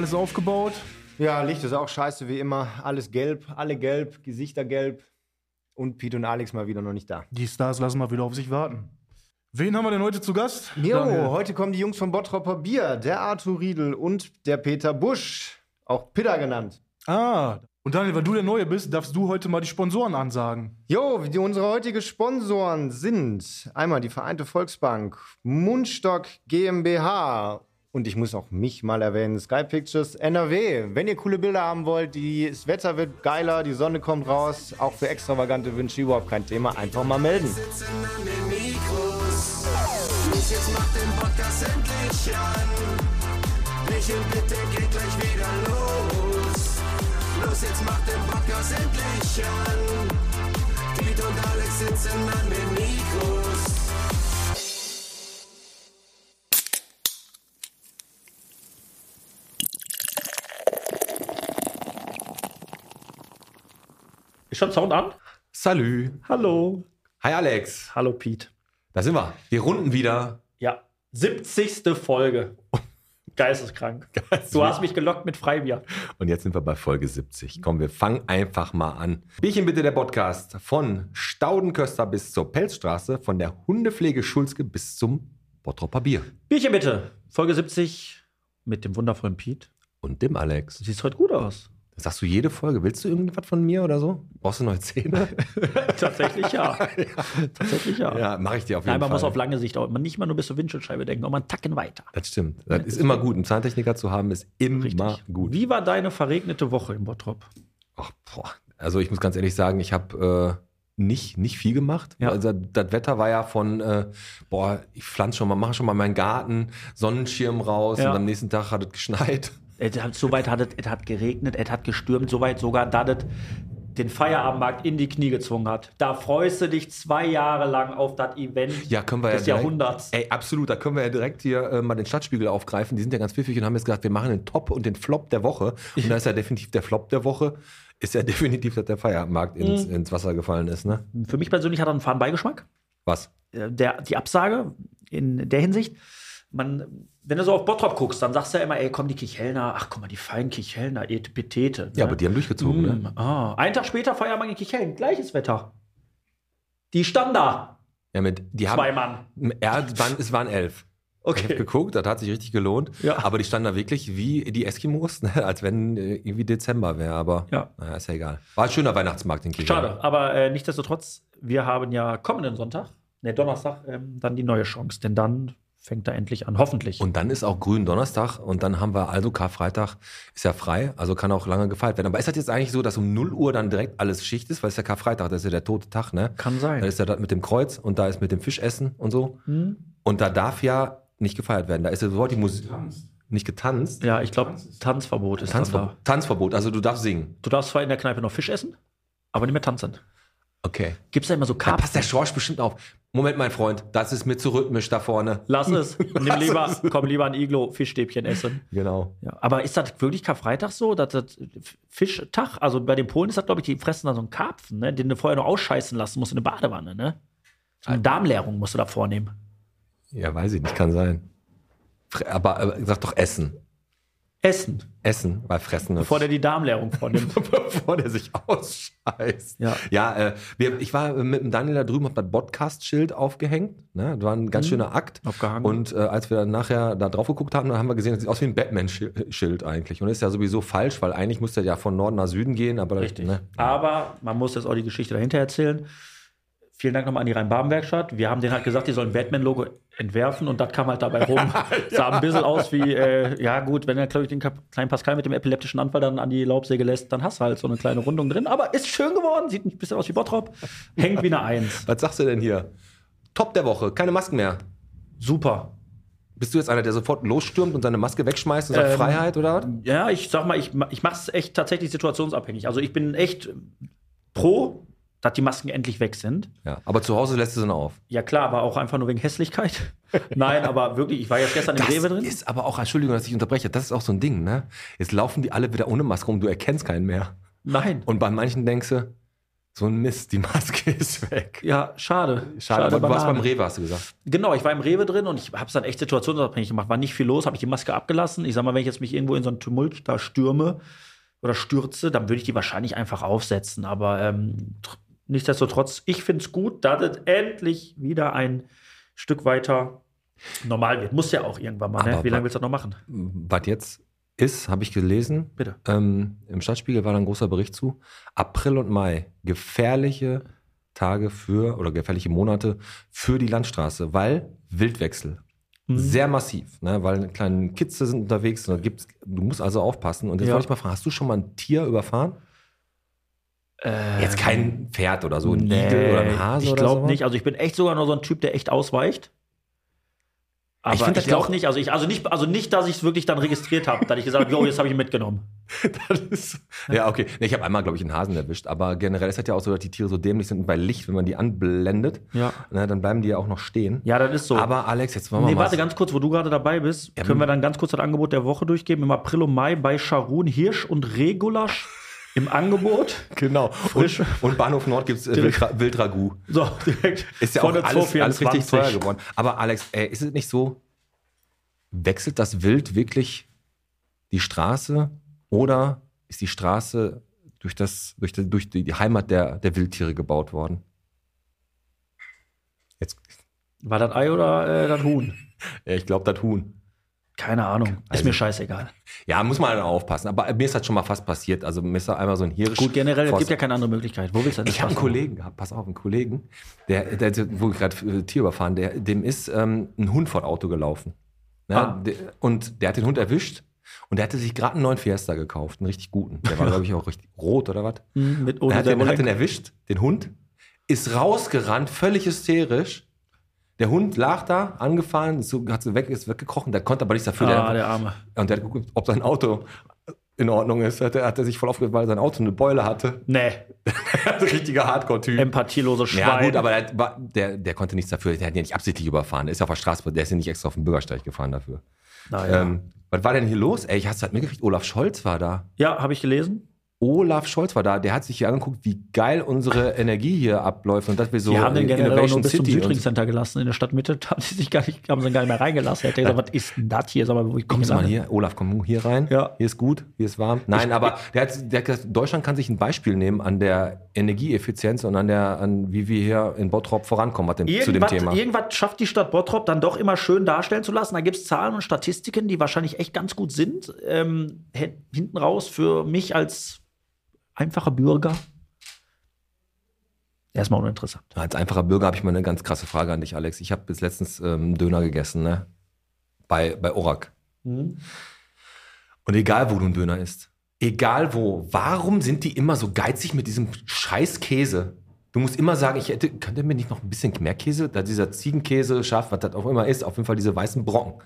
Alles aufgebaut. Ja, Licht ist auch scheiße wie immer. Alles gelb, alle gelb, Gesichter gelb. Und Pete und Alex mal wieder noch nicht da. Die Stars lassen mal wieder auf sich warten. Wen haben wir denn heute zu Gast? Jo, heute kommen die Jungs von Bottropper Bier, der Arthur Riedel und der Peter Busch, auch Pitter genannt. Ah, und Daniel, weil du der Neue bist, darfst du heute mal die Sponsoren ansagen. Jo, die, unsere heutigen Sponsoren sind einmal die Vereinte Volksbank, Mundstock GmbH und ich muss auch mich mal erwähnen, Sky Pictures NRW. Wenn ihr coole Bilder haben wollt, die, das Wetter wird geiler, die Sonne kommt raus, auch für extravagante Wünsche überhaupt kein Thema, einfach mal melden. und Alex sitzen an den Mikros. Ist schon Sound an? Salü. Hallo. Hi Alex. Hallo Pete. Da sind wir. Wir runden wieder. Ja, 70. Folge. Geisteskrank. Du hast mich gelockt mit Freibier. Und jetzt sind wir bei Folge 70. Komm, wir fangen einfach mal an. Bierchen bitte der Podcast von Staudenköster bis zur Pelzstraße, von der Hundepflege Schulzke bis zum Bottropper Bier. Bierchen bitte. Folge 70 mit dem wundervollen Pete. Und dem Alex. Du siehst heute gut aus. Das sagst du jede Folge. Willst du irgendwas von mir oder so? Brauchst du neue Zähne? Tatsächlich ja. Tatsächlich ja. ja, mache ich dir auf jeden Nein, man Fall. muss auf lange Sicht auch nicht mal nur bis zur Windschutzscheibe denken, auch mal einen Tacken weiter. das stimmt. Das ist immer gut. Einen Zahntechniker zu haben, ist immer Richtig. gut. Wie war deine verregnete Woche im Bottrop? Ach, boah. Also ich muss ganz ehrlich sagen, ich habe äh, nicht, nicht viel gemacht. Ja. Also das Wetter war ja von, äh, boah, ich pflanze schon mal, mache schon mal meinen Garten, Sonnenschirm raus Ja. und am nächsten Tag hat es geschneit. Es hat, so weit hat es, es hat geregnet, es hat gestürmt, so weit sogar, dass es den Feierabendmarkt in die Knie gezwungen hat. Da freust du dich zwei Jahre lang auf das Event Ja, können wir des ja direkt, Jahrhunderts. Ey, absolut, da können wir ja direkt hier äh, mal den Stadtspiegel aufgreifen. Die sind ja ganz pfiffig und haben jetzt gesagt, wir machen den Top und den Flop der Woche. Und da ist ja definitiv der Flop der Woche, ist ja definitiv, dass der Feierabendmarkt ins, Mhm. ins Wasser gefallen ist, ne? Für mich persönlich hat er einen faden Beigeschmack. Was? Äh, Der, die Absage in der Hinsicht, man, wenn du so auf Bottrop guckst, dann sagst du ja immer, ey, komm, die Kichelner, ach guck mal, die feinen Kichelner, Etepetete. Ja, aber die haben durchgezogen, ne? Mm, ah. Einen Tag später feiern wir die Kicheln, gleiches Wetter. Die stand da, Ja, mit, die zwei haben, Mann. ja, es waren, elf. Ich habe Okay. geguckt, das hat sich richtig gelohnt. Ja. Aber die standen da wirklich wie die Eskimos, ne? als wenn äh, irgendwie Dezember wäre. Aber Ja. naja, ist ja egal. War ein schöner Weihnachtsmarkt in Kiel. Schade, aber äh, nichtsdestotrotz, wir haben ja kommenden Sonntag, ne, Donnerstag, ähm, dann die neue Chance, denn dann fängt er endlich an, hoffentlich. Und dann ist auch grün Donnerstag und dann haben wir also Karfreitag ist ja frei, also kann auch lange gefeiert werden. Aber ist das jetzt eigentlich so, dass um 0 Uhr dann direkt alles Schicht ist, weil es ist ja Karfreitag, das ist ja der tote Tag, ne? Kann sein. Da ist ja das mit dem Kreuz und da ist mit dem Fischessen und so. Hm? Und da darf ja nicht gefeiert werden. Da ist ja sofort die Musik nicht getanzt. Ja, ich glaube, Tanzverbot ist dann Tanzverbot, da. Tanzverbot, also du darfst singen. Du darfst zwar in der Kneipe noch Fisch essen, aber nicht mehr tanzen. Okay. Gibt es da immer so Da Karpfen? passt der Schorsch bestimmt auf. Moment, mein Freund, das ist mir zu rhythmisch da vorne. Lass es. Nimm lieber, komm lieber ein Iglo Fischstäbchen essen. Genau. Ja, aber ist das wirklich Karfreitag so? Dass das Fischtag, also bei den Polen ist das, glaube ich, die fressen da so einen Karpfen, ne, den du vorher noch ausscheißen lassen musst in eine Badewanne, ne? So eine Darmleerung musst du da vornehmen. Ja, weiß ich nicht, kann sein. Aber, aber sag doch Essen. Essen, Essen, weil Fressen ist. bevor der die Darmleerung vornimmt. bevor der sich ausscheißt. Ja. ja äh, wir, ich war mit dem Daniel da drüben, hab das Podcast-Schild aufgehängt. Ne? Das war ein ganz schöner Akt. Mhm. Aufgehangen. Und äh, als wir dann nachher da drauf geguckt haben, dann haben wir gesehen, das sieht aus wie ein Batman-Schild eigentlich. Und das ist ja sowieso falsch, weil eigentlich müsste er ja von Norden nach Süden gehen. Aber Richtig. Ne? Aber man muss jetzt auch die Geschichte dahinter erzählen. Vielen Dank nochmal an die Rhein-Baben-Werkstatt. Wir haben denen halt gesagt, die sollen ein Batman-Logo entwerfen und das kam halt dabei rum. Sah ein bisschen aus wie, äh, ja gut, wenn er, glaube ich, den kleinen Pascal mit dem epileptischen Anfall dann an die Laubsäge lässt, dann hast du halt so eine kleine Rundung drin. Aber ist schön geworden, sieht ein bisschen aus wie Bottrop, hängt wie eine Eins. Was sagst du denn hier? Top der Woche, keine Masken mehr. Super. Bist du jetzt einer, der sofort losstürmt und seine Maske wegschmeißt und sagt Ähm, Freiheit oder was? Ja, ich sag mal, ich, ich mache es echt tatsächlich situationsabhängig. Also ich bin echt pro, dass die Masken endlich weg sind. Ja. Aber zu Hause lässt du sie noch auf. Ja klar, aber auch einfach nur wegen Hässlichkeit. Nein, aber wirklich, ich war jetzt gestern im Das Rewe drin. ist aber auch, Entschuldigung, dass ich unterbreche, das ist auch so ein Ding, ne? Jetzt laufen die alle wieder ohne Maske rum, du erkennst keinen mehr. Nein. Und bei manchen denkst du, So ein Mist, die Maske ist weg. Ja, schade. Schade, aber du warst beim Rewe, hast du gesagt. Genau, ich war im Rewe drin und ich habe es dann echt situationsabhängig gemacht. War nicht viel los, habe ich die Maske abgelassen. Ich sag mal, wenn ich jetzt mich irgendwo in so einen Tumult da stürme oder stürze, dann würde ich die wahrscheinlich einfach aufsetzen. Aber ähm, nichtsdestotrotz, ich finde es gut, dass es endlich wieder ein Stück weiter normal wird. Muss ja auch irgendwann mal, ne? Wie lange willst du das noch machen? Was jetzt ist, habe ich gelesen. Bitte. Ähm, Im Stadtspiegel war da ein großer Bericht zu. April und Mai, gefährliche Tage für oder gefährliche Monate für die Landstraße, weil Wildwechsel. Mhm. Sehr massiv, ne? weil kleine Kitze sind unterwegs. Und da gibt's, du musst also aufpassen. Und jetzt Ja. wollte ich mal fragen, hast du schon mal ein Tier überfahren? Jetzt kein Pferd oder so, ein Igel oder ein Hase ich oder glaube so? nicht. Also ich bin echt sogar noch so ein Typ, der echt ausweicht. Aber Ich ich, glaube auch- nicht, also ich, also nicht, also nicht, dass ich es wirklich dann registriert habe, dass ich gesagt habe, jo, jetzt habe ich ihn mitgenommen. Das ist, ja, okay. Nee, ich habe einmal, glaube ich, einen Hasen erwischt. Aber generell ist das ja auch so, dass die Tiere so dämlich sind bei Licht, wenn man die anblendet, Ja. ne, dann bleiben die ja auch noch stehen. Ja, das ist so. Aber Alex, jetzt wollen wir nee, mal. warte ganz kurz, wo du gerade dabei bist, Ja, können wir dann ganz kurz das Angebot der Woche durchgeben. Im April und Mai bei Charun Hirsch und Regulasch im Angebot. Genau. Und, und Bahnhof Nord gibt es äh, Direkt. Wildra Wildragout. So, direkt. Ist ja auch alles, alles richtig 224. teuer geworden. Aber Alex, ey, ist es nicht so, wechselt das Wild wirklich die Straße oder ist die Straße durch, das, durch, die, durch die Heimat der, der Wildtiere gebaut worden? Jetzt, War das Ei oder äh, das Huhn? ich glaube, das Huhn. Keine Ahnung. Ist Also- mir scheißegal. Ja, muss man halt aufpassen. Aber mir ist das schon mal fast passiert. Also mir ist da einmal so ein Hirsch. Gut, generell, es gibt ja keine andere Möglichkeit. Wo willst du denn das Ich habe einen? Kollegen gehabt, pass auf, einen Kollegen, der, der wo ich gerade äh, Tier überfahren, der, dem ist ähm, ein Hund vor das Auto gelaufen. Ne? Ah. Der, und der hat den Hund erwischt und der hatte sich gerade einen neuen Fiesta gekauft, einen richtig guten. Der war, glaube ich, auch richtig rot oder was. Hm, Mit Er ohne hat den, hat den erwischt, den Hund, ist rausgerannt, völlig hysterisch. Der Hund lag da, angefahren, ist so, hat so weg, ist weggekrochen, der konnte aber nichts dafür. Ah, der, der Arme. und der hat geguckt, ob sein Auto in Ordnung ist. Hat er, hat er sich voll aufgeregt, weil sein Auto eine Beule hatte. Nee, richtiger Hardcore-Typ. empathielose Schwein. Ja, gut, aber der, der, der konnte nichts dafür. Der hat ja nicht absichtlich überfahren. Der ist ja auf der Straße, der ist ja nicht extra auf den Bürgersteig gefahren dafür. Naja. Ähm, was war denn hier los? Ey, ich hast halt mitgekriegt, Olaf Scholz war da. ja, habe ich gelesen. Olaf Scholz war da. Der hat sich hier angeguckt, wie geil unsere Energie hier abläuft und dass wir so Die haben den generell nur bis zum City Südring und Center gelassen in der Stadtmitte. Da haben sie sich gar nicht, haben sie gar nicht mehr reingelassen. Hätte gesagt, was ist denn das hier? Sag mal, wo ich du mal hier? Olaf, komm hier rein. Ja. Hier ist gut, hier ist warm. Nein, aber der hat, der hat gesagt, Deutschland kann sich ein Beispiel nehmen an der Energieeffizienz und an der, an wie wir hier in Bottrop vorankommen was denn, zu dem Thema. irgendwas schafft die Stadt Bottrop dann doch immer schön darstellen zu lassen. Da gibt es Zahlen und Statistiken, die wahrscheinlich echt ganz gut sind. Ähm, hin- hinten raus für mich als einfacher Bürger erstmal uninteressant. Als einfacher Bürger habe ich mal eine ganz krasse Frage an dich, Alex. Ich habe bis letztens ähm, Döner gegessen, ne? Bei, bei Orak. Und egal, wo du einen Döner isst, egal wo, warum sind die immer so geizig mit diesem scheiß Käse? Du musst immer sagen, ich hätte, könnte mir nicht noch ein bisschen mehr Käse, da dieser Ziegenkäse, Schaf, was das auch immer ist, auf jeden Fall diese weißen Brocken.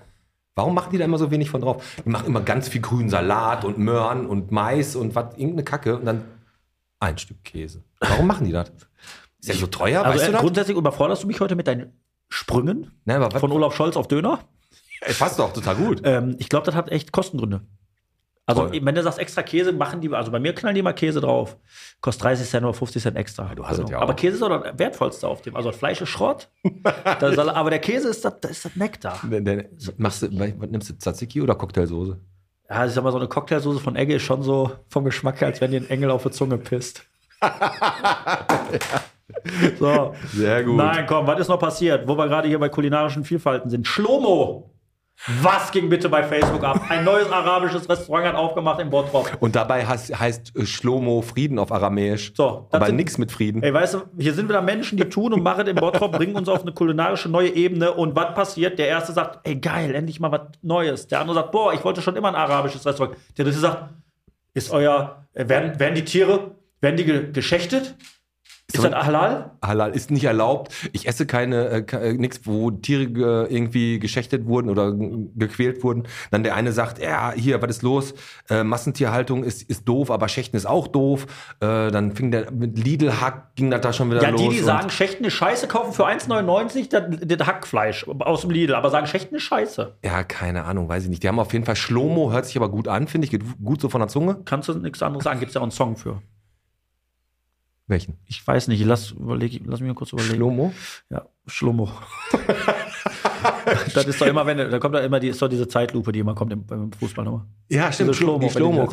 Warum machen die da immer so wenig von drauf? Die machen immer ganz viel grünen Salat und Möhren und Mais und was, irgendeine Kacke und dann ein Stück Käse. Warum machen die das? Ist ja so teuer, Also weißt äh, du das? grundsätzlich überforderst du mich heute mit deinen Sprüngen Nein, von Olaf Scholz auf Döner. Ey, passt doch total gut. Ähm, ich glaube, das hat echt Kostengründe. Also, Voll. wenn du sagst extra Käse, machen die, also bei mir knallen die mal Käse drauf. Kostet 30 Cent oder 50 Cent extra. Genau. du hast es ja auch. Aber Käse ist doch das Wertvollste auf dem. Also, Fleisch ist Schrott. Sal- aber der Käse ist das, das ist das Nektar. Denn- denn- Machst du, was nimmst du Tzatziki oder Cocktailsoße? Ja, ich sag mal, so eine Cocktailsoße von Egge ist schon so vom Geschmack her, als wenn dir ein Engel auf die Zunge pisst. so. Sehr gut. Nein, komm, was ist noch passiert? Wo wir gerade hier bei kulinarischen Vielfalten sind. Schlomo! Was ging bitte bei Facebook ab? Ein neues arabisches Restaurant hat aufgemacht in Bottrop. Und dabei heißt, heißt äh, Schlomo Frieden auf Aramäisch. So, aber nichts mit Frieden. Ey, weißt du, hier sind wieder Menschen, die tun und machen in Bottrop, bringen uns auf eine kulinarische neue Ebene. Und was passiert? Der erste sagt, ey, geil, endlich mal was Neues. Der andere sagt, boah, ich wollte schon immer ein arabisches Restaurant. Der dritte sagt, ist euer, äh, werden, werden die Tiere, werden die ge geschächtet? Ist das halal? Halal ist nicht erlaubt. Ich esse keine, äh, äh, nichts, wo Tiere ge, irgendwie geschächtet wurden oder g- gequält wurden. Dann der eine sagt, ja, hier, was ist los? Äh, Massentierhaltung ist, ist doof, aber Schächten ist auch doof. Äh, dann fing der mit Lidl-Hack, ging das da schon wieder Ja, los. die, die und- sagen, Schächten ist scheiße, kaufen für 1,99 das, das Hackfleisch aus dem Lidl, aber sagen, Schächten ist scheiße. Ja, keine Ahnung, weiß ich nicht. Die haben auf jeden Fall Schlomo, hört sich aber gut an, finde ich, geht gut so von der Zunge. Kannst du nichts anderes sagen, gibt es ja auch einen Song für. Welchen? Ich weiß nicht, lass, überleg, lass mich mal kurz überlegen. Schlomo? Ja, Schlummo. das ist doch immer, wenn, da kommt da immer die, ist doch diese Zeitlupe, die immer kommt im, beim Fußball nochmal. Ja, Diese Schlomo. Die Schlomo.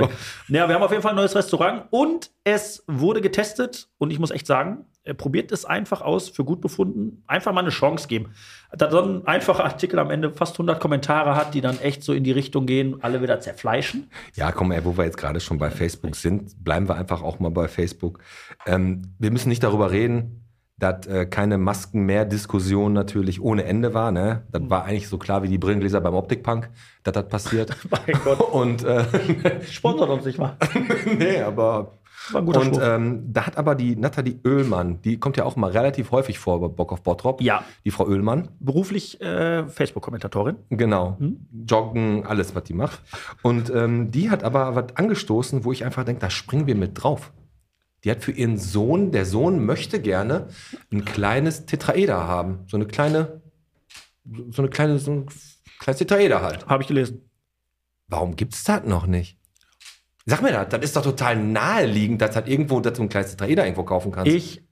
Ja, wir haben auf jeden Fall ein neues Restaurant und es wurde getestet und ich muss echt sagen, probiert es einfach aus, für gut befunden, einfach mal eine Chance geben. Da so ein einfacher Artikel am Ende fast 100 Kommentare hat, die dann echt so in die Richtung gehen, alle wieder zerfleischen. Ja, komm, ey, wo wir jetzt gerade schon bei Facebook sind, bleiben wir einfach auch mal bei Facebook. Ähm, wir müssen nicht darüber reden, dass äh, keine Masken mehr Diskussion natürlich ohne Ende war. Ne? Das war eigentlich so klar wie die Brillengläser beim Optikpunk, dass das passiert. Mein Gott, Und äh, sponsert uns nicht mal. nee, aber War ein guter und ähm, da hat aber die Nathalie Oehlmann, die kommt ja auch mal relativ häufig vor bei Bock auf Bottrop. Ja. Die Frau Oehlmann. Beruflich äh, Facebook-Kommentatorin. Genau. Hm? Joggen, alles, was die macht. Und ähm, die hat aber was angestoßen, wo ich einfach denke, da springen wir mit drauf. Die hat für ihren Sohn, der Sohn möchte gerne ein kleines Tetraeder haben. So eine kleine, so eine kleine, so ein kleines Tetraeder halt. Habe ich gelesen. Warum gibt's das noch nicht? Sag mir das, das ist doch total naheliegend, dass halt irgendwo, dass du ein kleines Tetraeder irgendwo kaufen kannst. Ich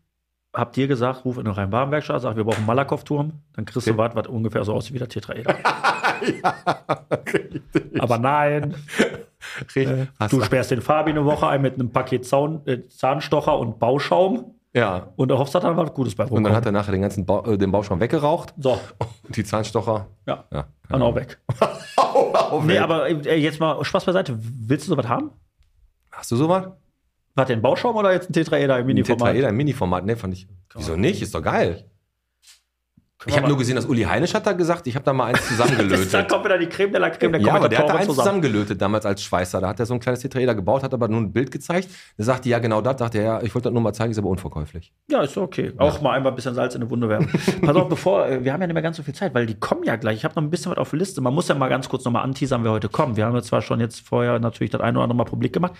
hab dir gesagt, ruf in eine Rhein-Baden-Werkstatt, sag, wir brauchen einen Malakoff-Turm, dann kriegst du was, was ungefähr so aussieht wie der Tetraeder. Aber nein, äh, du sperrst den Fabi eine Woche ein mit einem Paket Zaun, äh, Zahnstocher und Bauschaum ja. und er hofft, dass da was Gutes bei Und rumkommt. dann hat er nachher den ganzen ba äh, den Bauschaum weggeraucht. so, Und die Zahnstocher. ja, Ja. dann auch weg. Nee, aber äh, jetzt mal Spaß beiseite. Willst du sowas haben? Hast du sowas? War denn Bauschaum oder jetzt ein Tetraeder im Ein Mini-Format? Tetraeder im Mini-Format, ne, fand ich. Wieso nicht? Ist doch geil. Ich habe nur gesehen, dass Uli Heinisch hat da gesagt, ich habe da mal eins Da zusammengelötet. kommt wieder die Creme de la Creme der ja, aber der hat da eins zusammen. zusammengelötet damals als Schweißer. Da hat er so ein kleines Tetraeder gebaut, hat aber nur ein Bild gezeigt. Der sagte, ja, genau das. Dachte er, ja, ich wollte das nur mal zeigen, ist aber unverkäuflich. Ja, ist okay. Auch mal einmal ein bisschen Salz in die Wunde werfen. Pass auf, bevor, äh, wir haben ja nicht mehr ganz so viel Zeit, weil die kommen ja gleich. Ich habe noch ein bisschen was auf der Liste. Man muss ja mal ganz kurz nochmal anteasern, wer heute kommt. Wir haben ja zwar schon jetzt vorher natürlich das eine oder andere Mal publik gemacht.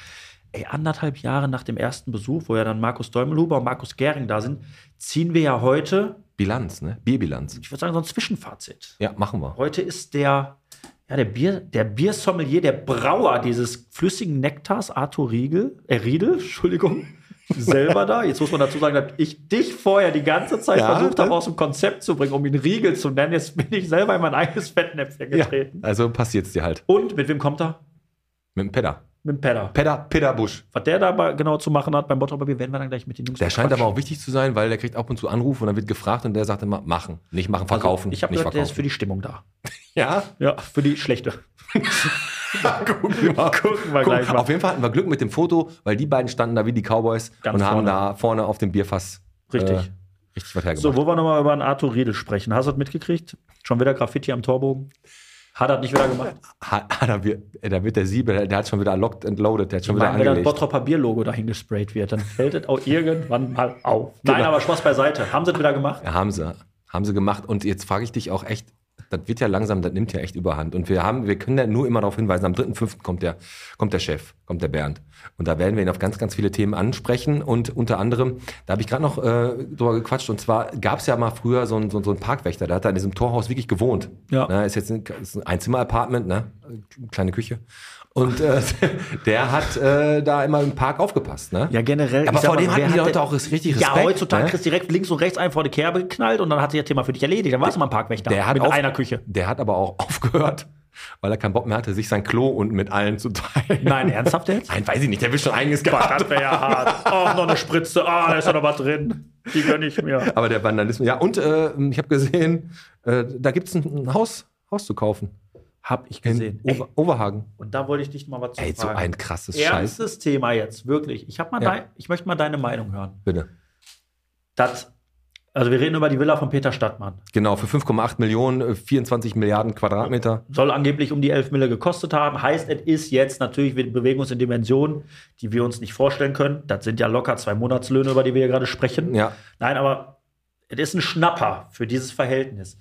Ey, anderthalb Jahre nach dem ersten Besuch, wo ja dann Markus Däumelhuber und Markus Gering da sind, ziehen wir ja heute, Bilanz, ne? Bierbilanz. ich würde sagen, so ein Zwischenfazit. Ja, machen wir. Heute ist der, ja, der Bier, der Biersommelier, der Brauer dieses flüssigen Nektars, Arthur Riegel, äh, Riedel, Entschuldigung, selber da. Jetzt muss man dazu sagen, dass ich dich vorher die ganze Zeit Ja, versucht habe, ne? aus dem Konzept zu bringen, um ihn Riegel zu nennen. Jetzt bin ich selber in mein eigenes Fettnäpfchen Ja, getreten. also passiert's dir halt. Und mit wem kommt er? Mit dem Pedder. Mit dem Pedder. Pedder, Pedder Busch. Was der da genau zu machen hat beim Bottroper Bier, werden wir dann gleich mit den Jungs Der scheint aber auch wichtig zu sein, weil der kriegt ab und zu Anrufe und dann wird gefragt und der sagt immer, machen. Nicht machen, verkaufen. Also, ich habe nicht gehört, der ist für verkaufen. die Stimmung da. Ja, Ja, für die schlechte. gucken wir mal. Gucken wir gleich mal. Auf jeden Fall hatten wir Glück mit dem Foto, weil die beiden standen da wie die Cowboys Ganz und haben vorne. da vorne auf dem Bierfass Richtig. äh, richtig was hergemacht. So, wo wir nochmal über einen Arthur Riedel sprechen. Hast du das mitgekriegt? Schon wieder Graffiti am Torbogen? Hat er das nicht wieder gemacht? ha, ha, da, wird, da wird der Siebel, der, hat schon wieder locked and loaded, der hat schon Ich wieder meine, wenn das. Bottroper Bierlogo dahin gesprayt wird, dann fällt es auch irgendwann mal auf. Nein, Genau. aber Spaß beiseite. Haben sie es wieder gemacht? Ja, haben sie. Haben sie gemacht. Und jetzt frage ich dich auch echt, das wird ja langsam, das nimmt ja echt überhand. Und wir haben, wir können ja nur immer darauf hinweisen, am 3.5. kommt der, kommt der Chef, kommt der Bernd. Und da werden wir ihn auf ganz, ganz viele Themen ansprechen. Und unter anderem, da habe ich gerade noch äh, drüber gequatscht, und zwar gab es ja mal früher so einen so, so einen Parkwächter, der hat da in diesem Torhaus wirklich gewohnt. Ja. Ne, ist jetzt ein, ist ein Einzimmer-Apartment, ne? Kleine Küche. Und äh, der hat äh, da immer im Park aufgepasst, ne? Ja, generell. Aber vor dem hatten die hat Leute auch richtig Ja, Respekt. heutzutage ne? kriegst du direkt links und rechts einen vor die Kerbe geknallt und dann hat sich das Thema für dich erledigt. Dann warst du mal ein Parkwächter. Der hat mit auf- einer Küche. Der hat aber auch aufgehört, weil er keinen Bock mehr hatte, sich sein Klo unten mit allen zu teilen. Nein, ernsthaft jetzt? Nein, weiß ich nicht, der will schon eigenes Boah, gehabt. das wäre ja hart. Oh, noch eine Spritze. Ah, da ist ja noch was drin. Die gönn ich mir. Aber der Vandalismus, ja, und äh, ich habe gesehen, äh, da gibt es ein, ein Haus, Haus zu kaufen. Hab ich In gesehen. Ey, Ober Overhagen. und da wollte ich dich mal was zu Ey, so fragen. ein krasses Scheiß. Ernstes Thema jetzt, wirklich. Ich, hab mal Ja. ich möchte mal deine Meinung hören. Bitte. Das, also wir reden über die Villa von Peter Stadtmann. Genau, für 5,8 Millionen, äh, 24 Milliarden Quadratmeter. Soll angeblich um die 11 Mille gekostet haben. Heißt, es ist jetzt natürlich, wir bewegen uns in Dimensionen, die wir uns nicht vorstellen können. Das sind ja locker zwei Monatslöhne, über die wir hier gerade sprechen. Ja. Nein, aber es ist ein Schnapper für dieses Verhältnis.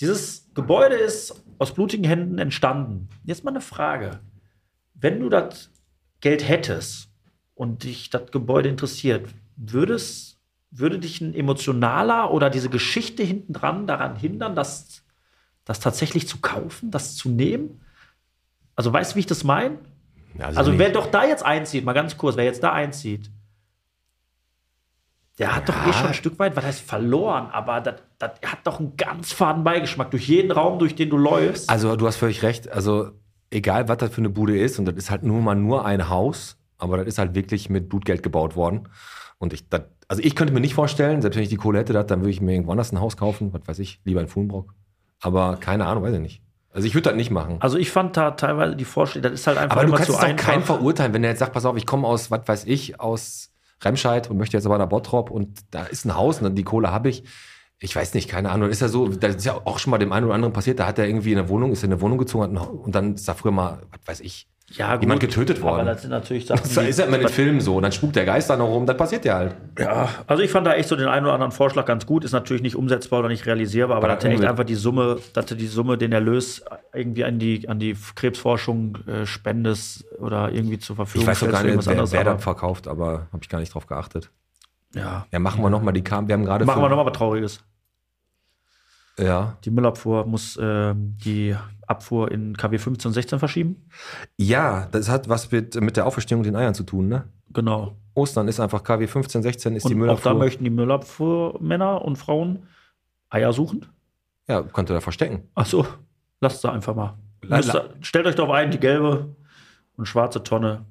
Dieses Gebäude ist aus blutigen Händen entstanden. Jetzt mal eine Frage. Wenn du das Geld hättest und dich das Gebäude interessiert, würdest, würde dich ein emotionaler oder diese Geschichte hinten dran daran hindern, das, das tatsächlich zu kaufen, das zu nehmen? Also weißt du, wie ich das meine? Also nicht. wer doch da jetzt einzieht, mal ganz kurz, wer jetzt da einzieht, der hat doch eh schon ein Stück weit, was heißt verloren, aber das, das hat doch einen ganz faden Beigeschmack durch jeden Raum, durch den du läufst. Also du hast völlig recht. Also egal, was das für eine Bude ist, und das ist halt nur mal nur ein Haus, aber das ist halt wirklich mit Blutgeld gebaut worden. Und ich, das, also ich könnte mir nicht vorstellen, selbst wenn ich die Kohle hätte, das, dann würde ich mir irgendwo anders ein Haus kaufen, was weiß ich, lieber in Fuhlenbrock. Aber keine Ahnung, weiß ich nicht. Also ich würde das nicht machen. Also ich fand da teilweise die Vorstellung, das ist halt einfach Aber du kannst es doch keinen verurteilen, wenn er jetzt sagt, pass auf, ich komme aus, was weiß ich, aus Remscheid und möchte jetzt aber nach Bottrop und da ist ein Haus und dann die Kohle habe ich. Ich weiß nicht, keine Ahnung. Ist ja so, das ist ja auch schon mal dem einen oder anderen passiert, da hat er irgendwie in eine Wohnung, ist in eine Wohnung gezogen und dann ist da früher mal, was weiß ich, ja, jemand getötet worden. Aber das sind natürlich Sachen, Das ist ja immer in den Filmen so. Dann spukt der Geist da noch rum. Das passiert ja halt. Ja, also ich fand da echt so den einen oder anderen Vorschlag ganz gut. Ist natürlich nicht umsetzbar oder nicht realisierbar, aber Aber dass er echt einfach die Summe, dass er die Summe, den Erlös irgendwie an die, an die Krebsforschung äh, spendest oder irgendwie zur Verfügung Ich weiß doch gar nicht, wer, irgendwas wer anderes, das verkauft, aber habe ich gar nicht drauf geachtet. ja. Ja, machen wir nochmal die Kam. Wir haben gerade. Machen wir nochmal was Trauriges. Ja. Die Müllabfuhr muss ähm, die Abfuhr in KW 15 und 16 verschieben. ja, das hat was mit, mit der Auferstehung den Eiern zu tun, ne? Genau. Ostern ist einfach KW 15, 16 ist die Und auch Müllabfuhr. da möchten die Müllabfuhrmänner und Frauen Eier suchen. ja, konnte da verstecken. Ach so, lasst da einfach mal. La- ihr- stellt euch darauf ein, die gelbe und schwarze Tonne.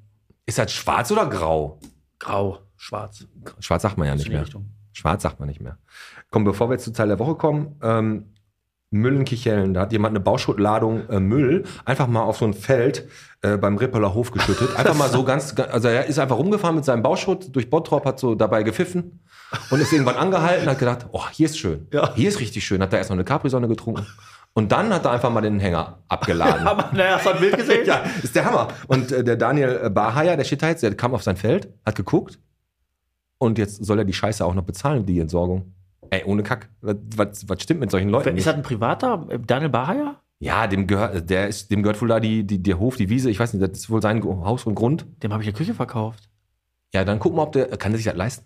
Ist das schwarz oder grau? Grau, schwarz. Schwarz sagt man ja nicht die mehr. Richtung. Schwarz sagt man nicht mehr. Komm, bevor wir jetzt zur Teil der Woche kommen, ähm, Müll in Kichellen. Da hat jemand eine Bauschuttladung äh, Müll einfach mal auf so ein Feld äh, beim Rippeler Hof geschüttet. Einfach mal so ganz, also er ist einfach rumgefahren mit seinem Bauschutt durch Bottrop, hat so dabei gepfiffen und ist irgendwann angehalten, hat gedacht, oh, hier ist schön. Ja. Hier ist richtig schön. Hat da erst noch eine Capri-Sonne getrunken. Und dann hat er einfach mal den Hänger abgeladen. Aber naja, hast du ein Bild gesehen? Ja, ist der Hammer. Und äh, der Daniel äh, Barheier, der steht da jetzt, der kam auf sein Feld, hat geguckt und jetzt soll er die Scheiße auch noch bezahlen, die Entsorgung. Ey, ohne Kack. Was, was, stimmt mit solchen Leuten? Ist das ein privater? Daniel Bahayer? Ja, dem gehört, der ist, dem gehört wohl da die, die, der Hof, die Wiese, ich weiß nicht, das ist wohl sein Haus und Grund. Dem habe ich eine Küche verkauft. Ja, dann guck mal, ob der, kann der sich das leisten?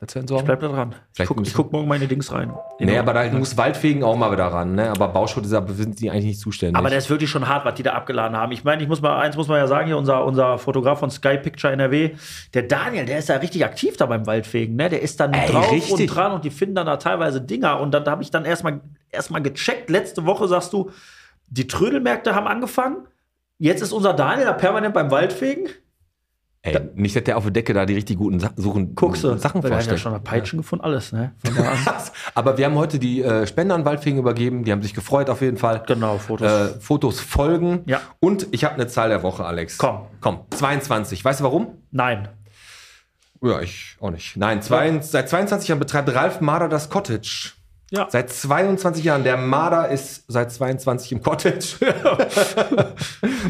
Das Ich bleib da dran. Ich guck, ich guck morgen meine Dings rein. nee, aber da muss Waldfegen auch mal wieder ran, ne? Aber Bauschutt ist, sind die eigentlich nicht zuständig. Aber der ist wirklich schon hart, was die da abgeladen haben. Ich meine, ich muss mal, eins muss man ja sagen, hier unser, unser Fotograf von Sky Picture NRW, der Daniel, der ist da richtig aktiv da beim Waldfegen, ne? Der ist dann Ey, drauf richtig. und dran und die finden dann da teilweise Dinger. Und dann habe ich dann erstmal erstmal gecheckt. Letzte Woche sagst du, die Trödelmärkte haben angefangen. Jetzt ist unser Daniel da permanent beim Waldfegen. Ey, nicht, dass der auf der Decke da die richtig guten Sa Suchen, Guckst du, Sachen weil der hat ja vorstellt. schon Peitschen gefunden, alles, ne? Da. Aber wir haben heute die äh, Spender an Waldfegen übergeben. Die haben sich gefreut auf jeden Fall. genau, Fotos. Äh, Fotos folgen. Ja. Und ich habe eine Zahl der Woche, Alex. Komm. Komm, 22. Weißt du warum? Nein. Ja, ich auch nicht. Nein, zwei, seit 22 Jahren betreibt Ralf Marder das Cottage. Ja. Seit 22 Jahren. Der Marder ist seit 22 im Cottage.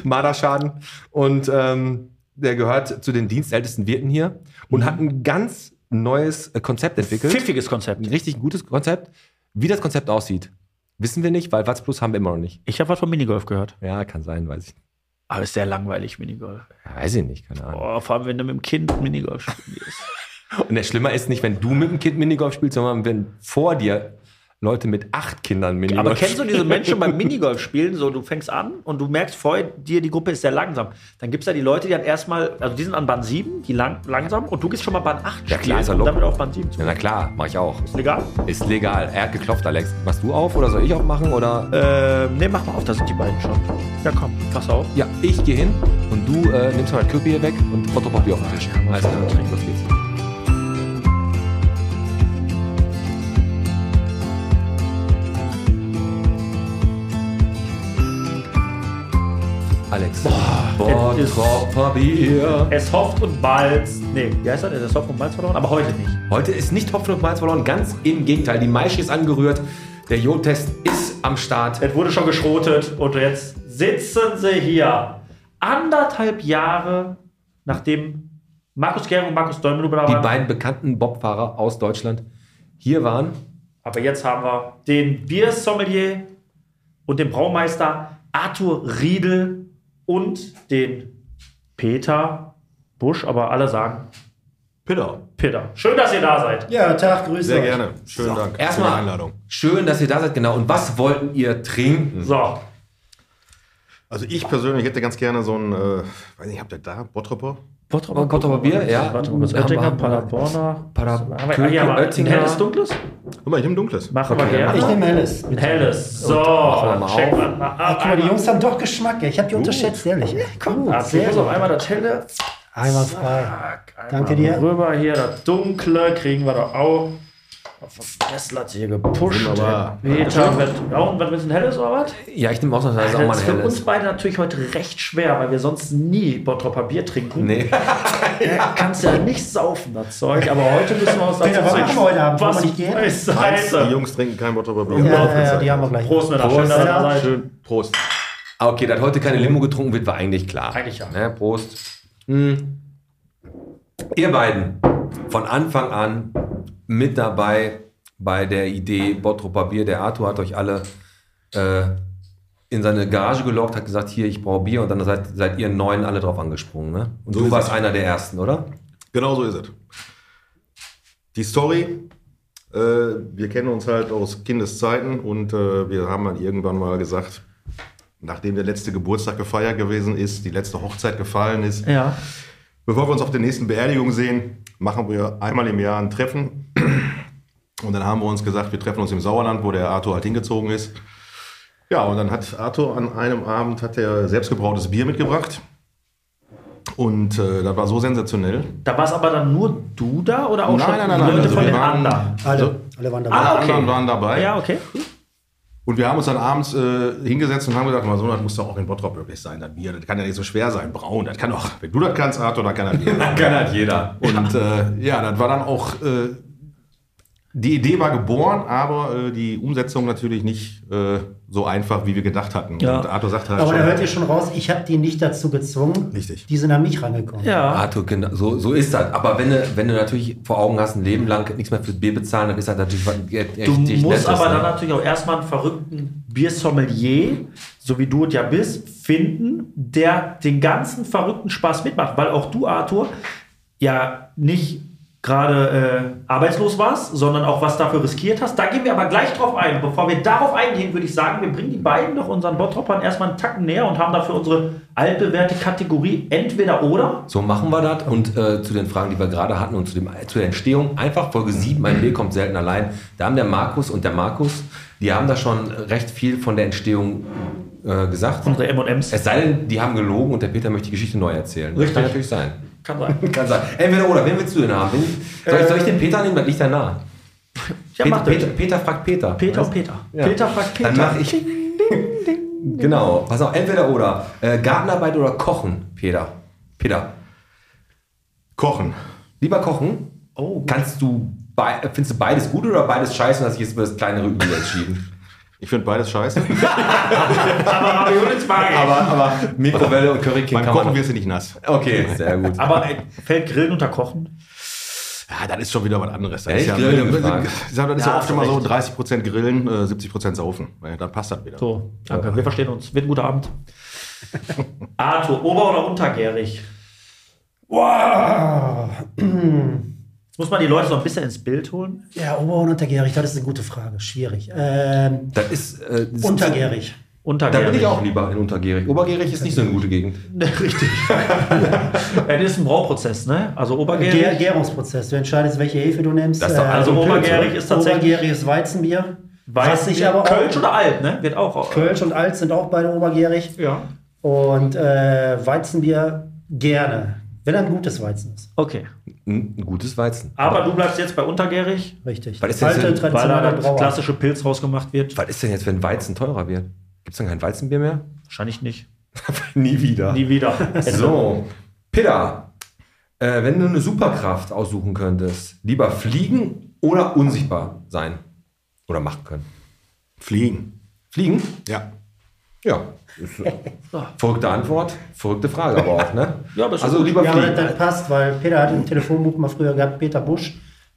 Marderschaden. Und ähm, der gehört zu den dienstältesten Wirten hier und Mhm. hat ein ganz neues äh, Konzept entwickelt. Pfiffiges Konzept. Ein richtig gutes Konzept. Wie das Konzept aussieht, wissen wir nicht, weil Watts Plus haben wir immer noch nicht. Ich habe was von Minigolf gehört. Ja, kann sein, weiß ich. Aber ist sehr langweilig, Minigolf. Ja, weiß ich nicht, keine Ahnung. Oh, vor allem, wenn du mit dem Kind Minigolf spielst. Und der Schlimmer ist nicht, wenn du mit dem Kind Minigolf spielst, sondern wenn vor dir Leute mit acht Kindern Minigolf Aber kennst du diese. Menschen beim Minigolf spielen? So, du fängst an und du merkst vorher, dir die Gruppe ist sehr langsam. Dann gibt es ja die Leute, die dann erstmal, also die sind an Band 7, die lang, langsam, und du gehst schon mal Band 8 Ja, klar, ist ja damit auf Band 7 zu Ja, na klar, mach ich auch. Ist legal? Ist legal. Er hat geklopft, Alex. Machst du auf oder soll ich aufmachen? Oder? Ähm, ne, mach mal auf, da sind die beiden schon. Ja, komm, pass auf. Ja, ich gehe hin und du äh, nimmst mal das Köpi hier weg und Fotopapier auf den Tisch. Alles klar, los geht's. Alex. Boah, es ist- Papier. Es hofft und balzt. Nee, wie heißt das? Es hofft und balzt verloren, aber heute nicht. Heute ist nicht Hopfen und Malz verloren, ganz im Gegenteil. Die Maische ist angerührt, der Jodtest ist am Start. Es wurde schon geschrotet und jetzt sitzen sie hier. Anderthalb Jahre nachdem Markus Gering und Markus Däumel da Die waren. beiden bekannten Bobfahrer aus Deutschland hier waren. Aber jetzt haben wir den Biersommelier und den Braumeister Arthur Riedel und den Peter Busch, aber alle sagen Peter. Peter. Schön, dass ihr da seid. Ja, Tag, grüß Sehr euch. gerne. Schönen Dank für die Erstmal Einladung. schön, dass ihr da seid, genau. Und was wollten ihr trinken? So. Also ich persönlich hätte ganz gerne so ein, äh, weiß nicht, habt ihr da Bottroper? Bottroper, Bottroper Bier, ja. Warte mal kurz. Oettinger, Paderborner. Pader- Was haben wir? Köke, Ah, ja, aber ein Oettinger. helles, dunkles? Guck mal, ich nehme dunkles. Machen wir gerne. Ich nehme helles. Ein helles. So, wir mal check mal. Ah, Ach, guck mal, die Jungs haben doch Geschmack. Ich habe die unterschätzt, ehrlich. Komm, Ah, sehr muss auf gut. einmal das helle. Einwandfrei. Zack, Danke einmal dir. Rüber hier, das dunkle kriegen wir doch auch. Der Messlatte hier gepusht. Wunderbar. Peter, was willst du, ein helles oder was? Ja, ich nehme ausnahmsweise auch mal Das ein ist für uns helles. beide natürlich heute recht schwer, weil wir sonst nie Bottropper Bier trinken. Nee. Ja. Kannst ja nicht saufen, das Zeug, aber heute müssen wir uns dazu Peter, was machen wir heute Abend? Was nicht gehen? Die. Jungs trinken kein Bottroper Bier. Ja, ja, ja, die haben wir gleich. Prost, Männer. Prost. Schön, dass ihr da Ja. seid. Schön. Prost. Ah, Okay, dass heute keine Limo getrunken wird, war eigentlich klar. Eigentlich ja. Ne, Prost. Hm. Ihr beiden, von Anfang an mit dabei bei der Idee Bottroper Bier. Der Arthur hat euch alle äh, in seine Garage gelockt, hat gesagt, hier, ich brauche Bier. Und dann seid, seid ihr neun alle drauf angesprungen. Ne? Und So du warst es. einer der Ersten, oder? Genau so ist es. Die Story, äh, wir kennen uns halt aus Kindeszeiten und äh, wir haben dann irgendwann mal gesagt, nachdem der letzte Geburtstag gefeiert gewesen ist, die letzte Hochzeit gefallen ist, Ja. bevor wir uns auf der nächsten Beerdigung sehen, machen wir einmal im Jahr ein Treffen. Und dann haben wir uns gesagt, wir treffen uns im Sauerland, wo der Arthur halt hingezogen ist. Ja, und dann hat Arthur an einem Abend hat er selbstgebrautes Bier mitgebracht. Und äh, das war so sensationell. Da war es aber dann nur du da oder auch Nein, schon nein, nein, Leute nein, also von den waren- anderen? Alle, alle waren dabei. Ah, Alle okay. anderen waren dabei. Ja, okay. Und wir haben uns dann abends äh, hingesetzt und haben gesagt, mal so, das muss doch auch in Bottrop möglich sein, das Bier. Das kann ja nicht so schwer sein. Braun, das kann doch, wenn du das kannst, Arthur, dann kann das Bier. Kann halt jeder. Und äh, ja, das war dann auch, äh, die Idee war geboren, aber äh, die Umsetzung natürlich nicht äh, so einfach, wie wir gedacht hatten. Ja. Und Arthur sagt halt Aber schon, da hört ihr schon raus, ich habe die nicht dazu gezwungen. Richtig. Die sind an mich rangekommen. Ja. Arthur, genau, so, so ist das. Aber wenn du, wenn du natürlich vor Augen hast, ein Leben lang nichts mehr fürs Bier bezahlen, dann ist das natürlich was echt Du musst Nettes, aber ne? dann natürlich auch erstmal einen verrückten Biersommelier, so wie du es ja bist, finden, der den ganzen verrückten Spaß mitmacht. Weil auch du, Arthur, ja nicht gerade äh, arbeitslos warst, sondern auch was dafür riskiert hast. Da gehen wir aber gleich drauf ein. Bevor wir darauf eingehen, würde ich sagen, wir bringen die beiden doch unseren Bottroppern erstmal einen Tacken näher und haben dafür unsere altbewährte Kategorie entweder oder. So machen wir das. Und äh, zu den Fragen, die wir gerade hatten und zu, dem, zu der Entstehung, einfach Folge 7, ein Bier kommt selten allein. Da haben der Markus und der Markus, die haben da schon recht viel von der Entstehung äh, gesagt. Unsere M&M's. Es sei denn, die haben gelogen und der Peter möchte die Geschichte neu erzählen. Das Richtig. kann natürlich sein. Kann sein. Kann sein. Entweder oder, wen willst du denn haben? Wen, soll, ich, soll ich den Peter nehmen? Das liegt da nah. Ja, Peter, mach. Peter, Peter fragt Peter. Peter und Peter. Peter fragt Peter. Dann mache ich. Genau. Pass auf, entweder oder. Äh, Gartenarbeit oder Kochen, Peter. Peter. Kochen. Lieber kochen. Oh, gut. Kannst du, findest du beides gut oder beides scheiße und hast dich jetzt für das kleinere Übel entschieden? Ich finde beides scheiße. aber Raviolis mag ich. aber, aber Mikrowelle und Currykin Beim Kochen wirst du nicht nass. Okay, sehr gut. Aber äh, fällt Grillen unter Kochen? Ja, das ist schon wieder was anderes. Das Ja, ist ja, Grillen ich gefragt. sag, das ist Ja, ja, oft immer so recht. 30% Grillen, äh, 70% Saufen. Ja, dann passt das wieder. So, danke. Wir verstehen uns. Wird ein guter Abend. Arthur, ober- oder untergärig? Wow. Muss man die Leute so ein bisschen ins Bild holen. Ja, ober- und untergärig, das ist eine gute Frage. Schwierig. Ähm, Das ist. Äh, das untergärig. Da Untergärig. bin ich auch lieber in Untergärig. Obergärig ist nicht so eine gute Gegend. Ne, Richtig. ja, das ist ein Brauprozess, ne? Also Gär obergärig. Gärungsprozess. Du entscheidest, welche Hefe du nimmst. Das ist doch Äh, Also Pilz, obergärig ist tatsächlich Obergäriges Weizenbier. Aber auch- Kölsch oder Alt, ne? Wird auch. Kölsch und Alt sind auch beide obergärig. Ja. Und äh, Weizenbier gerne. Wenn ein gutes Weizen ist. Okay. Ein, gutes Weizen. Aber du bleibst jetzt bei untergärig, Richtig. Was ist denn Alte, so- weil da das klassische Pilz rausgemacht wird. Was ist denn jetzt, wenn Weizen teurer wird? Gibt es dann kein Weizenbier mehr? Wahrscheinlich nicht. Nie wieder. Nie wieder. So, Peter, äh, wenn du eine Superkraft aussuchen könntest, lieber fliegen oder unsichtbar sein? Oder machen können? Fliegen. Fliegen? Ja. Ja. Verrückte Antwort, verrückte Frage aber auch, ne? Ja, aber also lieber Ja, aber das passt, weil Peter hat im Telefonbuch mal früher gehabt, Peter Busch.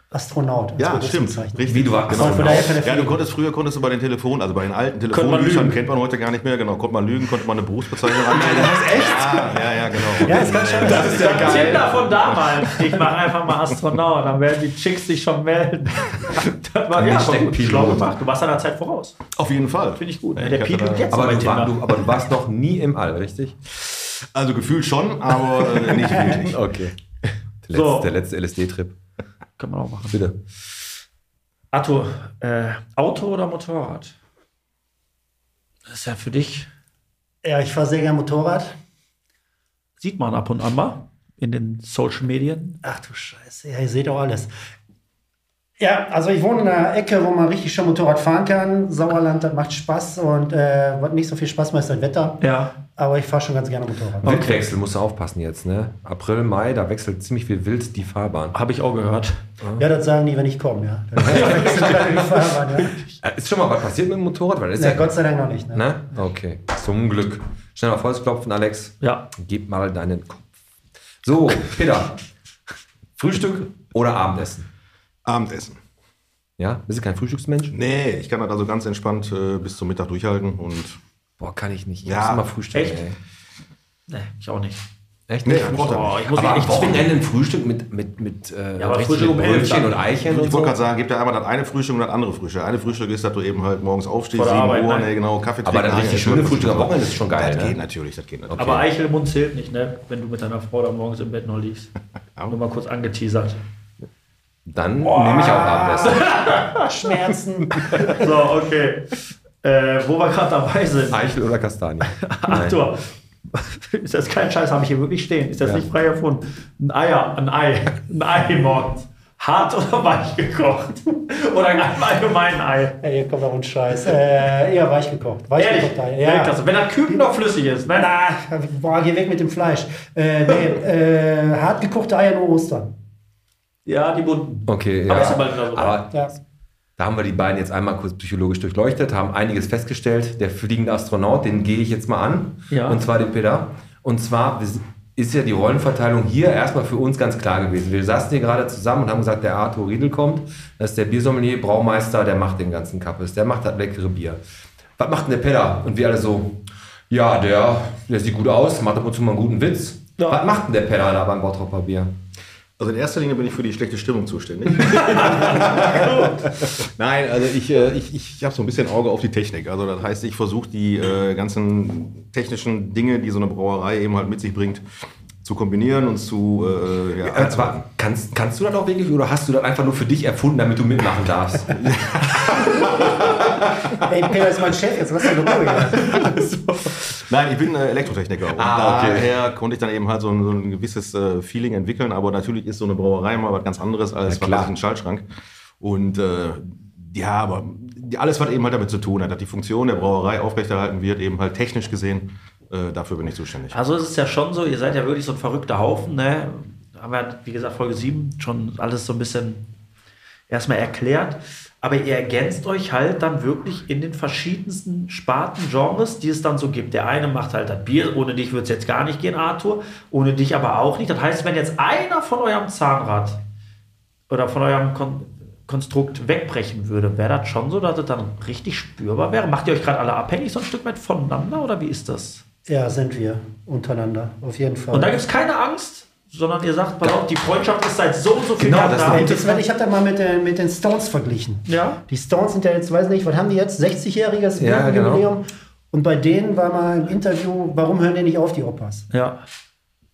Astronaut. Ja, stimmt. Richtig. Wie, du warst genau. Er Ja, du konntest früher konntest du bei den Telefonen, also bei den alten Telefonbüchern kennt man heute gar nicht mehr, genau, konnte man lügen, konnte man eine Berufsbezeichnung angeben. Das echt? Ja, ja, ja, genau. Ja, das kann schon. Das ist ja geil. Tinder von damals. Ich mache einfach mal Astronaut, dann werden die Chicks sich schon melden. Das war ja, gut, schlau Pilot. gemacht. Du warst deiner Zeit voraus. Auf jeden Fall. Finde ich gut. Ja, der hatte und jetzt Aber du, war, du, aber du warst noch nie im All, richtig? Also gefühlt schon, aber äh, nicht wirklich. Okay. Der So. letzte, der letzte LSD-Trip. Können wir auch machen. Bitte. Arthur, äh, Auto oder Motorrad? Das ist ja für dich, Ja, ich fahre sehr gerne Motorrad. sieht man ab und an mal in den Social Medien. Ach du Scheiße, ja, ihr seht auch alles. Ja, also ich wohne in einer Ecke, wo man richtig schön Motorrad fahren kann. Sauerland, das macht Spaß und äh, was nicht so viel Spaß macht, ist das Wetter. Ja. Aber ich fahre schon ganz gerne Motorrad. Windwechsel musst du aufpassen jetzt, ne? April, Mai, da wechselt ziemlich viel wild die Fahrbahn. Habe ich auch gehört. Ja, das sagen die, wenn ich komme, ja. Die Fahrbahn, ja. Äh, Ist schon mal was passiert mit dem Motorrad? Weil das ist Nee, ja, Gott sei Dank noch nicht. Ne? Ne? Okay. Zum Glück. Schnell mal Volles klopfen, Alex. Ja. Gib mal deinen Kopf. So, Peter. Frühstück oder Abendessen? Abendessen. Ja? Bist du kein Frühstücksmensch? Nee, ich kann das also ganz entspannt äh, bis zum Mittag durchhalten und Boah, kann ich nicht. Ich Ja. muss immer frühstücken. Echt? Ey. Nee, ich auch nicht. Echt Nee, ich brauch das Oh, nicht. ich muss Aber am. Wochenende ein Frühstück mit, mit, mit, äh, Ja, aber Frühstück mit um Brötchen und Eichen Ich und so. wollte gerade sagen, gibt ja einmal das eine Frühstück und das andere Frühstück. Eine Frühstück ist, dass du eben halt morgens aufstehst, Vor der 7 Arbeit, Uhr, nee, genau, Kaffee Aber das richtig schöne Frühstück am Wochenende ist schon geil, Das ne? geht natürlich, das geht natürlich. Aber Eichel im Mund zählt nicht, ne? Wenn du mit deiner Frau da morgens im Bett noch liegst. Nur mal kurz angeteasert. Dann nehme ich auch Abendessen. Schmerzen. So, okay. Äh, wo wir gerade dabei sind. Eichel oder Kastanie? Arthur, ist das kein Scheiß, habe ich hier wirklich stehen. Ist das Ja. nicht frei erfunden? Ein Eier, ein Ei, ein Ei morgens. Hart oder weich gekocht? Oder ein allgemein Ei? Ey, hier kommt auch ein Scheiß. Äh, eher weich gekocht. Weich Ehrlich? gekocht, Ei. Weltklasse. Wenn das Küken noch flüssig ist, ne? Na, boah, geh weg mit dem Fleisch. Äh, nee, äh, hart gekochte Eier nur Ostern. Ja, die bunten. Okay, ja. Aber ja so Aber Ja. Da haben wir die beiden jetzt einmal kurz psychologisch durchleuchtet, haben einiges festgestellt. Der fliegende Astronaut, den gehe ich jetzt mal an. Ja. Und zwar den Peter. Und zwar ist ja die Rollenverteilung hier erstmal für uns ganz klar gewesen. Wir saßen hier gerade zusammen und haben gesagt, der Arthur Riedel kommt. Das ist der Biersommelier, Braumeister, der macht den ganzen Kappes. Der macht das leckere Bier. Was macht denn der Peter? Und wir alle so, ja, der, der sieht gut aus, macht ab und zu mal einen guten Witz. Ja. Was macht denn der Peter da beim Bottropper Bier? Also in erster Linie bin ich für die schlechte Stimmung zuständig. Nein, also ich, äh, ich, ich habe so ein bisschen Auge auf die Technik. Also das heißt, ich versuche die äh, ganzen technischen Dinge, die so eine Brauerei eben halt mit sich bringt, zu kombinieren und zu äh, ja, Äh, aber kannst, kannst du das auch wirklich oder hast du das einfach nur für dich erfunden, damit du mitmachen darfst? Ey, Peter ist mein Chef, jetzt lass ihn doch ruhig. Nein, ich bin äh, Elektrotechniker und Ah, okay. daher konnte ich dann eben halt so ein, so ein gewisses äh, Feeling entwickeln. Aber natürlich ist so eine Brauerei mal was ganz anderes als Ja, was ein Schaltschrank. Und äh, ja, aber alles, was eben halt damit zu tun hat, dass die Funktion der Brauerei aufrechterhalten wird, eben halt technisch gesehen, äh, dafür bin ich zuständig. Also es ist ja schon so, ihr seid ja wirklich so ein verrückter Haufen, ne? Haben wir, wie gesagt, Folge 7 schon alles so ein bisschen erstmal erklärt. Aber ihr ergänzt euch halt dann wirklich in den verschiedensten Sparten, Genres, die es dann so gibt. Der eine macht halt das Bier, ohne dich würde es jetzt gar nicht gehen, Arthur. Ohne dich aber auch nicht. Das heißt, wenn jetzt einer von eurem Zahnrad oder von eurem Kon Konstrukt wegbrechen würde, wäre das schon so, dass das dann richtig spürbar wäre? Macht ihr euch gerade alle abhängig so ein Stück weit voneinander oder wie ist das? Ja, sind wir untereinander, auf jeden Fall. Und da gibt es keine Angst, sondern ihr sagt, pass auf, die Freundschaft ist seit so und so vielen Genau, Jahren das da. ihr was, ich habe da mal mit den, mit den Stones verglichen. Ja. Die Stones sind ja jetzt, weiß nicht, was haben die jetzt? 60-jähriges Ja, genau. Jubiläum. Und bei denen war mal im Interview, warum hören die nicht auf, die Opas? Ja.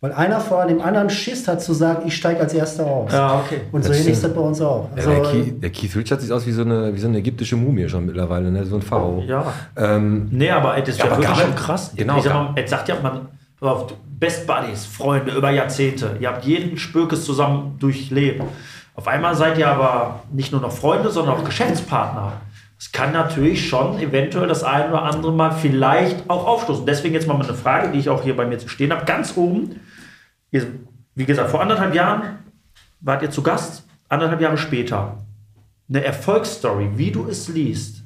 Weil einer vor dem anderen Schiss hat zu sagen, ich steige als Erster aus. Ja, okay. Und so Das ähnlich ist das bei uns auch. Ja, Also, der, Keith, der Keith Richards sieht aus wie so eine, wie so eine ägyptische Mumie schon mittlerweile, ne? so ein Pharao. Ja. Ähm, Nee, aber das Ja, wäre aber wirklich schon krass. genau, Ich sag mal, jetzt sagt ja man, Best Buddies, Freunde über Jahrzehnte. Ihr habt jeden Spökes zusammen durchlebt. Auf einmal seid ihr aber nicht nur noch Freunde, sondern auch Geschäftspartner. Es kann natürlich schon eventuell das eine oder andere Mal vielleicht auch aufstoßen. Deswegen jetzt mal eine Frage, die ich auch hier bei mir zu stehen habe. Ganz oben, ihr, wie gesagt, vor anderthalb Jahren wart ihr zu Gast, anderthalb Jahre später. Eine Erfolgsstory, wie du es liest.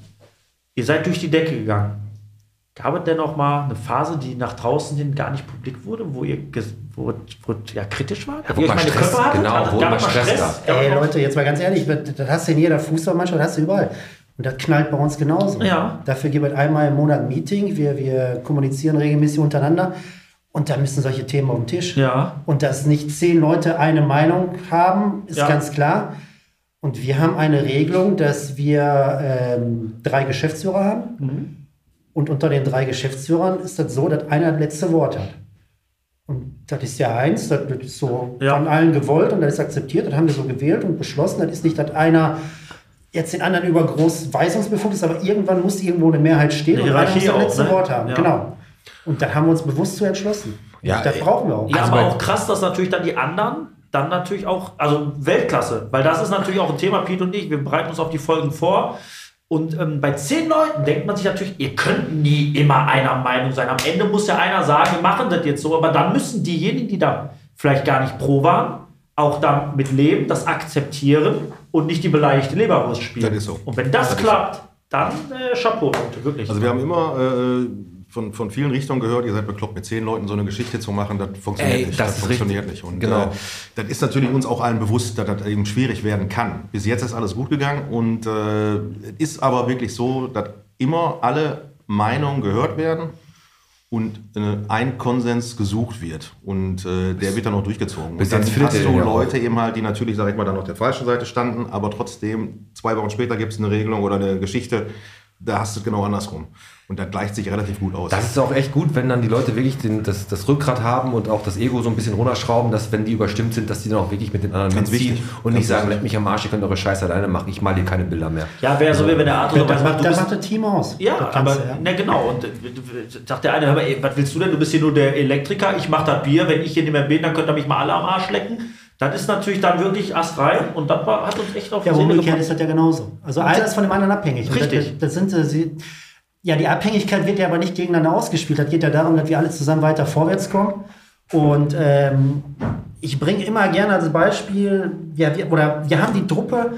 Ihr seid durch die Decke gegangen. Gab es denn auch mal eine Phase, die nach draußen hin gar nicht publik wurde, wo ihr wo, wo ja kritisch war. wo man Stress- genau, wo mal Stress gab. Ey, Leute, jetzt mal ganz ehrlich, das das hast du in jeder Fußballmannschaft, das hast du überall. Und das knallt bei uns genauso. Ja. Dafür gibt es einmal im Monat ein Meeting, wir, wir kommunizieren regelmäßig untereinander und da müssen solche Themen auf den Tisch. Ja. Und dass nicht zehn Leute eine Meinung haben, ist Ja. ganz klar. Und wir haben eine Regelung, dass wir ähm, drei Geschäftsführer haben. Mhm. Und unter den drei Geschäftsführern ist das so, dass einer das letzte Wort hat. Und das ist ja eins, das ist so Ja. von allen gewollt und das ist akzeptiert. Das haben wir so gewählt und beschlossen. Das ist nicht, dass einer jetzt den anderen über groß Weisungsbefugt ist, aber irgendwann muss irgendwo eine Mehrheit stehen Eine und einer muss das letzte ne? Wort haben. Ja. Genau. Und da haben wir uns bewusst zu entschlossen. Ja, das brauchen wir auch. Ja, Also aber auch krass, dass natürlich dann die anderen dann natürlich auch, also Weltklasse, weil das ist natürlich auch ein Thema, Pete und ich, wir bereiten uns auf die Folgen vor. Und ähm, bei zehn Leuten denkt man sich natürlich, ihr könnt nie immer einer Meinung sein. Am Ende muss ja einer sagen, wir machen das jetzt so, aber dann müssen diejenigen, die da vielleicht gar nicht pro waren, auch damit leben, das akzeptieren und nicht die beleidigte Leberwurst spielen. Das ist so. Und wenn das, Das klappt, dann äh, Chapeau, Leute, wirklich. Also wir haben immer äh, von, von vielen Richtungen gehört, ihr seid bekloppt, mit zehn Leuten so eine Geschichte zu machen, das funktioniert Ey, nicht. das Das, ist funktioniert richtig. nicht. Und Genau. äh, das ist natürlich uns auch allen bewusst, dass das eben schwierig werden kann. Bis jetzt ist alles gut gegangen und äh, es ist aber wirklich so, dass immer alle Meinungen gehört werden und äh, ein Konsens gesucht wird. Und äh, der wird dann auch durchgezogen. Bis und dann hast du auch. Leute eben halt, die natürlich, sag ich mal, dann auf der falschen Seite standen, aber trotzdem, zwei Wochen später gibt es eine Regelung oder eine Geschichte, da hast du es genau andersrum. Und das gleicht sich relativ gut aus. Das ist auch echt gut, wenn dann die Leute wirklich den, das, das Rückgrat haben und auch das Ego so ein bisschen runterschrauben, dass wenn die überstimmt sind, dass die dann auch wirklich mit den anderen Ganz mitziehen wichtig. und nicht sagen, leckt mich am Arsch, ihr könnt eure Scheiße alleine machen, ich mal dir keine Bilder mehr. ja, wäre so, wie wenn der Arthur Das sagt, macht, das macht das Team aus. Ja, aber ja. na genau. Und äh, sagt der eine, hör mal, ey, was willst du denn? Du bist hier nur der Elektriker, ich mach das Bier. Wenn ich hier nicht mehr bin, dann könnt ihr mich mal alle am Arsch lecken. Das ist natürlich dann wirklich astrein und das war, hat uns echt auf die Ja, Seele umgekehrt ist das ja genauso. Also einer ist von dem anderen abhängig. Richtig. Das, das sind äh, sie. Ja, die Abhängigkeit wird ja aber nicht gegeneinander ausgespielt. Das geht ja darum, dass wir alle zusammen weiter vorwärts kommen. Und ähm, ich bringe immer gerne als Beispiel, ja, wir, oder wir haben die Truppe,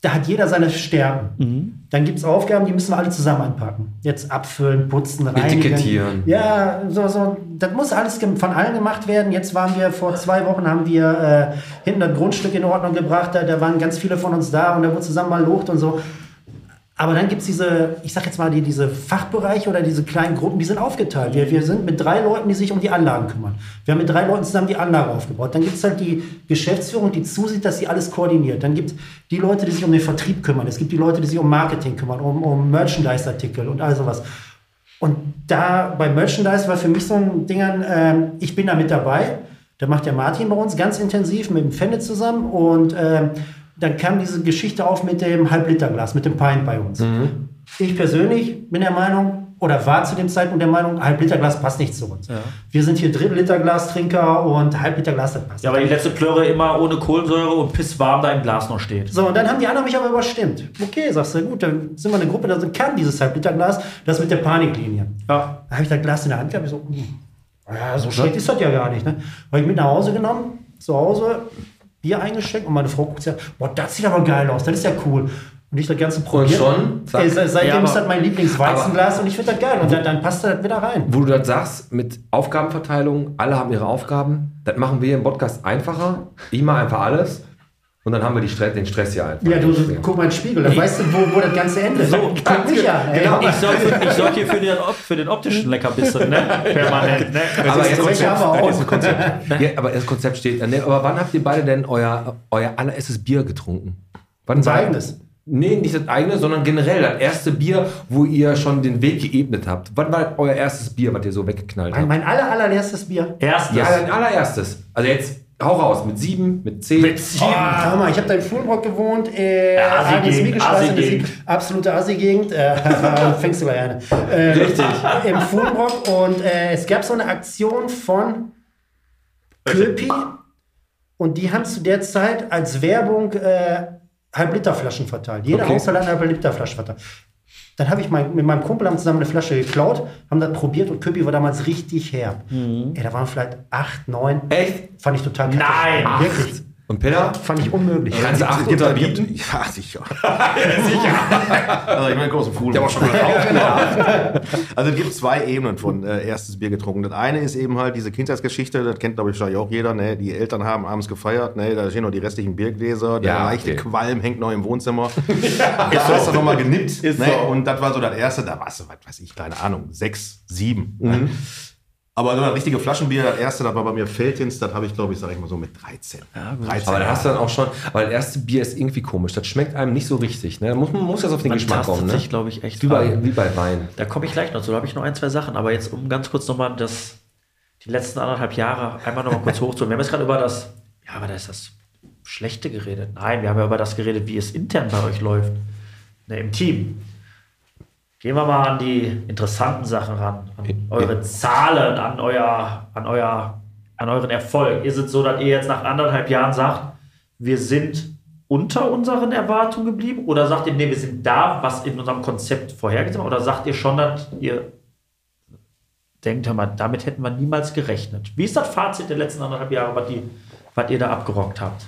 da hat jeder seine Stärken. Mhm. Dann gibt es Aufgaben, die müssen wir alle zusammen anpacken. Jetzt abfüllen, putzen, reinigen. Etikettieren. Ja, so, so, das muss alles von allen gemacht werden. Jetzt waren wir vor zwei Wochen, haben wir äh, hinten das Grundstück in Ordnung gebracht. Da, da waren ganz viele von uns da und da wurde zusammen mal locht und so. Aber dann gibt es diese, ich sag jetzt mal, die, diese Fachbereiche oder diese kleinen Gruppen, die sind aufgeteilt. Wir, wir sind mit drei Leuten, die sich um die Anlagen kümmern. Wir haben mit drei Leuten zusammen die Anlage aufgebaut. Dann gibt es halt die Geschäftsführung, die zusieht, dass sie alles koordiniert. Dann gibt es die Leute, die sich um den Vertrieb kümmern. Es gibt die Leute, die sich um Marketing kümmern, um, um Merchandise-Artikel und all sowas. Und da bei Merchandise war für mich so ein Ding, ähm, ich bin da mit dabei. Da macht der Martin bei uns ganz intensiv mit dem Fende zusammen. Und ähm, dann kam diese Geschichte auf mit dem Halbliterglas, mit dem Pint bei uns. Ich persönlich bin der Meinung, oder war zu dem Zeitpunkt der Meinung, Halbliterglas passt nicht zu uns. Wir sind hier Drittel-Liter-Glastrinker und Halbliterglas, das passt. Ja, weil die letzte Plörre immer ohne Kohlensäure und pisswarm da im Glas noch steht. So, und dann haben die anderen mich aber überstimmt. Okay, sagst du, gut, dann sind wir eine Gruppe, da kann dieses Halbliterglas, das mit der Paniklinie. Ja. Da habe ich das Glas in der Hand gehabt, ich so, hm, ja, so schlecht ist das ja gar nicht. Ne? Habe ich mit nach Hause genommen, zu Hause, Bier eingeschenkt und meine Frau guckt sich an, boah, das sieht aber geil aus, das ist ja cool. Und ich das Ganze probiert. schon? Zack. Ey, se- seitdem Ja, aber- ist das mein Lieblingsweizenglas und ich finde das geil. Und dann, dann passt das wieder rein. Wo du das sagst, mit Aufgabenverteilung, alle haben ihre Aufgaben, das machen wir im Podcast einfacher. Ich mache einfach alles und dann haben wir die Stress, den Stress hier einfach. Ja, du, guck mal in den Spiegel, dann weißt du, wo, wo das Ganze endet. So, guck mich ey. genau. Ich sorge für, ich sorg hier für den, für den optischen Leckerbissen, ne? Permanent, ne? aber, ist so, ich habe auch. das Konzept, ja, aber das Konzept steht. Ne, aber wann habt ihr beide denn euer, euer allererstes Bier getrunken? Wann Unser eigenes. Nee, nicht das eigene, sondern generell das erste Bier, wo ihr schon den Weg geebnet habt. Wann war euer erstes Bier, was ihr so weggeknallt Mein, habt? mein aller, allererstes Bier. Erstes. Ja, dein allererstes. Also jetzt hau raus, mit sieben, mit zehn. Mit sieben. Hör mal, ich habe da in Fulmrock gewohnt, äh. Sieg- absolute Assi-Gegend, äh, fängst du gleich an. Äh, Richtig. Im Fulmrock und äh, es gab so eine Aktion von Köpi und die haben zu der Zeit als Werbung äh, Halbliterflaschen verteilt. Jeder Okay. Haushalt hat eine Halbliterflasche verteilt. Dann habe ich mein, mit meinem Kumpel haben zusammen eine Flasche geklaut, haben das probiert und Köpi war damals richtig herb. Ey, da waren vielleicht acht, neun. Echt? Fand ich total kacke. Nein. Wirklich. Und Peter? Fand ich unmöglich. Kannst du acht unterbieten? Ja, sicher. sicher. also ich meine, großen Fuhl. Der war schon Also es gibt zwei Ebenen von äh, erstes Bier getrunken. Das eine ist eben halt diese Kindheitsgeschichte, das kennt glaube ich wahrscheinlich auch jeder. Ne? Die Eltern haben abends gefeiert, ne? da stehen noch die restlichen Biergläser, der Ja, leichte okay. Qualm hängt noch im Wohnzimmer. Da hast du nochmal genippt. Ist ne? so. Und das war so das erste, da warst du, was weiß ich, keine Ahnung, sechs, sieben. Mhm. Ne? Aber so ein richtige Flaschenbier, das erste, das war bei mir Feldins, das habe ich glaube ich, sag ich mal so mit 13. Ja, 13 Aber da hast du dann auch schon, aber das erste Bier ist irgendwie komisch. Das schmeckt einem nicht so richtig. Ne? Da muss man muss das auf den Man Geschmack kommen. Ne? sich, glaube ich, echt wie, bei, wie bei Wein. Da komme ich gleich noch zu. Da habe ich noch ein, zwei Sachen. Aber jetzt, um ganz kurz nochmal das, die letzten anderthalb Jahre einmal nochmal kurz hochzuholen. Wir haben jetzt gerade über das, ja, aber da ist das Schlechte geredet. Nein, wir haben ja über das geredet, wie es intern bei euch läuft. Ne, Im Team. Gehen wir mal an die interessanten Sachen ran. An eure Zahlen, an euer, an euer, an euren Erfolg. Ist es so, dass ihr jetzt nach anderthalb Jahren sagt, wir sind unter unseren Erwartungen geblieben? Oder sagt ihr, nee, wir sind da, was in unserem Konzept vorhergesehen war? Oder sagt ihr schon, dass ihr denkt, hör mal, damit hätten wir niemals gerechnet? Wie ist das Fazit der letzten anderthalb Jahre, was, die, was ihr da abgerockt habt?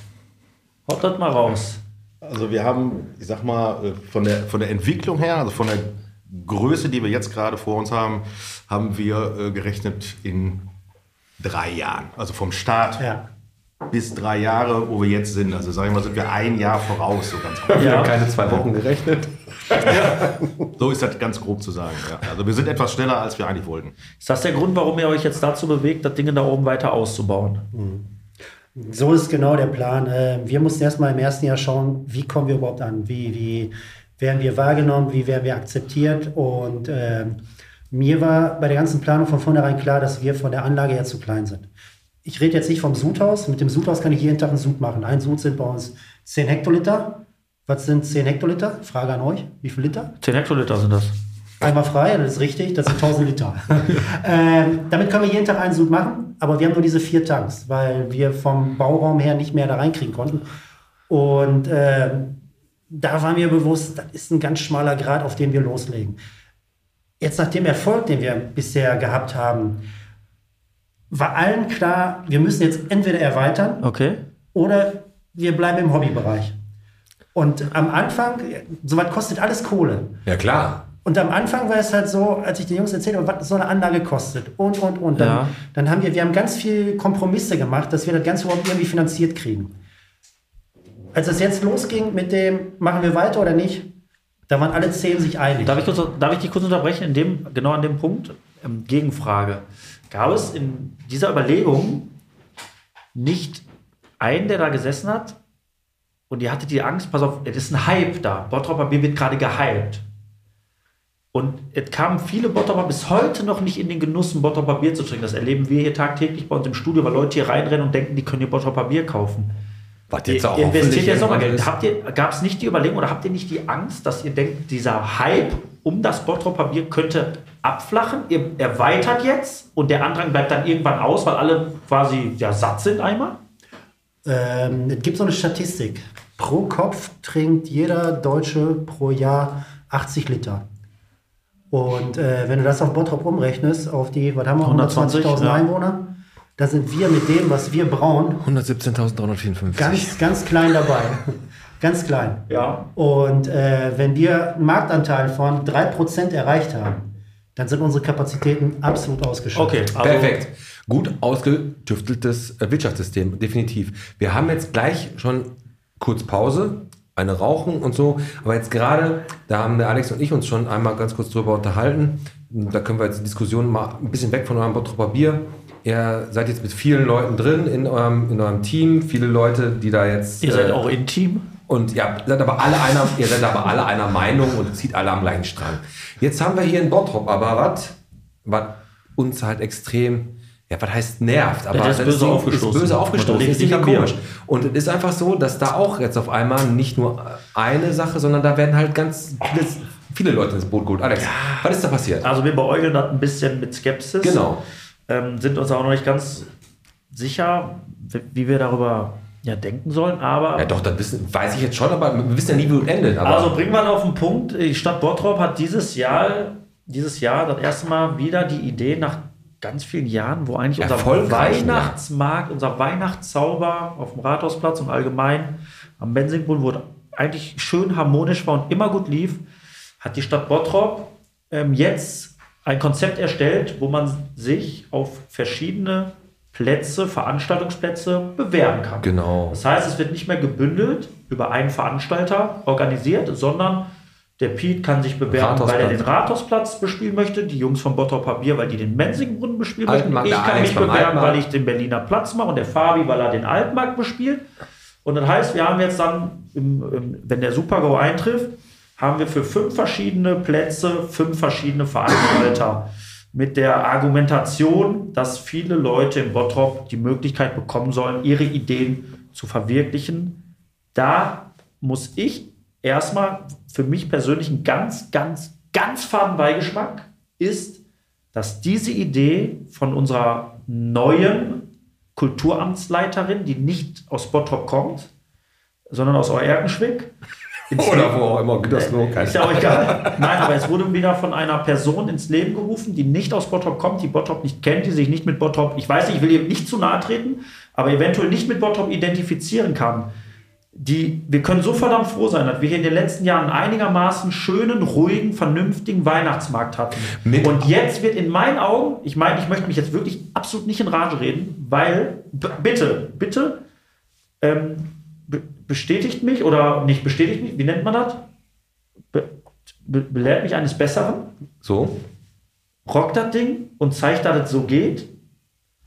Haut das mal raus. Also wir haben, ich sag mal, äh, von der, von der Entwicklung her, also von der Größe, die wir jetzt gerade vor uns haben, haben wir äh, gerechnet in drei Jahren. Also vom Start Ja. bis drei Jahre, wo wir jetzt sind. Also sag ich mal, sind wir ein Jahr voraus, so ganz grob. Wir haben keine zwei Wochen gerechnet. So ist das ganz grob zu sagen. Ja. Also wir sind etwas schneller, als wir eigentlich wollten. Ist das der Grund, warum ihr euch jetzt dazu bewegt, das Ding da oben weiter auszubauen? So ist genau der Plan. Äh, Wir mussten erstmal im ersten Jahr schauen, wie kommen wir überhaupt an? Wie, wie werden wir wahrgenommen? Wie werden wir akzeptiert? Und ähm, mir war bei der ganzen Planung von vornherein klar, dass wir von der Anlage her zu klein sind. Ich rede jetzt nicht vom Sudhaus. Mit dem Sudhaus kann ich jeden Tag einen Sud machen. Ein Sud sind bei uns 10 Hektoliter. Was sind 10 Hektoliter? Frage an euch. Wie viel Liter? 10 Hektoliter sind das. Einmal frei, das ist richtig, das sind 1000 Liter. ähm, damit können wir jeden Tag einen Sud machen, aber wir haben nur diese vier Tanks, weil wir vom Bauraum her nicht mehr da reinkriegen konnten. Und ähm, da war mir bewusst, das ist ein ganz schmaler Grad, auf den wir loslegen. Jetzt nach dem Erfolg, den wir bisher gehabt haben, war allen klar, wir müssen jetzt entweder erweitern Okay. oder wir bleiben im Hobbybereich. Und am Anfang, soweit kostet alles Kohle. Ja, klar. Und am Anfang war es halt so, als ich den Jungs erzählt habe, was so eine Anlage kostet und, und, und. Dann, Ja. dann haben wir, wir haben ganz viel Kompromisse gemacht, dass wir das Ganze überhaupt irgendwie finanziert kriegen. Als es jetzt losging mit dem, machen wir weiter oder nicht, da waren alle zehn sich einig. Darf ich, kurz, darf ich dich kurz unterbrechen? In dem, genau an dem Punkt? Ähm, Gegenfrage. Gab es in dieser Überlegung nicht einen, der da gesessen hat und ihr hattet die Angst, pass auf, es ist ein Hype da. Bottroper Bier wird gerade gehypt. Und es kamen viele Bottroper bis heute noch nicht in den Genuss, ein Bottroper Bier zu trinken. Das erleben wir hier tagtäglich bei uns im Studio, weil Leute hier reinrennen und denken, die können hier Bottroper Bier kaufen. Was Ihr, jetzt auch ihr investiert ist. Habt ihr, gab es nicht die Überlegung oder habt ihr nicht die Angst, dass ihr denkt, dieser Hype um das Bottroper Bier könnte abflachen? Ihr erweitert jetzt und der Andrang bleibt dann irgendwann aus, weil alle quasi ja, satt sind einmal? Ähm, es gibt so eine Statistik. Pro Kopf trinkt jeder Deutsche pro Jahr 80 Liter. Und äh, wenn du das auf Bottrop umrechnest, auf die, was haben wir, 120, 120.000 ja. Einwohner, da sind wir mit dem, was wir brauen, 117.354. ganz, ganz klein dabei. ganz klein. Ja. Und äh, wenn wir einen Marktanteil von 3% erreicht haben, dann sind unsere Kapazitäten absolut ausgeschöpft. Okay, also, Perfekt. Gut ausgetüfteltes äh, Wirtschaftssystem, definitiv. Wir haben jetzt gleich schon kurz Pause, eine Rauchen und so. Aber jetzt gerade, da haben der Alex und ich uns schon einmal ganz kurz drüber unterhalten. Da können wir jetzt die Diskussion mal ein bisschen weg von eurem Bottroper Bier. Ihr seid jetzt mit vielen Leuten drin in eurem, in eurem Team. Viele Leute, die da jetzt. Ihr seid äh, auch intim. und ja, seid aber alle einer, ihr seid aber alle einer Meinung und zieht alle am gleichen Strang. Jetzt haben wir hier in Bottrop aber was, was uns halt extrem, ja, was heißt nervt, aber das ist das böse Ding aufgestoßen. Ist böse aufgestoßen. Ist am komisch. Und es ist einfach so, dass da auch jetzt auf einmal nicht nur eine Sache, sondern da werden halt ganz viele, viele Leute ins Boot geholt. Alex, was ist da passiert? Also wir beäugeln das ein bisschen mit Skepsis. Genau. Ähm, sind uns auch noch nicht ganz sicher, wie- wir darüber ja, denken sollen. Aber Ja, doch, das wissen, weiß ich jetzt schon, aber wir wissen ja nie, wie es endet. Also bringen wir auf den Punkt, die Stadt Bottrop hat dieses Jahr, dieses Jahr das erste Mal wieder die Idee nach ganz vielen Jahren, wo eigentlich unser Erfolgreich, Weihnachtsmarkt, unser Weihnachtszauber auf dem Rathausplatz und allgemein am Bensingbrunnen wurde eigentlich schön harmonisch war und immer gut lief, hat die Stadt Bottrop ähm, jetzt ein Konzept erstellt, wo man sich auf verschiedene Plätze, Veranstaltungsplätze bewerben kann. Genau. Das heißt, es wird nicht mehr gebündelt über einen Veranstalter organisiert, sondern der Piet kann sich bewerben, weil er den Rathausplatz bespielen möchte, die Jungs von Bottrop Bier, weil die den Mensingbrunnen bespielen Altenmarkt, möchten. Ich kann mich bewerben, weil ich den Berliner Platz mache und der Fabi, weil er den Altmarkt bespielt. Und das heißt, wir haben jetzt dann, im, im, wenn der Super-GO eintrifft, haben wir für fünf verschiedene Plätze fünf verschiedene Veranstalter. Mit der Argumentation, dass viele Leute in Bottrop die Möglichkeit bekommen sollen, ihre Ideen zu verwirklichen. Da muss ich erstmal für mich persönlich einen ganz, ganz, ganz faden Beigeschmack ist, dass diese Idee von unserer neuen Kulturamtsleiterin, die nicht aus Bottrop kommt, sondern aus Euerkenschwick, Oder wo auch immer, Gütersloh, keine ist ja auch egal. Nein, aber es wurde wieder von einer Person ins Leben gerufen, die nicht aus Bottrop kommt, die Bottrop nicht kennt, die sich nicht mit Bottrop, ich weiß nicht, ich will ihr nicht zu nahe treten, aber eventuell nicht mit Bottrop identifizieren kann. Die, wir können so verdammt froh sein, dass wir hier in den letzten Jahren einen einigermaßen schönen, ruhigen, vernünftigen Weihnachtsmarkt hatten. Mit- Und jetzt wird in meinen Augen, ich meine, ich möchte mich jetzt wirklich absolut nicht in Rage reden, weil, bitte, bitte, ähm, be bestätigt mich oder nicht bestätigt mich, wie nennt man das? Be be belehrt mich eines Besseren, So. rockt das Ding und zeigt, dass es so geht.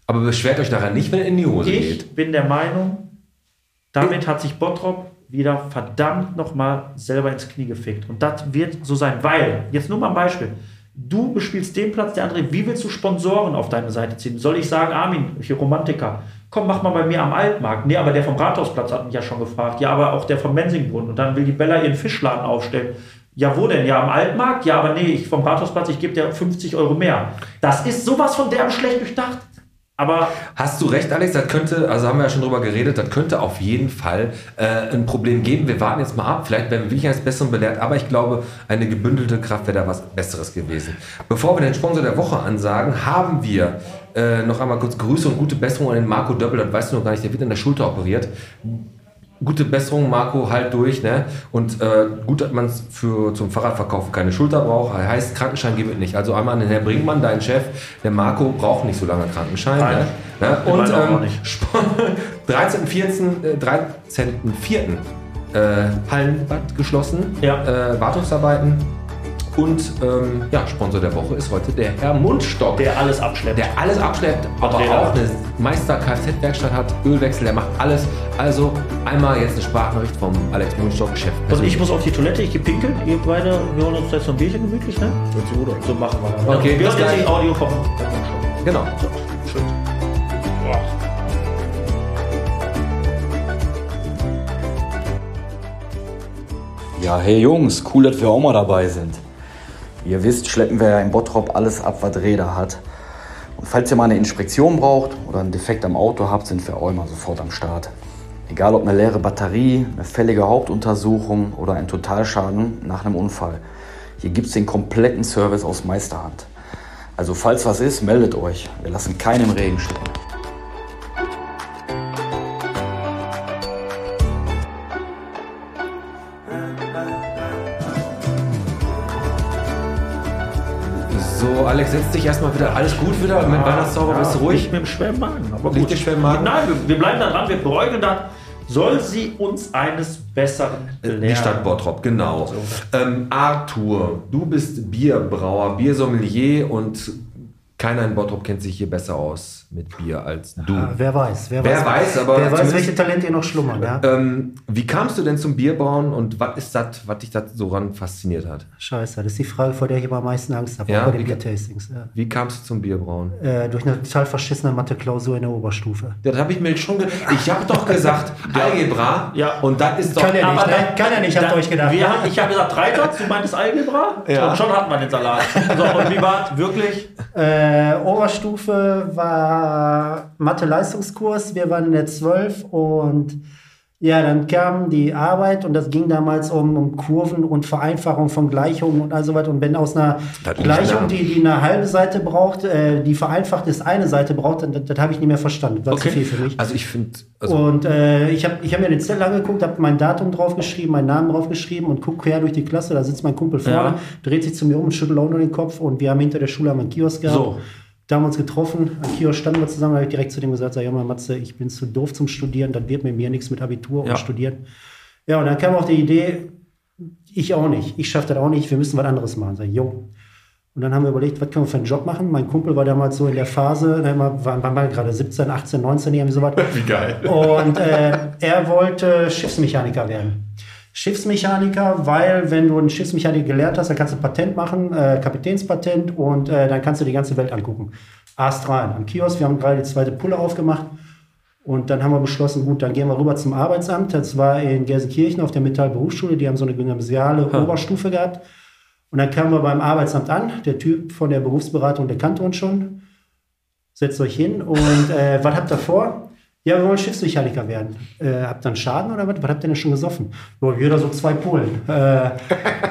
Aber beschwert euch nachher nicht, wenn ihr in die Hose Ich geht. bin der Meinung, damit hat sich Bottrop wieder verdammt nochmal selber ins Knie gefickt. Und das wird so sein, weil, jetzt nur mal ein Beispiel. Du bespielst den Platz, der andere. Wie willst du Sponsoren auf deine Seite ziehen? Soll ich sagen, Armin, hier Romantiker, komm, mach mal bei mir am Altmarkt. Nee, aber der vom Rathausplatz hat mich ja schon gefragt. Ja, aber auch der vom Mensingbrunnen. Und dann will die Bella ihren Fischladen aufstellen. Ja, wo denn? Ja, am Altmarkt? Ja, aber nee, ich vom Rathausplatz, ich gebe dir 50 Euro mehr. Das ist sowas von derbe schlecht durchdacht. Aber Hast du recht, Alex, das könnte, also haben wir ja schon drüber geredet, das könnte auf jeden Fall äh, ein Problem geben. Wir warten jetzt mal ab, vielleicht werden wir wirklich eines Besseren belehrt, aber ich glaube, eine gebündelte Kraft wäre da was Besseres gewesen. Bevor wir den Sponsor der Woche ansagen, haben wir äh, noch einmal kurz Grüße und gute Besserung an den Marco Döppel, das weißt du noch gar nicht, der wird in der Schulter operiert. Gute Besserung, Marco, halt durch, ne? Und äh, gut, dass man für zum Fahrradverkauf keine Schulter braucht. Heißt, Krankenschein gibt es nicht. Also einmal an den Herrn Brinkmann, dein Chef, der Marco braucht nicht so lange Krankenschein. Nein. Ne? Ne? Und ähm, nicht. 13.14. Äh, 13.04. Äh, Hallenbad geschlossen. Ja. Äh, Wartungsarbeiten. Und ähm, ja, Sponsor der Woche ist heute der Herr Mundstock. der alles abschleppt. der alles abschleppt, aber Räder auch eine Meister Kfz-Werkstatt hat, Ölwechsel, der macht alles. Also einmal jetzt eine Sprachnachricht vom Alex Mundstock, Chef. Und ich muss auf die Toilette, ich gehe pinkeln. Ihr beide, wir holen uns jetzt noch ein Bierchen gemütlich, ne? So machen wir das. Okay, wir hören jetzt gleich. die Audio vom vom Genau. So, schön. Ja, hey Jungs, cool, dass wir auch mal dabei sind. Wie ihr wisst, schleppen wir ja in Bottrop alles ab, was Räder hat. Und falls ihr mal eine Inspektion braucht oder einen Defekt am Auto habt, sind wir auch immer sofort am Start. Egal ob eine leere Batterie, eine fällige Hauptuntersuchung oder ein Totalschaden nach einem Unfall. Hier gibt es den kompletten Service aus Meisterhand. Also falls was ist, meldet euch. Wir lassen keinen im Regen stehen. So, Alex, setz dich erstmal wieder. Alles gut wieder? Mit Weihnachtszauber bist du Liegt ruhig? mir im schweren Magen. Aber Liegt gut. dir schwer im Magen? Nein, wir, wir bleiben da dran, wir beäugeln das. Soll sie uns eines Besseren belehren? Die Stadt Bottrop, genau. Ähm, Arthur, du bist Bierbrauer, Biersommelier und keiner in Bottrop kennt sich hier besser aus mit Bier als du. Ah, wer weiß, wer, Wer weiß, aber wer weiß, welche Talente hier noch schlummern. Ja? Ähm, wie kamst du denn zum Bierbrauen und was ist das, was dich da so ran fasziniert hat? Scheiße, das ist die Frage, vor der ich immer am meisten Angst habe, Ja, bei den wie- Biertastings. Ja. Wie kamst du zum Bierbrauen? Äh, durch eine total verschissene Mathe-Klausur in der Oberstufe. Ja, das habe ich mir schon ge Ich habe doch gesagt, Algebra. Ja. Und das ist doch. Kann ja nicht, Aber ne? dann- Kann ja nicht, habt ihr euch gedacht. Wir haben, ich habe gesagt Dreisatz, du meintest Algebra. Ja. Und schon hatten wir den Salat. So, und wie war es wirklich? Äh, Oberstufe war Mathe-Leistungskurs. Wir waren in der 12 und Ja, dann kam die Arbeit und das ging damals um, um Kurven und Vereinfachung von Gleichungen und all so weiter. Und wenn aus einer Gleichung, die, die eine halbe Seite braucht, äh, die vereinfacht ist, eine Seite braucht, dann das, das habe ich nicht mehr verstanden. War Okay. zu viel für mich. Also ich finde, also Und äh, ich habe ich hab mir den Zettel angeguckt, habe mein Datum draufgeschrieben, meinen Namen draufgeschrieben und guck quer durch die Klasse. Da sitzt mein Kumpel vorne, Ja. dreht sich zu mir um schüttelt auch nur den Kopf. Und wir haben hinter der Schule einen Kiosk gehabt. So. Da haben wir uns getroffen, am Kiosk standen wir zusammen, da habe ich direkt zu dem gesagt, sag, ja mal Matze, ich bin zu doof zum Studieren, das wird mit mir nichts mit Abitur Ja. und Studieren. Ja, und dann kam auch die Idee, ich auch nicht, ich schaffe das auch nicht, wir müssen was anderes machen. Sag ich, jo. Und dann haben wir überlegt, was können wir für einen Job machen. Mein Kumpel war damals so in der Phase, wir waren, waren wir gerade 17, 18, 19, irgendwie sowas. Wie geil. Und äh, er wollte Schiffsmechaniker werden. Schiffsmechaniker, weil wenn du einen Schiffsmechaniker gelernt hast, dann kannst du ein Patent machen, äh, Kapitänspatent und äh, dann kannst du die ganze Welt angucken. Astral am Kiosk, wir haben gerade die zweite Pulle aufgemacht und dann haben wir beschlossen, gut, dann gehen wir rüber zum Arbeitsamt. Das war in Gelsenkirchen auf der Metallberufsschule, die haben so eine gymnasiale Oberstufe gehabt. Und dann kamen wir beim Arbeitsamt an, der Typ von der Berufsberatung, der kannte uns schon. Setzt euch hin und äh, was habt ihr vor? Ja, wir wollen Schiffsmechaniker werden. Äh, habt ihr einen Schaden oder was? Was habt ihr denn schon gesoffen? Ja, jeder so zwei Pullen. Äh,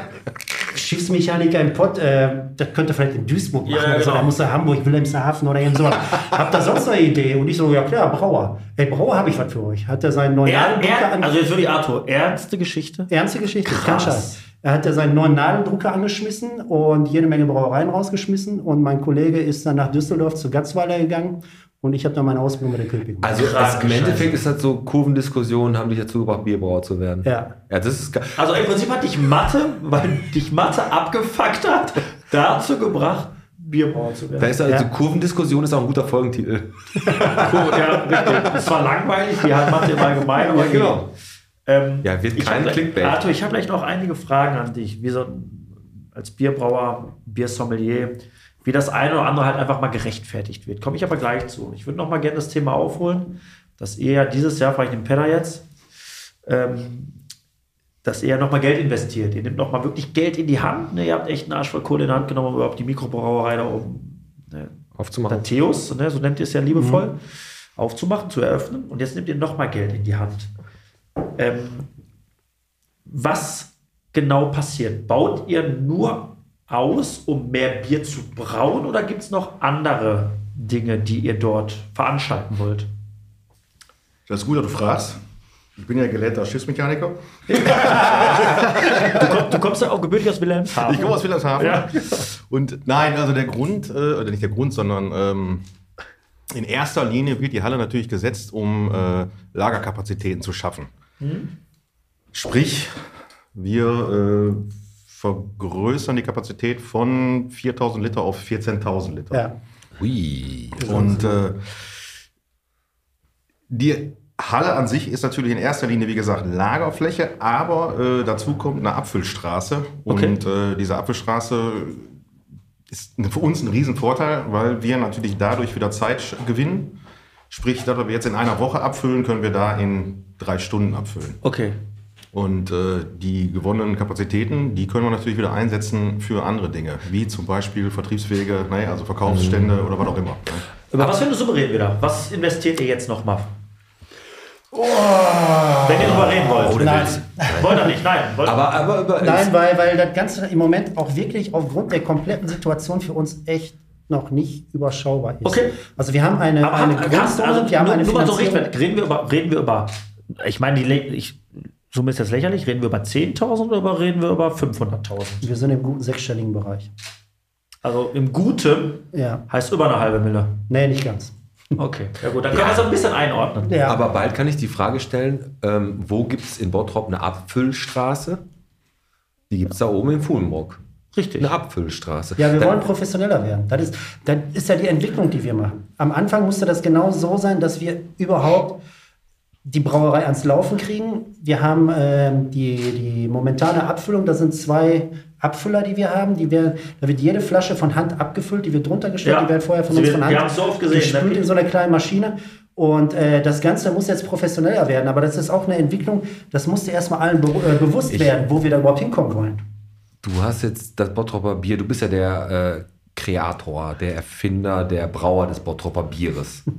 Schiffsmechaniker im Pott, äh, das könnte vielleicht in Duisburg machen. Ja, also, genau. da muss er Hamburg, Wilhelmshaven oder irgend so. Habt ihr sonst eine Idee? Und ich so, ja klar, Brauer. Ey, Brauer habe ich was für euch. Hat er seinen neuen Er, Nadeldrucker er, an- also jetzt wirklich Arthur, ernste Geschichte? Ernste Geschichte, kein Scheiß. Er hat ja seinen neuen Nadeldrucker angeschmissen und jede Menge Brauereien rausgeschmissen. Und mein Kollege ist dann nach Düsseldorf zu Gatzweiler gegangen und ich habe dann meine Ausbildung bei der Köping gemacht. Also Krass, es, im. Endeffekt ist das so, Kurvendiskussionen haben dich dazu gebracht, Bierbrauer zu werden. Ja. Ja, das ist. Also im Prinzip hat dich Mathe, weil dich Mathe abgefuckt hat, dazu gebracht, Bierbrauer zu Da werden. ist also Ja. Kurvendiskussion ist auch ein guter Folgentitel. ja, richtig. Es war langweilig, wie halt Mathe im Allgemeinen. aber genau. Ähm, Ja, wird ich kein hab- Clickbait. Arthur, ich habe vielleicht noch einige Fragen an dich. Wie so als Bierbrauer, Biersommelier, wie das eine oder andere halt einfach mal gerechtfertigt wird. Komme ich aber gleich zu. Ich würde noch mal gerne das Thema aufholen, dass ihr ja dieses Jahr, vielleicht im Pedder jetzt, ähm, dass ihr ja noch mal Geld investiert. Ihr nehmt noch mal wirklich Geld in die Hand. Ne? Ihr habt echt einen Arsch voll Kohle in die Hand genommen, um überhaupt die Mikrobrauerei da oben ne, Aufzumachen. Dateus, ne, so nennt ihr es ja liebevoll, aufzumachen, zu eröffnen. Und jetzt nehmt ihr nochmal Geld in die Hand. Ähm, was genau passiert? Baut ihr nur aus, um mehr Bier zu brauen oder gibt es noch andere Dinge, die ihr dort veranstalten wollt? Das ist gut, dass du fragst. Ich bin ja gelehrter Schiffsmechaniker. Du kommst ja auch gebürtig aus Wilhelmshaven. Ich komme aus Wilhelmshaven. Ja. Und nein, also der Grund, äh, oder nicht der Grund, sondern ähm, in erster Linie wird die Halle natürlich gesetzt, um äh, Lagerkapazitäten zu schaffen. Sprich, wir äh, vergrößern die Kapazität von 4000 Liter auf 14.000 Liter. Ja. Ui. Und äh, die Halle an sich ist natürlich in erster Linie, wie gesagt, Lagerfläche, aber äh, dazu kommt eine Abfüllstraße. Okay. Und äh, diese Abfüllstraße ist für uns ein Riesenvorteil, weil wir natürlich dadurch wieder Zeit gewinnen. Sprich, da wir jetzt in einer Woche abfüllen, können wir da in drei Stunden abfüllen. Okay. Und äh, die gewonnenen Kapazitäten, die können wir natürlich wieder einsetzen für andere Dinge, wie zum Beispiel Vertriebswege, naja, also Verkaufsstände oder was auch immer. ne? Aber was für eine Summe reden wir da? Was investiert ihr jetzt nochmal? Wenn ihr drüber reden wollt. Nein. Wollt ihr nicht? Nein. Wollt Aber, aber über, Nein, weil, weil das Ganze im Moment auch wirklich aufgrund der kompletten Situation für uns echt noch nicht überschaubar ist. Okay. Also wir haben eine, Aber eine Grundsumme, also, wir haben nur, eine nur mal so. Richtwert. Reden wir über, reden wir über, ich meine, die, ich, Summe ist jetzt lächerlich, reden wir über 10.000 oder über- reden wir über 500.000? Wir sind im guten sechsstelligen Bereich. Also im Guten Ja. heißt über eine halbe Mille. Nee, nicht ganz. Okay, ja gut, dann können wir es ein bisschen einordnen. Ja. aber bald kann ich die Frage stellen, ähm, wo gibt es in Bottrop eine Abfüllstraße? Die gibt es da oben in Fuhlenbrock. Richtig. Eine Abfüllstraße. Ja, wir Dann- wollen professioneller werden. Das ist, das ist ja die Entwicklung, die wir machen. Am Anfang musste das genau so sein, dass wir überhaupt die Brauerei ans Laufen kriegen. Wir haben ähm, die, die momentane Abfüllung, das sind zwei Abfüller, die wir haben. Die werden, da wird jede Flasche von Hand abgefüllt, die wird drunter gestellt, Ja. die werden vorher von Sie uns von wir Hand haben's so oft gesehen, gespült in so einer kleinen Maschine. Und äh, das Ganze muss jetzt professioneller werden. Aber das ist auch eine Entwicklung, das musste erstmal allen be äh, bewusst werden, wo wir da überhaupt hinkommen wollen. Du hast jetzt das Bottropper Bier, du bist ja der äh, Kreator, der Erfinder, der Brauer des Bottropper Bieres.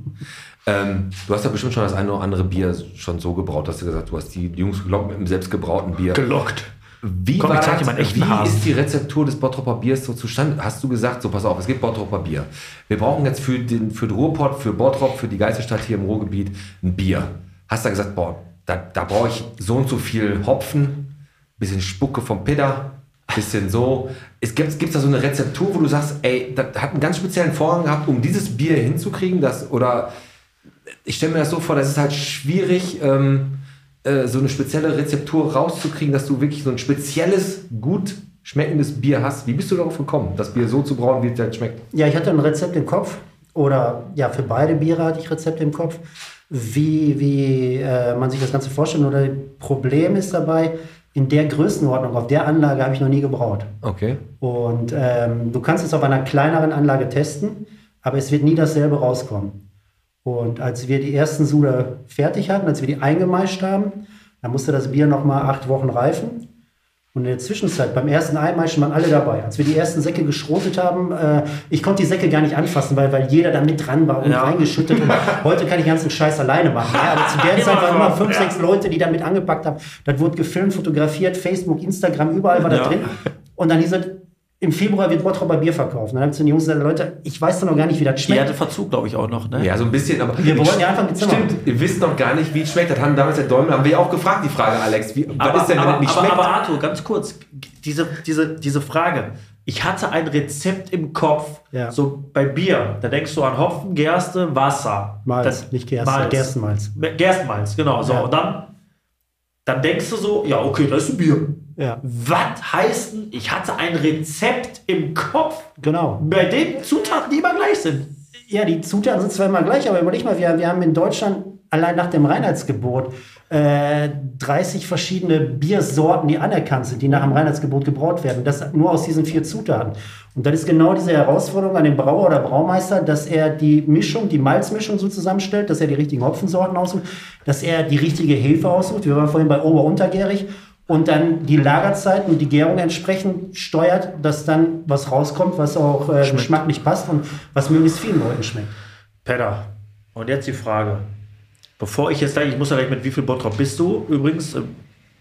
Ähm, du hast ja bestimmt schon das eine oder andere Bier schon so gebraut, dass du gesagt du hast die Jungs gelockt mit einem selbstgebrauten Bier. Gelockt. Wie, Komm, war das- wie Hasen. ist die Rezeptur des Bottropper Biers so zustande? Hast du gesagt, so pass auf, es gibt Bottropper Bier. Wir brauchen jetzt für den, für den Ruhrpott, für Bottrop, für die Geisterstadt hier im Ruhrgebiet ein Bier. Hast da gesagt, boah, da, da brauche ich so und so viel Hopfen, bisschen Spucke vom Pidder, bisschen so. Es gibt gibt's da so eine Rezeptur, wo du sagst, ey, das hat einen ganz speziellen Vorgang gehabt, um dieses Bier hinzukriegen, das, oder ich stelle mir das so vor, das ist halt schwierig, ähm, äh, so eine spezielle Rezeptur rauszukriegen, dass du wirklich so ein spezielles, gut schmeckendes Bier hast. Wie bist du darauf gekommen, das Bier so zu brauen, wie es halt schmeckt? Ja, ich hatte ein Rezept im Kopf. Oder ja, für beide Biere hatte ich Rezepte im Kopf, wie, wie äh, man sich das Ganze vorstellt. Oder Problem ist dabei, in der Größenordnung, auf der Anlage habe ich noch nie gebraut. Okay. Und ähm, du kannst es auf einer kleineren Anlage testen, aber es wird nie dasselbe rauskommen. Und als wir die ersten Sude fertig hatten, als wir die eingemeischt haben, dann musste das Bier nochmal acht Wochen reifen. Und in der Zwischenzeit, beim ersten Einmeischen waren alle dabei. Als wir die ersten Säcke geschrotet haben, äh, ich konnte die Säcke gar nicht anfassen, weil, weil jeder da mit dran war und Ja. reingeschüttet. Und heute kann ich ganzen Scheiß alleine machen. Ja, aber zu der Zeit waren immer fünf, sechs Leute, die da mit angepackt haben. Das wurde gefilmt, fotografiert, Facebook, Instagram, überall war das Ja. drin. Und dann hieß es, im Februar wird Bottroper Bier verkauft. Und dann habe ich zu den Jungs gesagt, Leute, ich weiß doch noch gar nicht, wie das Die schmeckt. hatte Verzug, glaube ich, auch noch, ne? Ja, so ein bisschen, aber. Wir wollten ja einfach Zimmer. Stimmt, ihr wisst noch gar nicht, wie es schmeckt. Das haben damals der Däumel, haben wir ja auch gefragt, die Frage, Alex. Wie, was ist denn, wenn aber, es nicht aber, schmeckt? aber Arthur, ganz kurz, diese, diese, diese Frage. Ich hatte ein Rezept im Kopf, Ja. so bei Bier, da denkst du an Hopfen, Gerste, Wasser. Malz, Das- nicht Gerste, Malz. Gerstenmalz. Gerstenmalz, genau. So, Ja. und dann, dann denkst du so, ja, okay, das ist ein Bier. Ja, Was heißt denn, ich hatte ein Rezept im Kopf, genau. bei dem Zutaten, die immer gleich sind. Ja, die Zutaten sind zwar immer gleich, aber überleg mal, wir, wir haben in Deutschland allein nach dem Reinheitsgebot äh, 30 verschiedene Biersorten, die anerkannt sind, die nach dem Reinheitsgebot gebraut werden. Das nur aus diesen vier Zutaten. Und das ist genau diese Herausforderung an den Brauer oder Braumeister, dass er die Mischung, die Malzmischung so zusammenstellt, dass er die richtigen Hopfensorten aussucht, dass er die richtige Hefe aussucht. Wir waren vorhin bei Ober-Untergärig. Und dann die Lagerzeiten und die Gärung entsprechend steuert, dass dann was rauskommt, was auch äh, geschmacklich passt und was möglichst vielen Leuten schmeckt. Pedder. Und jetzt die Frage. Bevor ich jetzt gleich, ich muss ja gleich mit wie viel Bottrop bist du? Übrigens äh,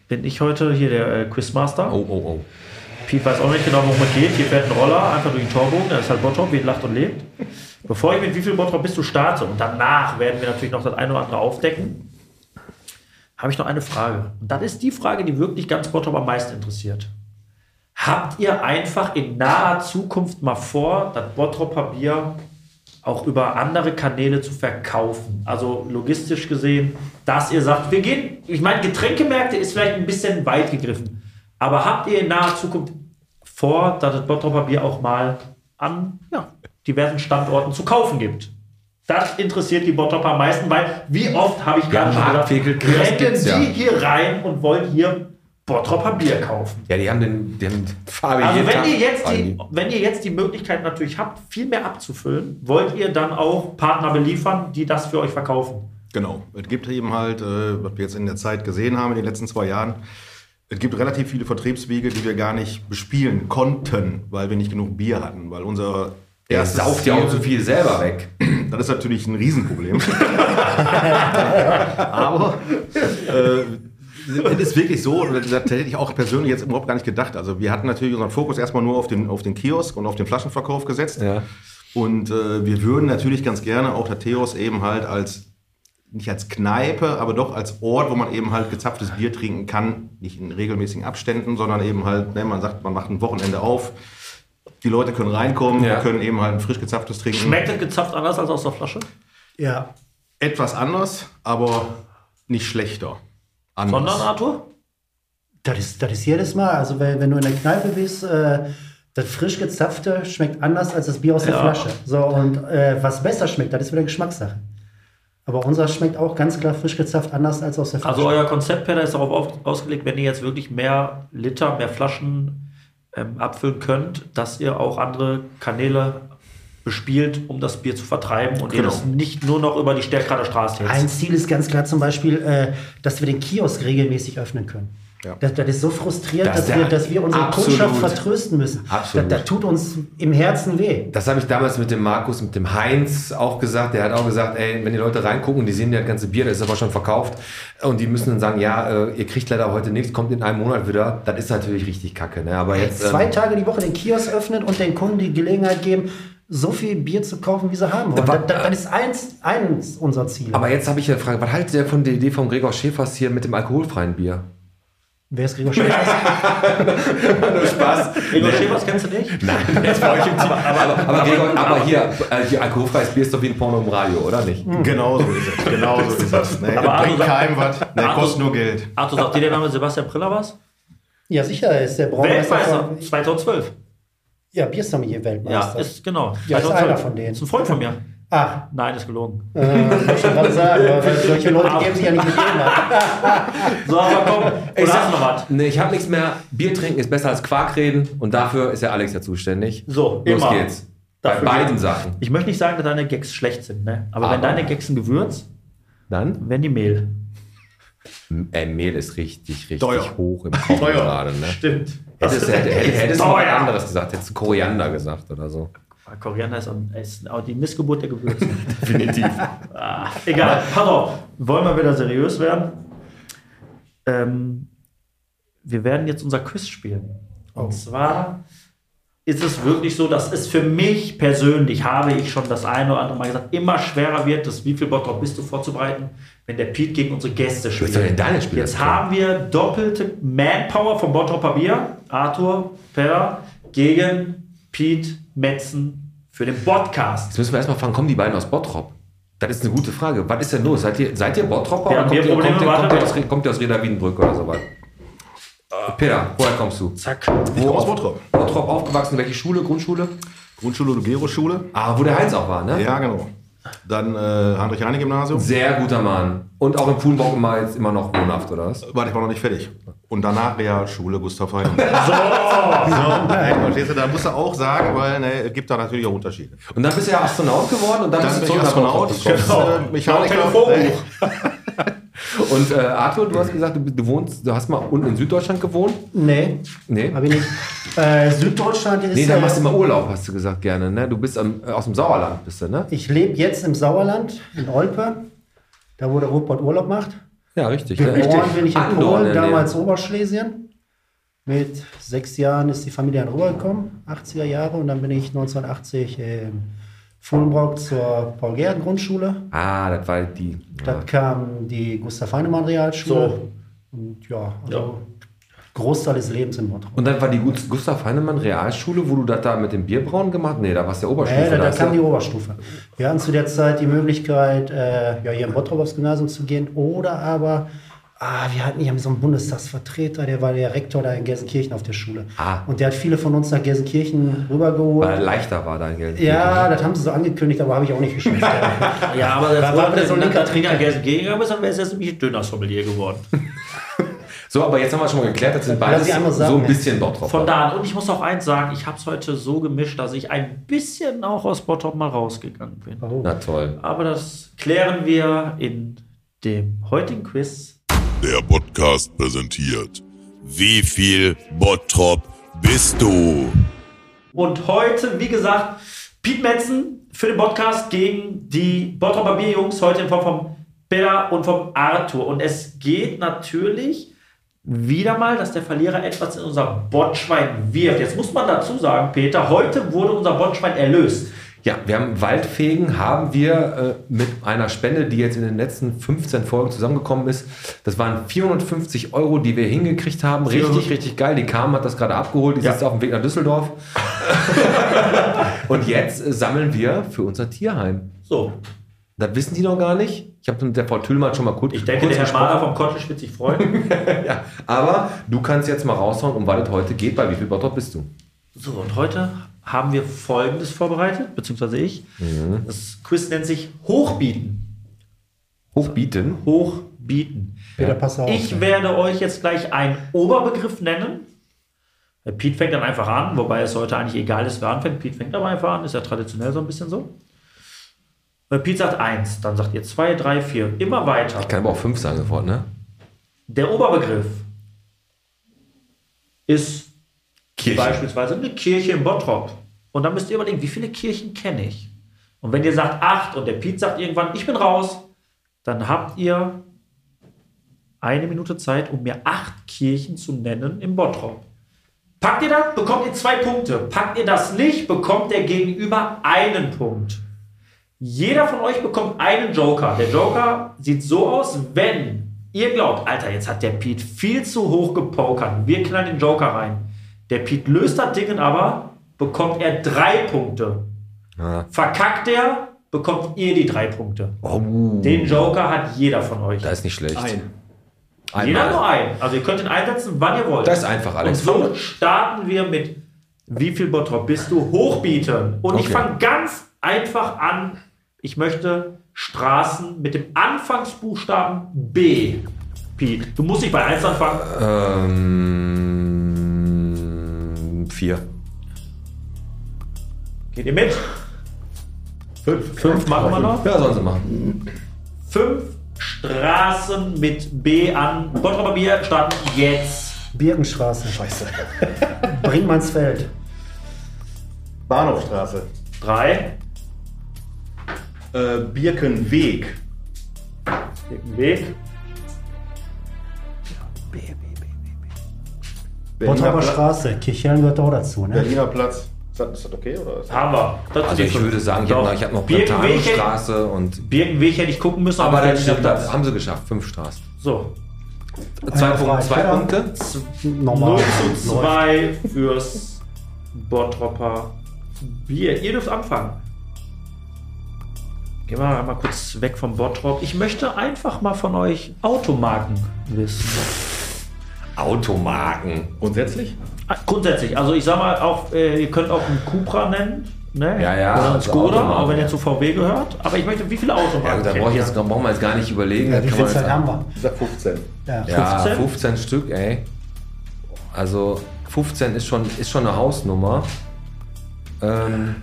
bin ich heute hier der äh, Quizmaster. Oh, oh, oh. Piet weiß auch nicht genau, worum es geht. Hier fährt ein Roller einfach durch den Torbogen. Da ist halt Bottrop, wie lacht und lebt. Bevor ich mit wie viel Bottrop bist du starte und danach werden wir natürlich noch das eine oder andere aufdecken, habe ich noch eine Frage. Und das ist die Frage, die wirklich ganz Bottrop am meisten interessiert. Habt ihr einfach in naher Zukunft mal vor, das Bottroper Bier auch über andere Kanäle zu verkaufen? Also logistisch gesehen, dass ihr sagt, wir gehen, ich meine, Getränkemärkte ist vielleicht ein bisschen weit gegriffen, aber habt ihr in naher Zukunft vor, dass das Bottroper Bier auch mal an ja, diversen Standorten zu kaufen gibt? Das interessiert die Bottroper am meisten, weil wie oft habe ich gerade schon das rennen die ja. hier rein und wollen hier Bottroper Bier kaufen. Ja, die haben den, den Fabi Also wenn ihr, jetzt die, wenn ihr jetzt die Möglichkeit natürlich habt, viel mehr abzufüllen, wollt ihr dann auch Partner beliefern, die das für euch verkaufen? Genau. Es gibt eben halt, äh, was wir jetzt in der Zeit gesehen haben, in den letzten zwei Jahren, es gibt relativ viele Vertriebswege, die wir gar nicht bespielen konnten, weil wir nicht genug Bier hatten. Weil unser Der sauft ja auch so viel selber weg. Das ist natürlich ein Riesenproblem. Aber äh, es ist wirklich so, das hätte ich auch persönlich jetzt überhaupt gar nicht gedacht. Also wir hatten natürlich unseren Fokus erstmal nur auf den, auf den Kiosk und auf den Flaschenverkauf gesetzt. Ja. Und äh, wir würden natürlich ganz gerne auch der Theos eben halt als, nicht als Kneipe, aber doch als Ort, wo man eben halt gezapftes Bier trinken kann. Nicht in regelmäßigen Abständen, sondern eben halt, ne, man sagt, man macht ein Wochenende auf. Die Leute können reinkommen, Ja. können eben halt ein frisch gezapftes trinken. Schmeckt das gezapft anders als aus der Flasche? Ja. Etwas anders, aber nicht schlechter. Anders. Sondern, Arthur? Das ist, das ist jedes Mal. Also wenn, wenn du in der Kneipe bist, äh, das frisch gezapfte schmeckt anders als das Bier aus der Ja. Flasche. So, und äh, was besser schmeckt, das ist wieder Geschmackssache. Aber unser schmeckt auch ganz klar frisch gezapft anders als aus der Flasche. Also euer Konzept, Peter, ist darauf auf, ausgelegt, wenn ihr jetzt wirklich mehr Liter, mehr Flaschen ähm, abfüllen könnt, dass ihr auch andere Kanäle bespielt, um das Bier zu vertreiben und ihr Genau. das nicht nur noch über die Stärkrader Straße Ein jetzt. Ziel ist ganz klar zum Beispiel, äh, dass wir den Kiosk regelmäßig öffnen können. Das, das ist so frustrierend, Das dass, wir, dass wir unsere absolut. Kundschaft vertrösten müssen. Absolut. Das, das tut uns im Herzen weh. Das habe ich damals mit dem Markus, mit dem Heinz auch gesagt. Der hat auch gesagt, ey, wenn die Leute reingucken, die sehen ja das ganze Bier, das ist aber schon verkauft. Und die müssen dann sagen, ja, äh, ihr kriegt leider heute nichts, kommt in einem Monat wieder. Das ist natürlich richtig kacke. Ne? Aber jetzt, Zwei ähm, Tage die Woche den Kiosk öffnen und den Kunden die Gelegenheit geben, so viel Bier zu kaufen, wie sie haben wollen. Das, das ist eins, eins unserer Ziele. aber jetzt habe ich eine Frage, was haltet ihr von der Idee von Gregor Schäfers hier mit dem alkoholfreien Bier? Wer ist Gregor Schäfer? Nur Spaß. Gregor Schäfers kennst du nicht? Nein, jetzt bei euch im Team. Aber, aber, Gregor, aber hier, äh, hier alkoholfreies Bier ist doch wie ein Porno im Radio, oder nicht? Genau so ist es. Genau so ist es. Nee, Aber Arthur sagt- keinem was. Nee, Arthur- kostet nur Geld. Arthur, sagt dir der Name Sebastian Priller was? ja, sicher, er ist der Braumeister Weltmeister, von, 2012. ja, Biersommelier-Weltmeister. Ja, ist genau. Ja, ist 2012. einer von denen. Ist ein Freund von mir. Ach, Nein, ist gelogen. äh, wollte ich schon gerade sagen, solche Leute geben sich ja nicht mit jedem ab. So, aber komm, Ich sag noch was? Nee, ich habe nichts mehr. Bier trinken ist besser als Quark reden und dafür ist ja Alex ja zuständig. So, Los immer. geht's. Bei Dafür beiden geht's. Sachen. Ich möchte nicht sagen, dass deine Gags schlecht sind, ne? Aber, wenn Aber- deine Gags ein Gewürz, Dann? werden die Mehl. Äh, Mehl ist richtig, richtig Teuer. hoch im Teuer. gerade. Ne? Stimmt. Hättest, hätte, hätte, hättest du was anderes gesagt, hättest du Koriander gesagt oder so. Koriander ist, auch- ist auch die Missgeburt der Gewürze. Definitiv. ah, egal. Pass auf. Wollen wir wieder seriös werden? Ähm, wir werden jetzt unser Quiz spielen. Und zwar ist es wirklich so, dass es für mich persönlich, habe ich schon das eine oder andere Mal gesagt, immer schwerer wird, das wie viel Bock drauf bist du vorzubereiten, wenn der Pete gegen unsere Gäste spielt. denn deine? Jetzt haben wir doppelte Manpower vom Bottropper Bier. Arthur, Per gegen Pete Metzen für den Podcast. Jetzt müssen wir erstmal fragen, kommen die beiden aus Bottrop? Das ist eine gute Frage. Was ist denn los? Seid ihr, seid ihr Bottropper Wir oder kommt ihr, kommt, ihr, kommt, ihr aus, kommt ihr aus Reda Wiedenbrück oder so was? Peter, woher kommst du? Zack. Ich komme aus Bottrop. Bottrop aufgewachsen, welche Schule? Grundschule? Grundschule Lugero-Schule. Ah, wo der Heinz auch war, ne? Ja, genau. Dann äh, Heinrich-Heine-Gymnasium. Sehr guter Mann. Und auch in Fuhlenbauch immer jetzt immer noch wohnhaft, oder was? Warte, ich war noch nicht fertig. Und danach Realschule Gustav Heinemann. So! so. Verstehst du, da musst du auch sagen, weil ne, es gibt da natürlich auch Unterschiede. Und dann bist du ja Astronaut geworden und dann, Dann bist du Astronaut, Bottrop gekommen. äh, Mechaniker. Telefonbuch. Und äh, Arthur, du hast gesagt, du, du wohnst, du hast mal unten in Süddeutschland gewohnt. Nee, Nee. habe ich nicht. Äh, Süddeutschland ist. Nee, da äh, machst du mal Urlaub, hast du gesagt, gerne. Ne? Du bist am, äh, aus dem Sauerland, bist du, ne? Ich lebe jetzt im Sauerland, in Olpe, da wo der Ruhrpott Urlaub macht. Ja, richtig. Geboren bin ich in Andorn Polen, damals Oberschlesien. Mit sechs Jahren ist die Familie dann rübergekommen, 80er Jahre. Und dann bin ich 1980 in Fulmbrock zur Paul-Gerhardt-Grundschule. Ah, das war die. Ja. Dann kam die Gustav Heinemann Realschule. Und ja, also Großteil des Lebens in Bottrop. Und dann war die Gu- Gustav Heinemann Realschule, wo du das da mit dem Bierbrauen gemacht Nee, da warst du ja Oberstufe. Äh, da, da hast kam du- die Oberstufe. Wir hatten zu der Zeit die Möglichkeit, äh, ja, hier in Bottrop aufs Gymnasium zu gehen oder aber, ah, wir hatten hier so einen Bundestagsvertreter, der war der Rektor da in Gelsenkirchen auf der Schule. Ah. Und der hat viele von uns nach Gelsenkirchen rübergeholt. weil leichter war dein Geld. ja, das haben sie so angekündigt, aber habe ich auch nicht geschafft. Ja, aber Da war wieder so ein linker Trainer Trinker. gegengegangen bist, dann wärst du jetzt nämlich ein Dönersommelier geworden. So, aber jetzt haben wir schon mal geklärt, das sind beides sagen, so ein bisschen Bottrop. Von da an. Und ich muss auch eins sagen, ich habe es heute so gemischt, dass ich ein bisschen auch aus Bottrop mal rausgegangen bin. Oh. Na toll. Aber das klären wir in dem heutigen Quiz. Der Podcast präsentiert. Wie viel Bottrop bist du? Und heute, wie gesagt, Piet Metzen für den Podcast gegen die Bottroper Bierjungs, heute in Form von Peter und vom Arthur. Und es geht natürlich wieder mal, dass der Verlierer etwas in unser Botschwein wirft. Jetzt muss man dazu sagen, Peter, heute wurde unser Botschwein erlöst. Ja, wir haben Waldfegen, haben wir äh, mit einer Spende, die jetzt in den letzten 15 Folgen zusammengekommen ist. Das waren 450 Euro, die wir hingekriegt haben. Richtig, richtig geil. Die Kam hat das gerade abgeholt. Die sitzt auf dem Weg nach Düsseldorf. Und jetzt äh, sammeln wir für unser Tierheim. So, Das wissen die noch gar nicht. Ich habe mit der Frau Tüllmann schon mal kurz ich denke, kurz der Herr gesprochen. vom Kottisch wird sich freuen. ja, aber du kannst jetzt mal raushauen, um was es heute geht. Bei wie viel Bottrop bist du? So, und heute haben wir Folgendes vorbereitet, beziehungsweise ich. Das Quiz nennt sich Hochbieten. Hochbieten. Hochbieten. Peter, pass auf. Ich werde euch jetzt gleich einen Oberbegriff nennen. Piet fängt dann einfach an, wobei es heute eigentlich egal ist, wer anfängt. Piet fängt aber einfach an, ist ja traditionell so ein bisschen so. Wenn Piet sagt eins, dann sagt ihr zwei, drei, vier, immer weiter. Ich kann aber auch fünf sagen sofort, ne? Der Oberbegriff ist Kirche. beispielsweise eine Kirche in Bottrop. Und dann müsst ihr überlegen, wie viele Kirchen kenne ich? Und wenn ihr sagt acht und der Piet sagt irgendwann, ich bin raus, dann habt ihr eine Minute Zeit, um mir acht Kirchen zu nennen im Bottrop. Packt ihr das, bekommt ihr zwei Punkte. Packt ihr das nicht, bekommt der Gegenüber einen Punkt. Jeder von euch bekommt einen Joker. Der Joker sieht so aus, wenn ihr glaubt, Alter, jetzt hat der Pete viel zu hoch gepokert. Wir knallen den Joker rein. Der Pete löst das Ding aber, bekommt er drei Punkte. Ja. Verkackt er, bekommt ihr die drei Punkte. Den Joker hat jeder von euch. Da ist nicht schlecht. Ein. Jeder Einmal. nur einen. Also ihr könnt ihn einsetzen, wann ihr wollt. Das ist einfach, Und Alex. so starten wir mit wie viel Bottrop bist du hochbieten. Und ich Okay. fange ganz einfach an. Ich möchte Straßen mit dem Anfangsbuchstaben B. Piet, du musst nicht bei 1 anfangen. Ähm, vier. Geht ihr mit? Fünf. Fünf machen wir noch. Ja, sollen sie machen. Fünf Straßen mit B an. Bottroper Bier starten jetzt. Birkenstraße. Scheiße. Brinkmannsfeld. Bahnhofstraße. Drei. Äh, Birkenweg. Weg. Pla Straße. Kirchhellen gehört auch dazu, ne? Berliner Platz. Ist das, ist das okay? Oder ist das Haben wir. Das Also ich würde sagen, ich habe Doch. noch, ich hab noch Birkenweg, Platanerstraße und. Birkenweg hätte ich gucken müssen, Aber das nicht stimmt, das haben sie geschafft. Fünf Straßen. So. Zwei, frei. zwei. Punkte. Normal. 0 zu 2 fürs Bottropper Bier. Ihr dürft anfangen. Gehen wir mal kurz weg vom Bottrop. Ich möchte einfach mal von euch Automarken wissen. Automarken. grundsätzlich? Ah, Grundsätzlich, also ich sag mal, auch, äh, ihr könnt auch einen Cupra nennen. Ne? Ja, ja, Oder einen also Skoda, Automarken. auch wenn ihr zu VW gehört. Aber ich möchte, wie viele Ja, Automarken gut, da brauche ich jetzt, da brauchen wir jetzt gar nicht überlegen. Ja, da wie kann viel man Zeit haben wir? Ich sag 15. Ja. Ja, 15? 15 Stück, ey. Also 15 ist schon, ist schon eine Hausnummer. Ähm,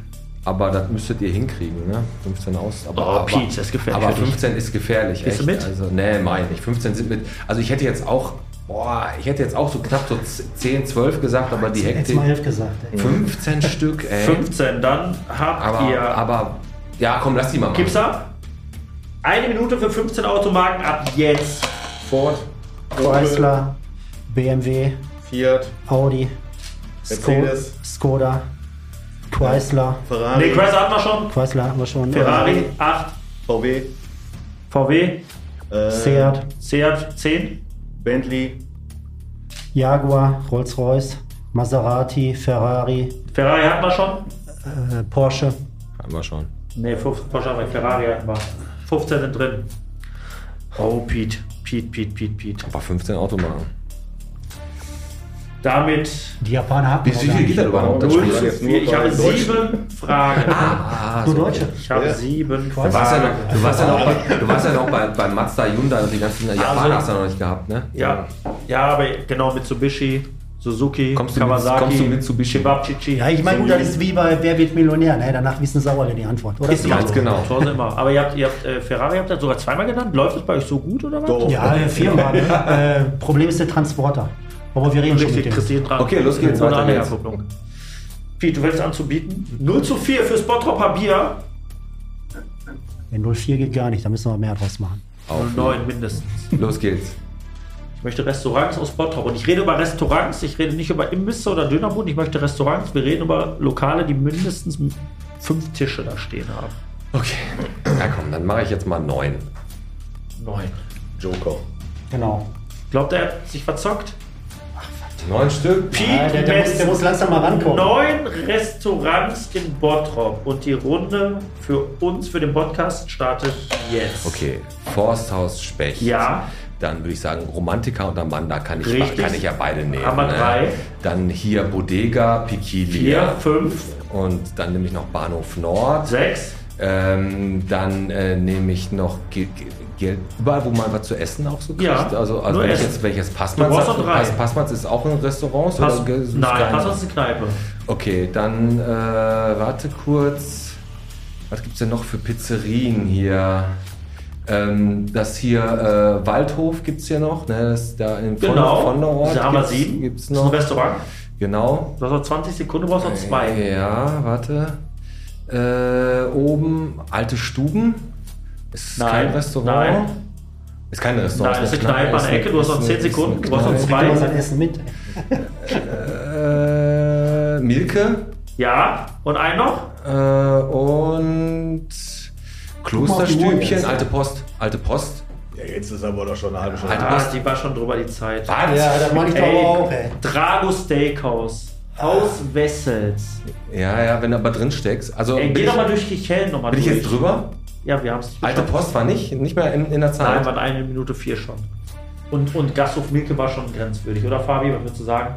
aber das müsstet ihr hinkriegen, ne? 15 aus. Aber, Oh, aber, Piet, das ist gefährlich Aber für dich. 15 ist gefährlich, Gehst echt. du mit? Also, nee, meine ich. 15 sind mit. Also ich hätte jetzt auch, boah, ich hätte jetzt auch so knapp so 10, 12 gesagt, aber die Jetzt mal Hektik. elf gesagt. Ey. 15 Stück, ey. 15, dann habt Aber, ihr. aber, ja, komm, lass die mal machen. Gib's ab. Eine Minute für 15 Automarken ab jetzt. Ford. Chrysler, BMW, Fiat. Audi, Mercedes. Skoda, Chrysler. Ferrari. Nee, Chrysler hatten wir schon. Chrysler hatten wir schon. Ferrari 8, VW. VW, Äh, Seat, Seat 10, Bentley. Jaguar, Rolls-Royce, Maserati, Ferrari, Ferrari hatten wir schon. äh, Porsche. Haben wir schon. Nee, 15, Porsche haben wir, Ferrari hatten wir. 15 sind drin. Oh, Pete, Pete, Pete, Pete, Pete. Aber 15 Automarken. Damit Die Japaner hatten Wie wir viel geht überhaupt? Das 0 Spiel? zu jetzt nur 4. Ich habe sieben Fragen. Ah, Du so. Deutsche. Ich habe Ja. sieben Du warst ja Fragen. noch, du warst ja noch, bei, du warst ja noch bei, bei Mazda, Hyundai und die ganzen Japaner Also- hast du noch nicht gehabt, ne? Ja, ja, aber genau Mitsubishi, Suzuki, Kommst du mit- Kawasaki, kommst du Mitsubishi? Shibabchichi. Ja, ich meine, gut, das ist wie bei Wer wird Millionär, ne? Danach wissen sie sauer die Antwort, oder? Ist Ganz so. genau. So immer. Aber ihr habt, ihr habt äh, Ferrari habt ihr sogar zweimal genannt. Läuft es bei euch so gut oder was? Doch. Ja, viermal. Ne? Äh, Problem ist der Transporter. Aber wir reden schon mit Richtig, dem. Christine dran. Okay, los geht's, Ohne. Herkupplung. Piet, du willst anzubieten? 0 zu 4 fürs Bottropper Bier. Wenn 04 geht gar nicht, da müssen wir mehr draus machen. 09 mindestens. Los geht's. Ich möchte Restaurants aus Bottrop. Und ich rede über Restaurants, ich rede nicht über Imbisse oder Dönerbund, ich möchte Restaurants. Wir reden über Lokale, die mindestens fünf Tische da stehen haben. Okay. Ja komm, dann mache ich jetzt mal neun. Neun. Joker. Genau. Glaubt er, hat sich verzockt? Neun Stück. Piet Ja, der, der, muss, der muss langsam mal rankommen. Neun Restaurants in Bottrop. Und die Runde für uns, für den Podcast, startet jetzt. Okay, Forsthaus Specht. Ja. Dann würde ich sagen, Romantiker und Amanda kann ich, Richtig. kann ich ja beide nehmen. Haben wir ne? drei. Dann hier Bodega, Piquilia. Vier, fünf, Und dann nehme ich noch Bahnhof Nord. sechs. Ähm, dann äh, nehme ich noch Ge Ge Ge überall, wo man was zu essen auch so kriegt. Ja, also, also wenn ich jetzt, wenn ich jetzt Passmanns Du brauchst sag, noch drei. Pass, Passmanns ist auch ein Restaurant? Pass, oder ist es nein, kein- Pass uns eine Kneipe. Okay, dann äh, warte kurz. Was gibt's denn noch für Pizzerien hier? Ähm, das hier äh, Waldhof gibt es hier noch. Ne? Das da in von, Genau. Ort Da haben wir gibt's- sieben. Gibt's Das ist ein noch. Restaurant. Genau. Du hast noch 20 Sekunden, du brauchst noch zwei. Ja, warte. Äh, oben alte Stuben. Ist Nein, kein Restaurant. nein. Ist kein Restaurant. Nein, ist eine Kneipe an der Ecke. Du hast noch ist 10 eine- Sekunden. Du hast noch zwei. Mal sein Essen mit. Äh, Milke. Ja, und ein noch? Äh, und Klosterstübchen, alte Post. Alte Post. Ja, jetzt ist aber doch schon eine halbe Stunde. Alte Ah, Post. die war schon drüber die Zeit. Was? Ja, das meine ich doch auch, ey. Drago Steakhouse. Aus Wessels. Ja, ja, wenn du aber drin steckst. Also Ey, geh doch mal durch die Kellen nochmal bin ich jetzt drüber? Ja, wir haben es Alte Post war nicht, nicht mehr in, in der Nein, Zeit. waren eine Minute vier schon. Und, und Gasthof Milke war schon grenzwürdig, oder Fabi? Was würdest du sagen?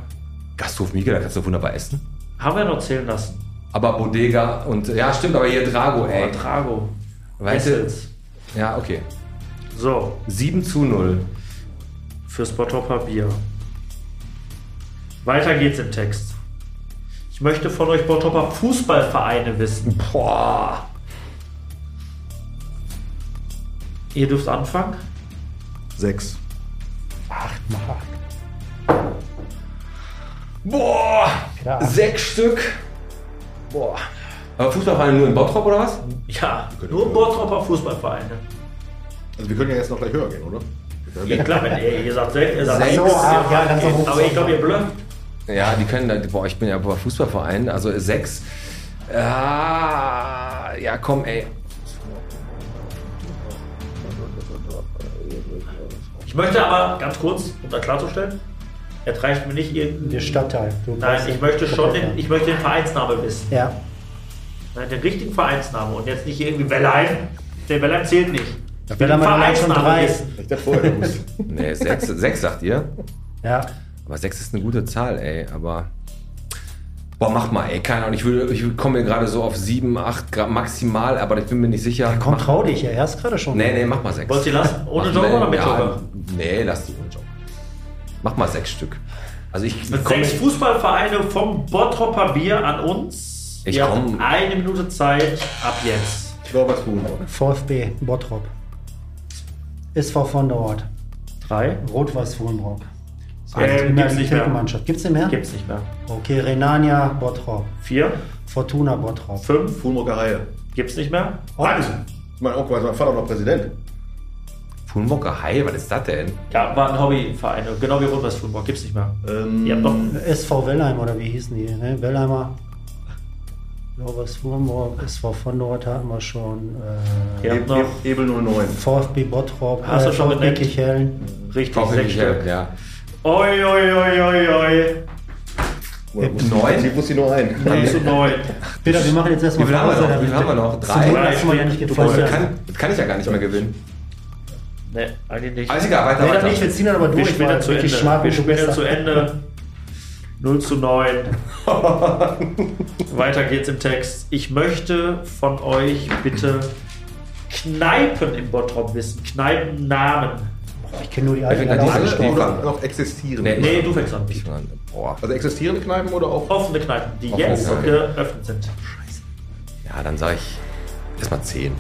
Gasthof Mieke, da kannst du wunderbar essen. Haben wir noch zählen lassen. Aber Bodega und ja, stimmt, aber hier Drago, ey. Oh, Drago. Weißt du? Wessels. Ja, okay. So, 7 zu 0. fürs Bottropper Bier. Weiter geht's im Text. Ich möchte von euch Bottropper Fußballvereine wissen. Boah. Ihr dürft anfangen. Sechs. Boah. Ja. Sechs Stück. Boah. Aber Fußballverein nur in Bottrop oder was? Ja, nur Bottropper Fußballvereine. Also wir können ja jetzt noch gleich höher gehen, oder? Ja, klar, wenn ihr, ihr sagt sechs, ihr sagt Sechs. sechs. Ja, ganz hoch. Aber ich glaube, ihr blöft. Ja, die können da, boah, ich bin ja bei Fußballverein, also sechs. Ah, ja, komm, ey. Ich möchte aber ganz kurz, um das klarzustellen, es reicht mir nicht irgendein. Der Stadtteil. Du Nein, ich möchte schon den, ich möchte den Vereinsnamen wissen. Ja. Nein, den richtigen Vereinsnamen und jetzt nicht irgendwie Wellheim. Der Wellheim zählt nicht. Ich will hat allein schon Vereinsnamen drei. wissen. Ich dachte vorher. Nee, sechs, sechs sagt ihr. Ja. Aber sechs ist eine gute Zahl, ey, aber. Boah, mach mal, ey, keine Ahnung. Ich, würde, ich komme mir gerade so auf sieben, acht Grad maximal, aber ich bin mir nicht sicher. Komm, mach, trau dich, er ist gerade schon. Nee, nee, mach mal sechs. Wollt ihr lassen? Ohne Mach- Joker nee, oder mit ja, Joker? Nee, lass die ohne Joker. Mach mal sechs Stück. Also ich, Mit ich komm- sechs Fußballvereine vom Bottropper Bier an uns. Ich Ihr habt komm- eine Minute Zeit ab jetzt. Ich glaube, was tun wir. VfB, Bottrop. SV von der Ort. Drei. Rot-Weiß Fuhlenbrock. Ähm, gibt's nicht mehr. Mannschaft. Gibt's den mehr? Gibt's nicht mehr. Okay, Renania, Bottrop. Vier. Fortuna, Bottrop. Fünf. Fulmrocker Haie. Gibt's nicht mehr. Eins. Mein Onkel, mein Vater noch Präsident. Fulmocker Hai, was ist das denn? Ja, war ein Hobbyverein. Genau wie Rot-Weiß Fußball. Gibt's nicht mehr. Ähm, Ihr habt noch. SV Wellheim oder wie hießen die? Ne? Wellheimer. Rot-Weiß Fuhlenbrock, SV von der Ort hatten wir schon. Äh, Ihr habt noch. Ebel 09. VfB Bottrop. Hast du schon VfB? Kichellen. Richtig, sechs Stück. ja. Oi, oi, oi, oi, oi. Oder muss- Neun? Sie wusste nur einen. Null zu neun. Peter, wir machen jetzt Wie erstmal viel haben wir noch? Wie viel haben wir noch? Drei? Hast du mal ja nicht gefreut. das, kann, das kann ich ja gar nicht mehr gewinnen. Ne, eigentlich nicht. Alles egal, weiter, Nee, weiter. nicht, wir ziehen dann aber Wir durch. spielen weil zu wirklich Ende. Schmarrn Wir so spielen zu Ende. 0 zu 9. Weiter geht's im Text. Ich möchte von euch bitte Kneipen im Bottrop wissen. Kneipennamen. Ich kenne nur die Ich alten. die diese- alle die-. Oder noch existieren. Nee, Nee, du fängst an. Ich meine, Boah. Also existierende Kneipen oder auch? Offene Kneipen, die Offene jetzt Kneipen. geöffnet sind. Ja, dann sage ich erstmal zehn.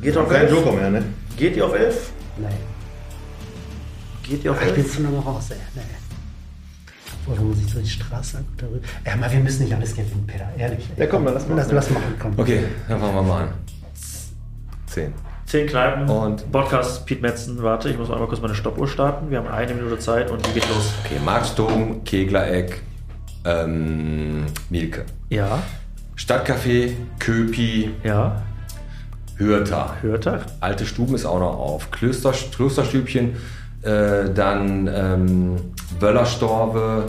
Geht auf Kein 11? Joker mehr, ne? Geht ihr auf 11? Nee. Geht ihr auf Ich bin 11? zu lange raus, ey. Nee. Oder muss ich so die Straße darüber. Ja, mal, wir müssen nicht alles gewinnen, Peter. Ehrlich. Ja, komm, dann lass mal. Lass, lass machen, komm. Okay, dann fangen wir mal an. Zehn. 10 Kneipen. Und- Podcast Piet Metzen. Warte, ich muss einmal kurz meine Stoppuhr starten. Wir haben eine Minute Zeit und die geht los. Okay, Marktsturm, Keglereck, ähm, Mielke. Ja, Stadtcafé, Köpi, ja. Hürter. Hört er? Alte Stuben ist auch noch auf. Klöster, Klosterstübchen, äh, dann ähm, Böllerstorbe.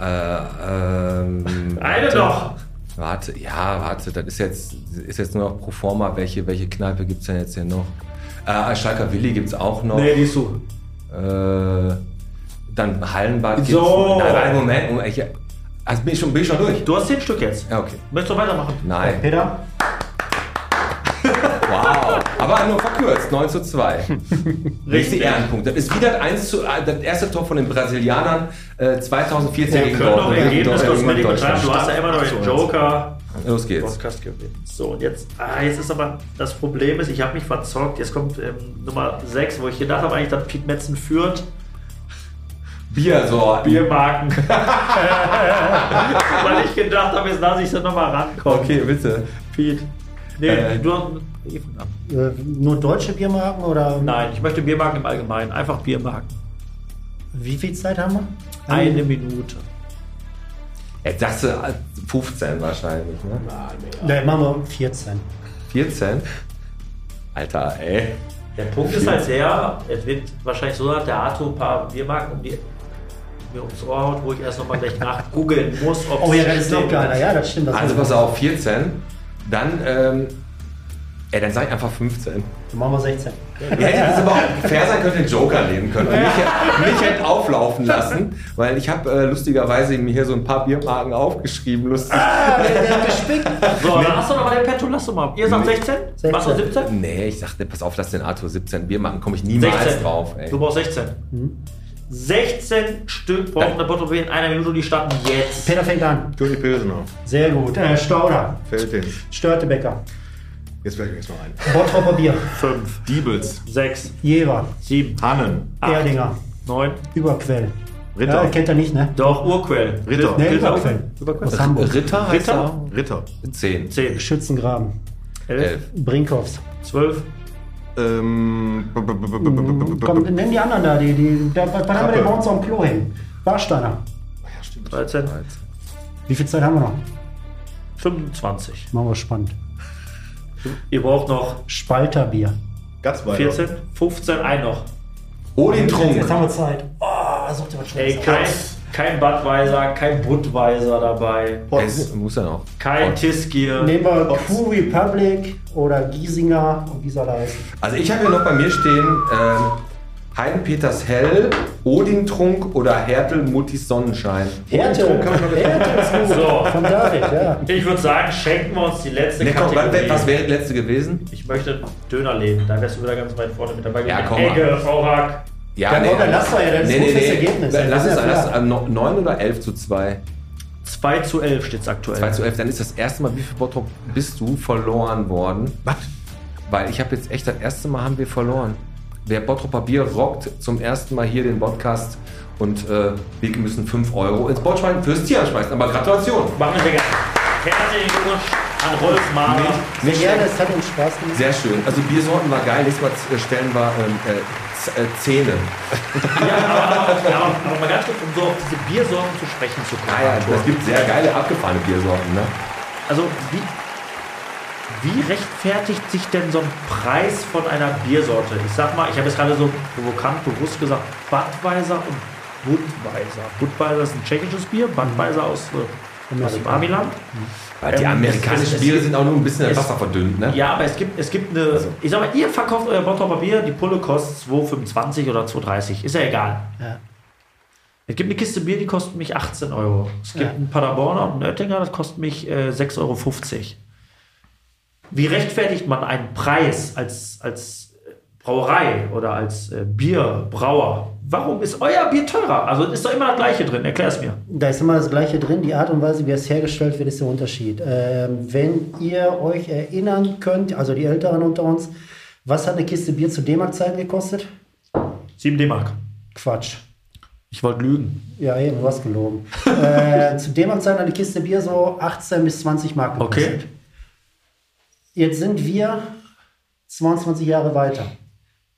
Äh, ähm, Eine warte. noch. Warte, ja, warte, das ist jetzt, ist jetzt nur noch pro forma. Welche, welche Kneipe gibt es denn jetzt hier noch? Äh, Schalker Willi gibt es auch noch. Nee, die ist zu. Äh, dann Hallenbad gibt's. So. Nein, nein, Moment. Moment ich, also bin ich schon, bin ich schon durch? Du hast 10 Stück jetzt. Ja, okay. Möchtest du weitermachen? Nein. Peter? Aber nur verkürzt, 9 zu 2. Richtig Ehrenpunkt. Das ist wieder das, 1 zu, äh, das erste Tor von den Brasilianern äh, 2014 gegen können noch Dortmund. Ergebnis Gegen Kosmetik Deutschland. betreiben. Du hast ja immer noch den Joker. Los geht's. Podcast. So, und jetzt, ah, jetzt ist aber das Problem ist, ich habe mich verzockt. Jetzt kommt ähm, Nummer 6, wo ich gedacht habe, eigentlich, dass Piet Metzen führt. Biersorten. Biermarken. Weil ich gedacht habe, jetzt lasse ich sie nochmal rankommen. Okay, bitte. Piet. Nee, Äh. du hast. Äh, nur deutsche Biermarken oder Nein, ich möchte Biermarken im Allgemeinen. Einfach Biermarken. wie viel Zeit haben wir? Eine Minute. Jetzt sagst du äh, 15 wahrscheinlich, ne? Nein, machen wir 14. 14? Alter, ey. Der Punkt ist halt der, es wird wahrscheinlich so, dass der Arthur ein paar Biermarken um die, mir ums Ohr haut, wo ich erst nochmal gleich nachgoogeln muss. ob's Oh ja, das ist stimmt. noch geiler. Ja, das stimmt. Das Also pass auf, 14. Dann, ähm, ey, dann sag ich einfach 15. Dann machen wir 16. Ja, das ist aber auch fair sein könnte, den Joker nehmen können. Und mich, mich hätte auflaufen lassen, weil ich habe äh, lustigerweise mir hier so ein paar Biermarken aufgeschrieben. Lustig. Ah, der, der hat gespickt. So, dann hast du noch mal den Petto, lass doch mal. Ihr sagt 16? 16. Machst du 17? Nee, ich sagte, pass auf, lass den Arthur 17 Biermarken, komme ich niemals 16. drauf. Ey. Du brauchst 16. 16 Stück brauchen eine Bottle in einer Minute, die starten jetzt. Peter fängt an. Toni Pilsener. Sehr gut. Äh, Stauder. Feldins. Störtebecker. Jetzt fällt mir jetzt noch ein. Bottropper Bier. 5, Diebels. 6, Jever. 7, Hannen. Acht. Erdinger. 9. Überquell. Ritter. Ja, kennt er nicht, ne? Doch, Urquell. Ritter. Ne, Ritter. Überquell. Überquell. Aus Hamburg. Ritter heißt Ritter? Ritter. er? 10. 10, Schützengraben. 11, 11. Brinkhoffs. 12, Ähm, Komm, nenn die anderen da. Die, die, da was haben wir denn bei uns am Klo hängen? Warsteiner. 13, Wie viel Zeit haben wir noch? 25. Machen wir spannend. Ihr braucht noch Spalterbier. Gatzweiler. 14, 15, ein noch. Odin Trunk. Jetzt haben wir Zeit. Oh, such dir was Ey, Schnelles. kein, kein Budweiser, kein Budweiser dabei, Es muss ja noch. kein Tiskier. Nehmen wir Crew Republic oder Giesinger und wie soll er heißen? Also ich habe hier noch bei mir stehen ähm, Heidenpeters Hell, Odin Trunk oder Hertel Muttis Sonnenschein. Härte. Härte ist gut. So. Von David, ja. Ich würde sagen, schenken wir uns die letzte Ne, komm, was, Kategorie. was wäre die letzte gewesen? Ich möchte Dönerläden, da wärst du wieder ganz weit vorne mit dabei. Ja, gewesen. komm. Egge, Aurak. Ja, Ja, komm, dann lass doch ja, das ist ein gutes Ergebnis. Lass Das es ja lass, fair. äh, no- 9 oder 11 zu 2. 2 zu 11 steht es aktuell. 2 zu 11, dann ist das erste Mal, wie viel Bottrop bist du verloren worden? Was? Weil ich habe jetzt echt, das erste Mal haben wir verloren. Wer Bottroper Bier rockt zum ersten Mal hier den Podcast und äh, wir müssen 5 Euro ins Botschwein fürs Tier schmeißen. Aber Gratulation. Machen wir sehr gerne. Herzlichen Glückwunsch an Rolf Mahler. Sehr gerne, es hat uns Spaß gemacht. Sehr schön. Also Biersorten war geil. Nächstes Mal äh, stellen wir ähm, äh, äh, Zähne. Ja, aber, aber, aber mal ganz kurz, um so auf diese Biersorten zu sprechen zu kommen. Ah ja, es gibt sehr geile, abgefahrene Biersorten. Ne? Also, wie, wie rechtfertigt sich denn so ein Preis von einer Biersorte? Ich sag mal, ich habe jetzt gerade so provokant bewusst gesagt, Budweiser und Budweiser. Budweiser ist ein tschechisches Bier, Budweiser aus, äh, aus dem Amiland. Weil die Ähm, amerikanischen Biere sind auch nur ein bisschen es- Wasser verdünnt. Ne? Ja, aber es gibt, es gibt eine. Also. Ich sag mal, ihr verkauft euer Bottroper Bier, die Pulle kostet 2,25 oder 2,30. Ist ja egal. Ja. Es gibt eine Kiste Bier, die kostet mich 18 Euro. Es gibt Ja. einen Paderborner und einen Oettinger, das kostet mich äh, 6,50 Euro. Wie rechtfertigt man einen Preis als, als äh, Brauerei oder als äh, Bierbrauer? Warum ist euer Bier teurer? Also ist doch immer das gleiche drin. Erklär es mir. Da ist immer das Gleiche drin. Die Art und Weise, wie es hergestellt wird, ist der Unterschied. Ähm, wenn ihr euch erinnern könnt, also die Älteren unter uns, was hat eine Kiste Bier zu D-Mark-Zeiten gekostet? 7 D-Mark. Quatsch. Ich wollte lügen. Ja, eben, du hast gelogen. äh, zu D-Mark-Zeiten hat eine Kiste Bier so 18 bis 20 Mark gekostet. Okay. Jetzt sind wir 22 Jahre weiter.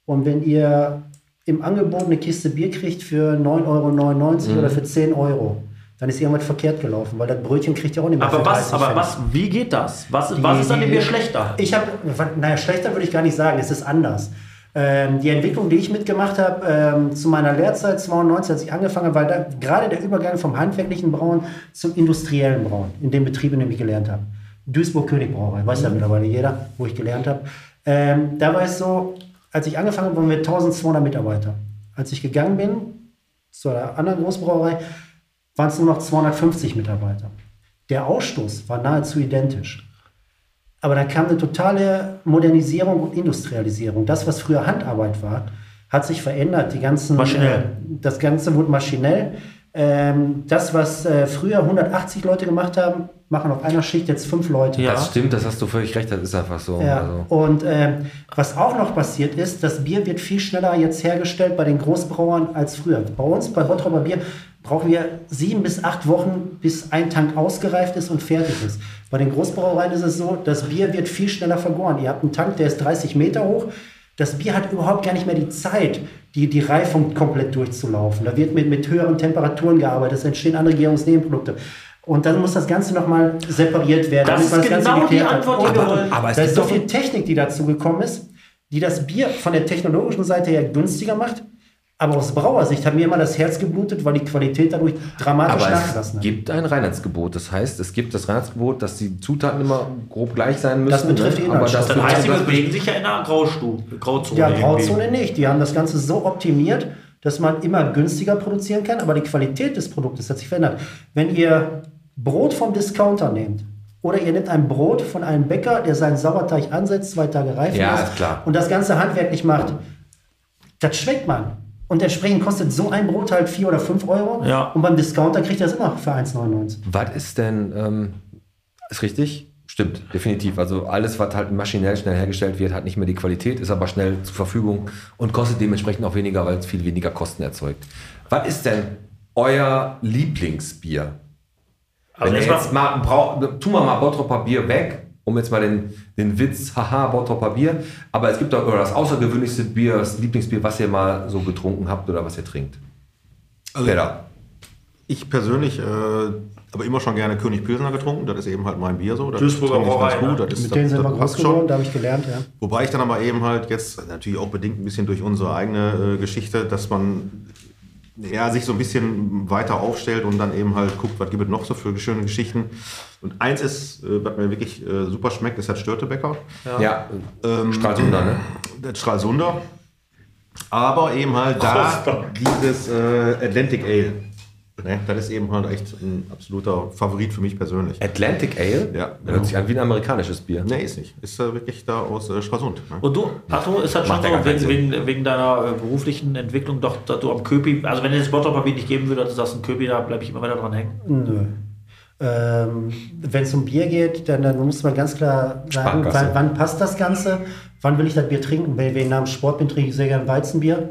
Und wenn ihr im Angebot eine Kiste Bier kriegt für 9,99 Euro Mhm. oder für 10 Euro, dann ist irgendwas verkehrt gelaufen, weil das Brötchen kriegt ihr auch nicht mehr Aber was, 30 aber was, wie geht das? Was, Die- was ist an dem Bier schlechter? Ich habe, naja, schlechter würde ich gar nicht sagen, es ist anders. Ähm, die Entwicklung, die ich mitgemacht habe, ähm, zu meiner Lehrzeit 92, als ich angefangen habe, war da gerade der Übergang vom handwerklichen Brauen zum industriellen Brauen, in dem Betrieb, in dem ich gelernt habe. Duisburg-König-Brauerei, weiß ja mittlerweile jeder, wo ich gelernt habe. Ähm, da war es so, als ich angefangen habe, waren wir 1200 Mitarbeiter. Als ich gegangen bin zu einer anderen Großbrauerei, waren es nur noch 250 Mitarbeiter. Der Ausstoß war nahezu identisch. Aber dann kam eine totale Modernisierung und Industrialisierung. Das, was früher Handarbeit war, hat sich verändert. Die ganzen, Maschinell. Äh, das Ganze wurde maschinell. Ähm, das, was äh, früher 180 Leute gemacht haben, machen auf einer Schicht jetzt fünf Leute. Ja. Das stimmt, das hast du völlig recht, das ist einfach so. Ja. Also. Und ähm, was auch noch passiert ist, das Bier wird viel schneller jetzt hergestellt bei den Großbrauern als früher. Bei uns, bei Bottroper Bier, brauchen wir sieben bis acht Wochen, bis ein Tank ausgereift ist und fertig ist. Bei den Großbrauereien ist es so, das Bier wird viel schneller vergoren. Ihr habt einen Tank, der ist 30 Meter hoch. Das Bier hat überhaupt gar nicht mehr die Zeit, die, die Reifung komplett durchzulaufen. Da wird mit, mit höheren Temperaturen gearbeitet, es entstehen andere Gärungsnebenprodukte. Und dann muss das Ganze nochmal separiert werden. Das ist genau die. Antwort, die wir wollen. Aber es da ist so doch- viel Technik, die dazu gekommen ist, die das Bier von der technologischen Seite her günstiger macht. Aber aus Brauersicht hat mir immer das Herz geblutet, weil die Qualität dadurch dramatisch Aber nachgelassen es hat. gibt ein Reinheitsgebot. Das heißt, es gibt das Reinheitsgebot, dass die Zutaten immer grob gleich sein müssen. Das betrifft die ne? Aber das. Dann heißt, die das bewegen sich ja in einer Grauzone. Ja, irgendwie. Grauzone nicht. Die haben das Ganze so optimiert, dass man immer günstiger produzieren kann, aber die Qualität des Produktes hat sich verändert. Wenn ihr Brot vom Discounter nehmt oder ihr nehmt ein Brot von einem Bäcker, der seinen Sauerteig ansetzt, zwei Tage reifen Ja, lässt und das Ganze handwerklich macht, das schmeckt man. Und entsprechend kostet so ein Brot halt 4 oder 5 Euro. Ja. Und beim Discounter kriegt ihr das immer für 1,99. Was ist denn, ähm, ist richtig? Stimmt, definitiv. Also alles, was halt maschinell schnell hergestellt wird, hat nicht mehr die Qualität, ist aber schnell zur Verfügung und kostet dementsprechend auch weniger, weil es viel weniger Kosten erzeugt. Was ist denn euer Lieblingsbier? Also Wenn jetzt mal- jetzt mal, tun wir mal Bottropper Bier weg, um jetzt mal den, den Witz, haha, Bottropper Bier. Aber es gibt auch das außergewöhnlichste Bier, das Lieblingsbier, was ihr mal so getrunken habt oder was ihr trinkt. Also- Wer da? Ich persönlich äh, aber immer schon gerne König Pilsner getrunken. Das ist eben halt mein Bier so. Das Duisburger ganz Brauerei, gut. ne? Das ist, Mit denen sind wir groß geworden, schon. da habe ich gelernt, ja. Wobei ich dann aber eben halt jetzt natürlich auch bedingt ein bisschen durch unsere eigene äh, Geschichte, dass man ja, sich so ein bisschen weiter aufstellt und dann eben halt guckt, was gibt es noch so für schöne Geschichten. Und eins ist, äh, was mir wirklich äh, super schmeckt, ist das Störtebäcker. Ja, Ähm, Stralsunder, ne? Das Stralsunder. Aber eben halt da dieses äh, Atlantic Ale. Ne? Das ist eben halt echt ein absoluter Favorit für mich persönlich. Atlantic Ale? Ja, Das hört sich an wie ein amerikanisches Bier. Nee, ist nicht. Ist äh, wirklich da aus äh, Stralsund. Ne? Und du, Arthur, ist das schon Macht ja so, wegen, wegen, wegen deiner äh, beruflichen Entwicklung, doch, dass du am Köpi, also wenn es das Bottropapier nicht geben würde, dass du sagst, ein Köpi, da bleibe ich immer weiter dran hängen. Nö. Ähm, Wenn es um Bier geht, dann, dann muss man ganz klar sagen, wann, wann passt das Ganze? Wann will ich das Bier trinken? Wenn ich nach dem Sport bin, trinke ich sehr gerne Weizenbier.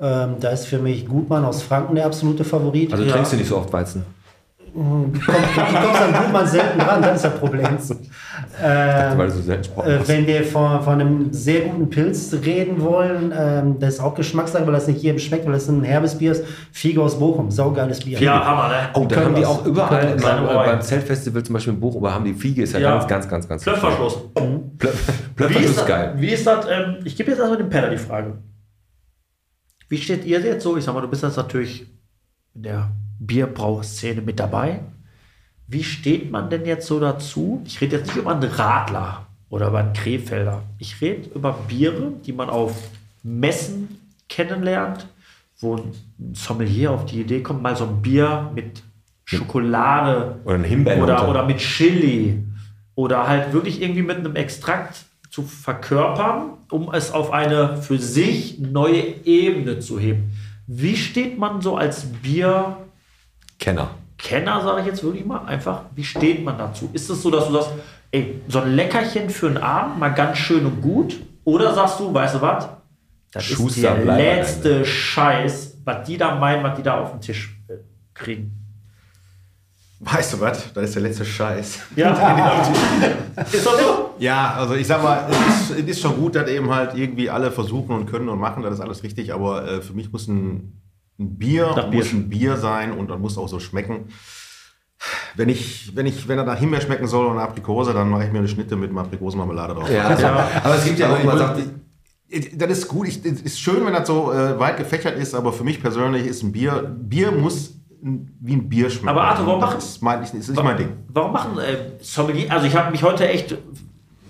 Ähm, da ist für mich Gutmann aus Franken der absolute Favorit. Also Ja. trinkst du nicht so oft Weizen? du kommst, du kommst an Gutmann selten dran, das ist das Problem. Ähm, Weil du so äh, wenn wir von, von einem sehr guten Pilz reden wollen, ähm, das ist auch Geschmackssache, weil das nicht jedem schmeckt, weil das ein herbes Bier ist. Figo aus Bochum, saugeiles Bier. Ja, Hammer, ne? Oh, da können haben die auch überall, Kleine äh, beim Zeltfestival zum Beispiel in Bochum, aber haben die Fiege, ist ja, Ja. ganz, ganz, ganz, ganz Klöpferschluss. Plö- Plöpfer Wie ist, geil. wie ist das? Ähm, ich gebe jetzt erstmal dem Penner die Frage. Wie steht ihr jetzt so? Ich sag mal, du bist jetzt natürlich in der Bierbrauszene mit dabei. Wie steht man denn jetzt so dazu? Ich rede jetzt nicht über einen Radler oder über einen Krefelder. Ich rede über Biere, die man auf Messen kennenlernt, wo ein Sommelier auf die Idee kommt, mal so ein Bier mit Schokolade Oder ein Himbeernote. oder, oder mit Chili oder halt wirklich irgendwie mit einem Extrakt zu verkörpern, um es auf eine für sich neue Ebene zu heben. Wie steht man so als Bierkenner, Kenner. sage ich jetzt wirklich mal, einfach, wie steht man dazu? Ist es so, dass du sagst, ey, so ein Leckerchen für einen Abend, mal ganz schön und gut? Oder sagst du, weißt du was, das ist Schuster, der bleib am letzte Scheiß, was die da meinen, was die da auf den Tisch äh, kriegen? Weißt du was? Das ist der letzte Scheiß. Ja, ist das so? Ja, also ich sag mal, es ist, es ist schon gut, dass eben halt irgendwie alle versuchen und können und machen, das ist alles richtig, aber äh, für mich muss ein, ein Bier, Nach Bier muss ein Bier sein und dann muss auch so schmecken. Wenn ich, wenn ich, wenn er nach Himbeer schmecken soll und Aprikose, dann mache ich mir eine Schnitte mit Aprikosenmarmelade drauf. Ja, aber es gibt ja Also auch man sagt, das ist gut. Ich, es ist schön, wenn das so äh, weit gefächert ist, aber für mich persönlich ist ein Bier, Bier muss wie ein Bier schmecken. Aber Arthur, warum das machen- ist, mein, ist nicht mein Ding. Warum machen äh, Sommelier, also ich habe mich heute echt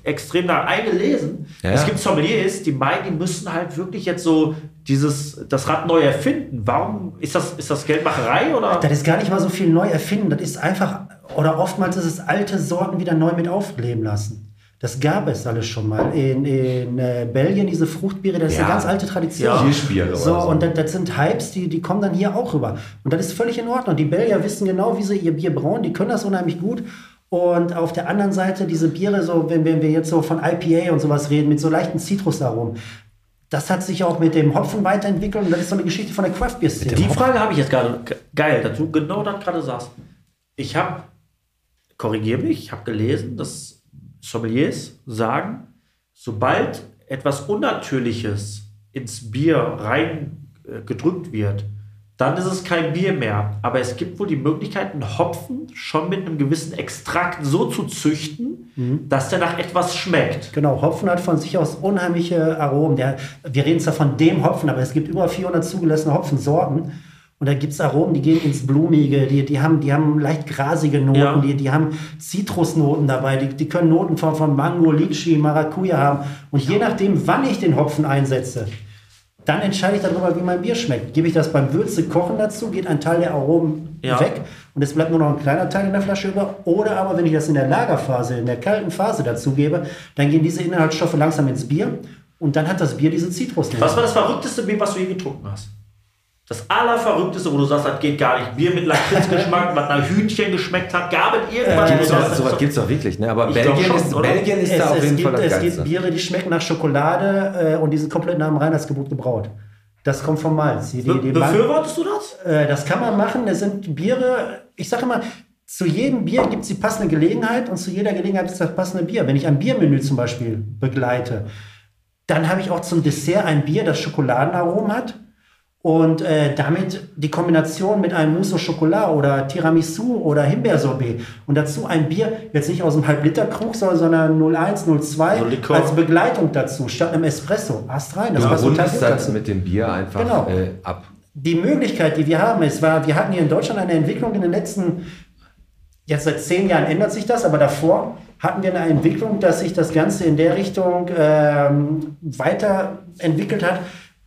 extrem da eingelesen. Ja, Es gibt Sommeliers, die meinen, die müssen halt wirklich jetzt so dieses, das Rad neu erfinden. Warum ist das, ist das Geldmacherei oder? Das ist gar nicht mal so viel neu erfinden. Das ist einfach, oder oftmals ist es alte Sorten wieder neu mit aufleben lassen. Das gab es alles schon mal. In, in äh, Belgien diese Fruchtbiere, das ist Ja. eine ganz alte Tradition. Ja. Oder So, so. und das, das sind Hypes, die, die kommen dann hier auch rüber. Und das ist völlig in Ordnung. Die Belgier wissen genau, wie sie ihr Bier brauen. Die können das unheimlich gut. Und auf der anderen Seite diese Biere, so wenn, wenn wir jetzt so von IPA und sowas reden, mit so leichten Zitrusaromen, das hat sich auch mit dem Hopfen weiterentwickelt und das ist so eine Geschichte von der Craft Beer Szene. Die Frage habe ich jetzt gerade. Ge- Geil, dass du genau das gerade sagst. Ich habe, korrigiere mich, ich habe gelesen, dass Sommeliers sagen, sobald etwas Unnatürliches ins Bier rein äh, wird, dann ist es kein Bier mehr. Aber es gibt wohl die Möglichkeit, einen Hopfen schon mit einem gewissen Extrakt so zu züchten, dass der nach etwas schmeckt. Genau, Hopfen hat von sich aus unheimliche Aromen. Der, wir reden zwar von dem Hopfen, aber es gibt über 400 zugelassene Hopfensorten. Und da gibt es Aromen, die gehen ins Blumige, die, die, haben, die haben leicht grasige Noten, Ja. die, die haben Zitrusnoten dabei, die, die können Noten von, von Mango, Litchi, Maracuja haben. Und je nachdem, wann ich den Hopfen einsetze, dann entscheide ich darüber, wie mein Bier schmeckt. Gebe ich das beim Würze kochen dazu, geht ein Teil der Aromen Ja. weg und es bleibt nur noch ein kleiner Teil in der Flasche über. Oder aber, wenn ich das in der Lagerphase, in der kalten Phase dazu gebe, dann gehen diese Inhaltsstoffe langsam ins Bier und dann hat das Bier diese Zitrusnoten. Was war das verrückteste Bier, was du je getrunken hast? Das allerverrückteste, wo du sagst, das geht gar nicht. Bier mit Lakritzgeschmack, was nach Hühnchen geschmeckt hat. Gab es irgendwas? Gibt's doch, sagst, sowas gibt es doch wirklich, ne? Aber Belgien, schon, ist? Belgien ist es, da auf jeden gibt, Fall das es gibt Geilste. Biere, die schmecken nach Schokolade äh, und die sind komplett nach dem Reinheitsgebot gebraut. Das kommt vom Malz. Die, die, die befürwortest du das? Äh, das kann man machen. Das sind Biere, ich sage immer, zu jedem Bier gibt es die passende Gelegenheit und zu jeder Gelegenheit ist das passende Bier. Wenn ich ein Biermenü zum Beispiel begleite, dann habe ich auch zum Dessert ein Bier, das Schokoladenaromen hat. Und äh, damit die Kombination mit einem Mousse au Chocolat oder Tiramisu oder Himbeersorbet und dazu ein Bier, jetzt nicht aus einem Halbliterkrug, sondern 01, 02 So Likör. als Begleitung dazu, statt einem Espresso. Hast rein, das Du passt total gut das dazu mit dem Bier einfach Genau. äh, ab. die Möglichkeit, die wir haben, ist, war, wir hatten hier in Deutschland eine Entwicklung in den letzten, jetzt seit zehn Jahren ändert sich das, aber davor hatten wir eine Entwicklung, dass sich das Ganze in der Richtung ähm, weiterentwickelt hat,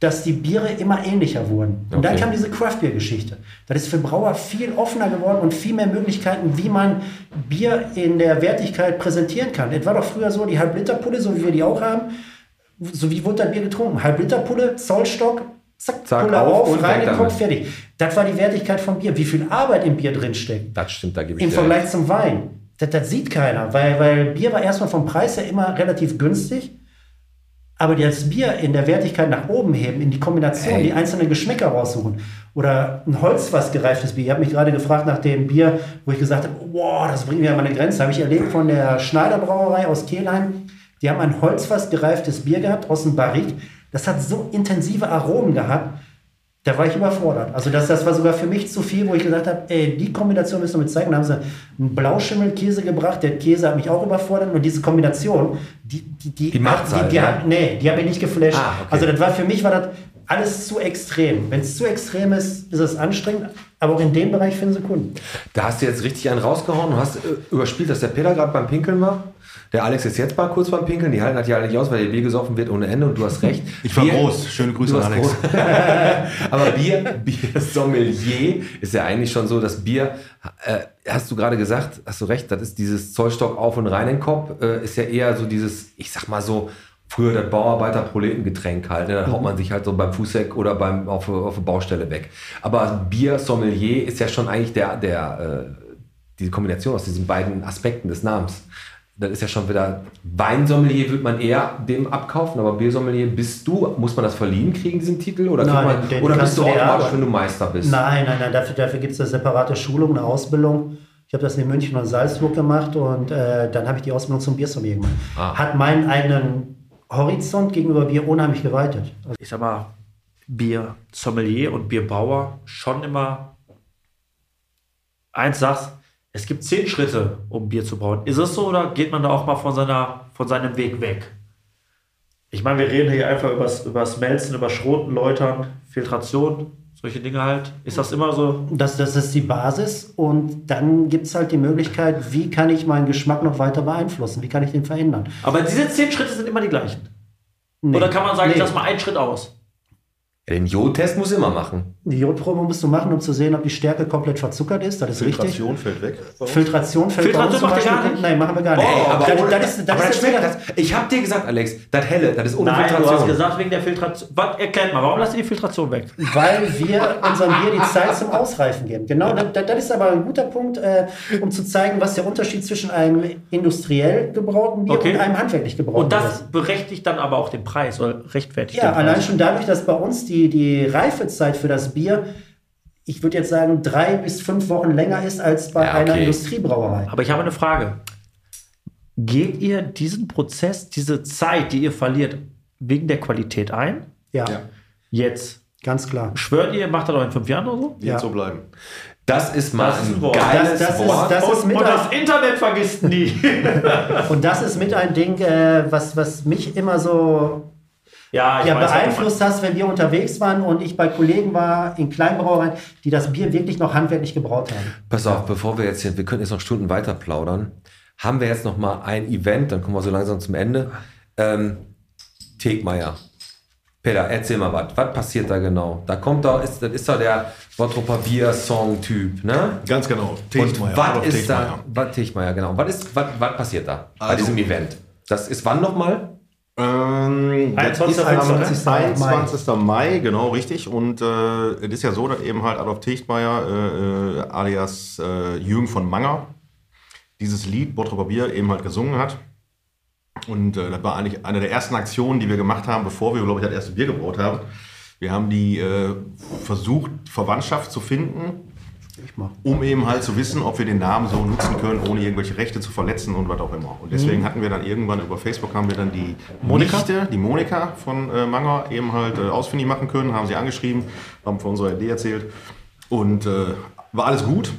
dass die Biere immer ähnlicher wurden. Und dann Okay. kam diese Craft Beer Geschichte. Das ist für Brauer viel offener geworden und viel mehr Möglichkeiten, wie man Bier in der Wertigkeit präsentieren kann. Es war doch früher so, die Halbliterpulle, so wie wir die auch haben, so wie wurde das Bier getrunken? Halbliterpulle, Zollstock, zack, Zack, Pulle auf auf, rein in den Kopf, fertig. Das war die Wertigkeit vom Bier. Wie viel Arbeit im Bier drin steckt. Das stimmt, da gebe ich Im Vergleich recht. zum Wein. Das, das sieht keiner, weil, weil Bier war erstmal vom Preis her immer relativ günstig. Aber das Bier in der Wertigkeit nach oben heben, in die Kombination, Hey. die einzelnen Geschmäcker raussuchen. Oder ein Holzfass gereiftes Bier. Ihr habt mich gerade gefragt nach dem Bier, wo ich gesagt habe, wow, das bringt mir an meine Grenze. Habe ich erlebt von der Schneider Brauerei aus Kelheim. Die haben ein Holzfass gereiftes Bier gehabt aus dem Barrik. Das hat so intensive Aromen gehabt. Da war ich überfordert. Also das, das war sogar für mich zu viel, wo ich gesagt habe, ey, die Kombination müssen wir mit zeigen. Da haben sie einen Blauschimmelkäse gebracht. Der Käse hat mich auch überfordert. Und diese Kombination, die, die, die, Die macht's die, halt, die, hat, nee, die hat mich nicht geflasht. Ah, okay. Also das war für mich war das alles zu extrem. Wenn es zu extrem ist, ist es anstrengend. Aber auch in dem Bereich finden sie Kunden. Da hast du jetzt richtig einen rausgehauen und hast äh, überspielt, dass der Peter gerade beim Pinkeln war. Der Alex ist jetzt mal kurz beim Pinkeln. Die halten hat ja alle nicht aus, weil ihr Bier gesoffen wird ohne Ende und du hast recht. Ich war Bier- groß. Schöne Grüße an Alex. Aber Bier, Bier Sommelier ist ja eigentlich schon so, dass Bier, äh, hast du gerade gesagt, hast du recht, das ist dieses Zollstock auf und rein in den Kopf, äh, ist ja eher so dieses, ich sag mal so, früher das Bauarbeiter-Proletengetränk halt, ne? dann haut man sich halt so beim Fußeck oder beim, auf, auf der Baustelle weg. Aber Bier Sommelier ist ja schon eigentlich der, der, äh, die Kombination aus diesen beiden Aspekten des Namens. Das ist ja schon wieder Weinsommelier würde man eher dem abkaufen, aber Biersommelier bist du, muss man das verliehen kriegen, diesen Titel? Oder, Nein, man, den oder bist du automatisch, wenn du Meister bist? Nein, nein, nein, dafür, dafür gibt es eine separate Schulung, eine Ausbildung. Ich habe das in München und Salzburg gemacht und äh, dann habe ich die Ausbildung zum Biersommelier gemacht. Ah. Hat meinen eigenen Horizont gegenüber Bier unheimlich geweitet. Also ich sag mal, Bier Sommelier und Bierbrauer schon immer eins sagst, es gibt zehn Schritte, um Bier zu brauen. Ist es so oder geht man da auch mal von, seiner, von seinem Weg weg? Ich meine, wir reden hier einfach über das Melzen, über Schroten, Läutern, Filtration, solche Dinge halt. Ist das immer so? das, das ist die Basis und dann gibt es halt die Möglichkeit, wie kann ich meinen Geschmack noch weiter beeinflussen? Wie kann ich den verändern? Aber diese zehn Schritte sind immer die gleichen. Nee. Oder kann man sagen, Nee. ich lass mal einen Schritt aus? Ja, den Jodtest muss immer machen. Die Jodprobe musst du machen, um zu sehen, ob die Stärke komplett verzuckert ist. Das ist richtig. Filtration fällt weg. Filtration fällt Filtration macht ihr gar nicht? Nein, machen wir gar nicht. Ey, aber, das, das ist, das aber ist das das. Ich hab dir gesagt, Alex, das helle, das ist ohne Nein, du hast Filtration. gesagt wegen der Filtration. Was, erklärt mal, warum lasst ihr die Filtration weg? Weil wir unserem Bier die Zeit zum Ausreifen geben. Genau, das, das ist aber ein guter Punkt, äh, um zu zeigen, was der Unterschied zwischen einem industriell gebrauten Bier Okay. und einem handwerklich gebrauten Und Bier das ist. berechtigt dann aber auch den Preis oder rechtfertigt Ja, den Preis. allein schon dadurch, dass bei uns die, die Reifezeit für das Bier, ich würde jetzt sagen, drei bis fünf Wochen länger ist als bei Ja, einer okay. Industriebrauerei. Aber ich habe eine Frage. Geht ihr diesen Prozess, diese Zeit, die ihr verliert, wegen der Qualität ein? Ja, Ja. Jetzt. ganz klar. Schwört ihr, macht das auch in fünf Jahren oder so? Wird Ja. so bleiben. Das ist mal Das ist ein Wort. geiles Das- das ist- Wort. das- und, mit und das Internet vergisst nie. Und das ist mit ein Ding, äh, was, was mich immer so ja, ich ja, weiß, beeinflusst hast, wenn wir unterwegs waren und ich bei Kollegen war in Kleinbrauereien, die das Bier wirklich noch handwerklich gebraut haben. Pass auf, bevor wir jetzt hier, wir können jetzt noch Stunden weiter plaudern, haben wir jetzt noch mal ein Event, dann kommen wir so langsam zum Ende. Ähm, Tegmeier. Peter, erzähl mal was. Was passiert da genau? Da kommt da, ist, das ist da der Bottroper Bier-Song-Typ, ne? Ganz genau. Und Tegmeier, was ist da? Tegmeier. Was genau. Was ist, was, was passiert da bei Also- diesem Event? Das ist wann nochmal? Ähm, das 21. ist am 21. Mai. 21. Mai, genau richtig. Und äh, es ist ja so, dass eben halt Adolf Tichtmeier äh, äh, alias äh, Jürgen von Manger dieses Lied Bottroper Bier eben halt gesungen hat. Und äh, das war eigentlich eine der ersten Aktionen, die wir gemacht haben, bevor wir, glaube ich, das erste Bier gebraut haben. Wir haben die äh, versucht, Verwandtschaft zu finden, um eben halt zu wissen, ob wir den Namen so nutzen können, ohne irgendwelche Rechte zu verletzen und was auch immer. Und deswegen hatten wir dann irgendwann über Facebook haben wir dann die Monika? Nichte, die Monika von äh, Manger eben halt äh, ausfindig machen können, haben sie angeschrieben, haben von unserer Idee erzählt und äh, war alles gut.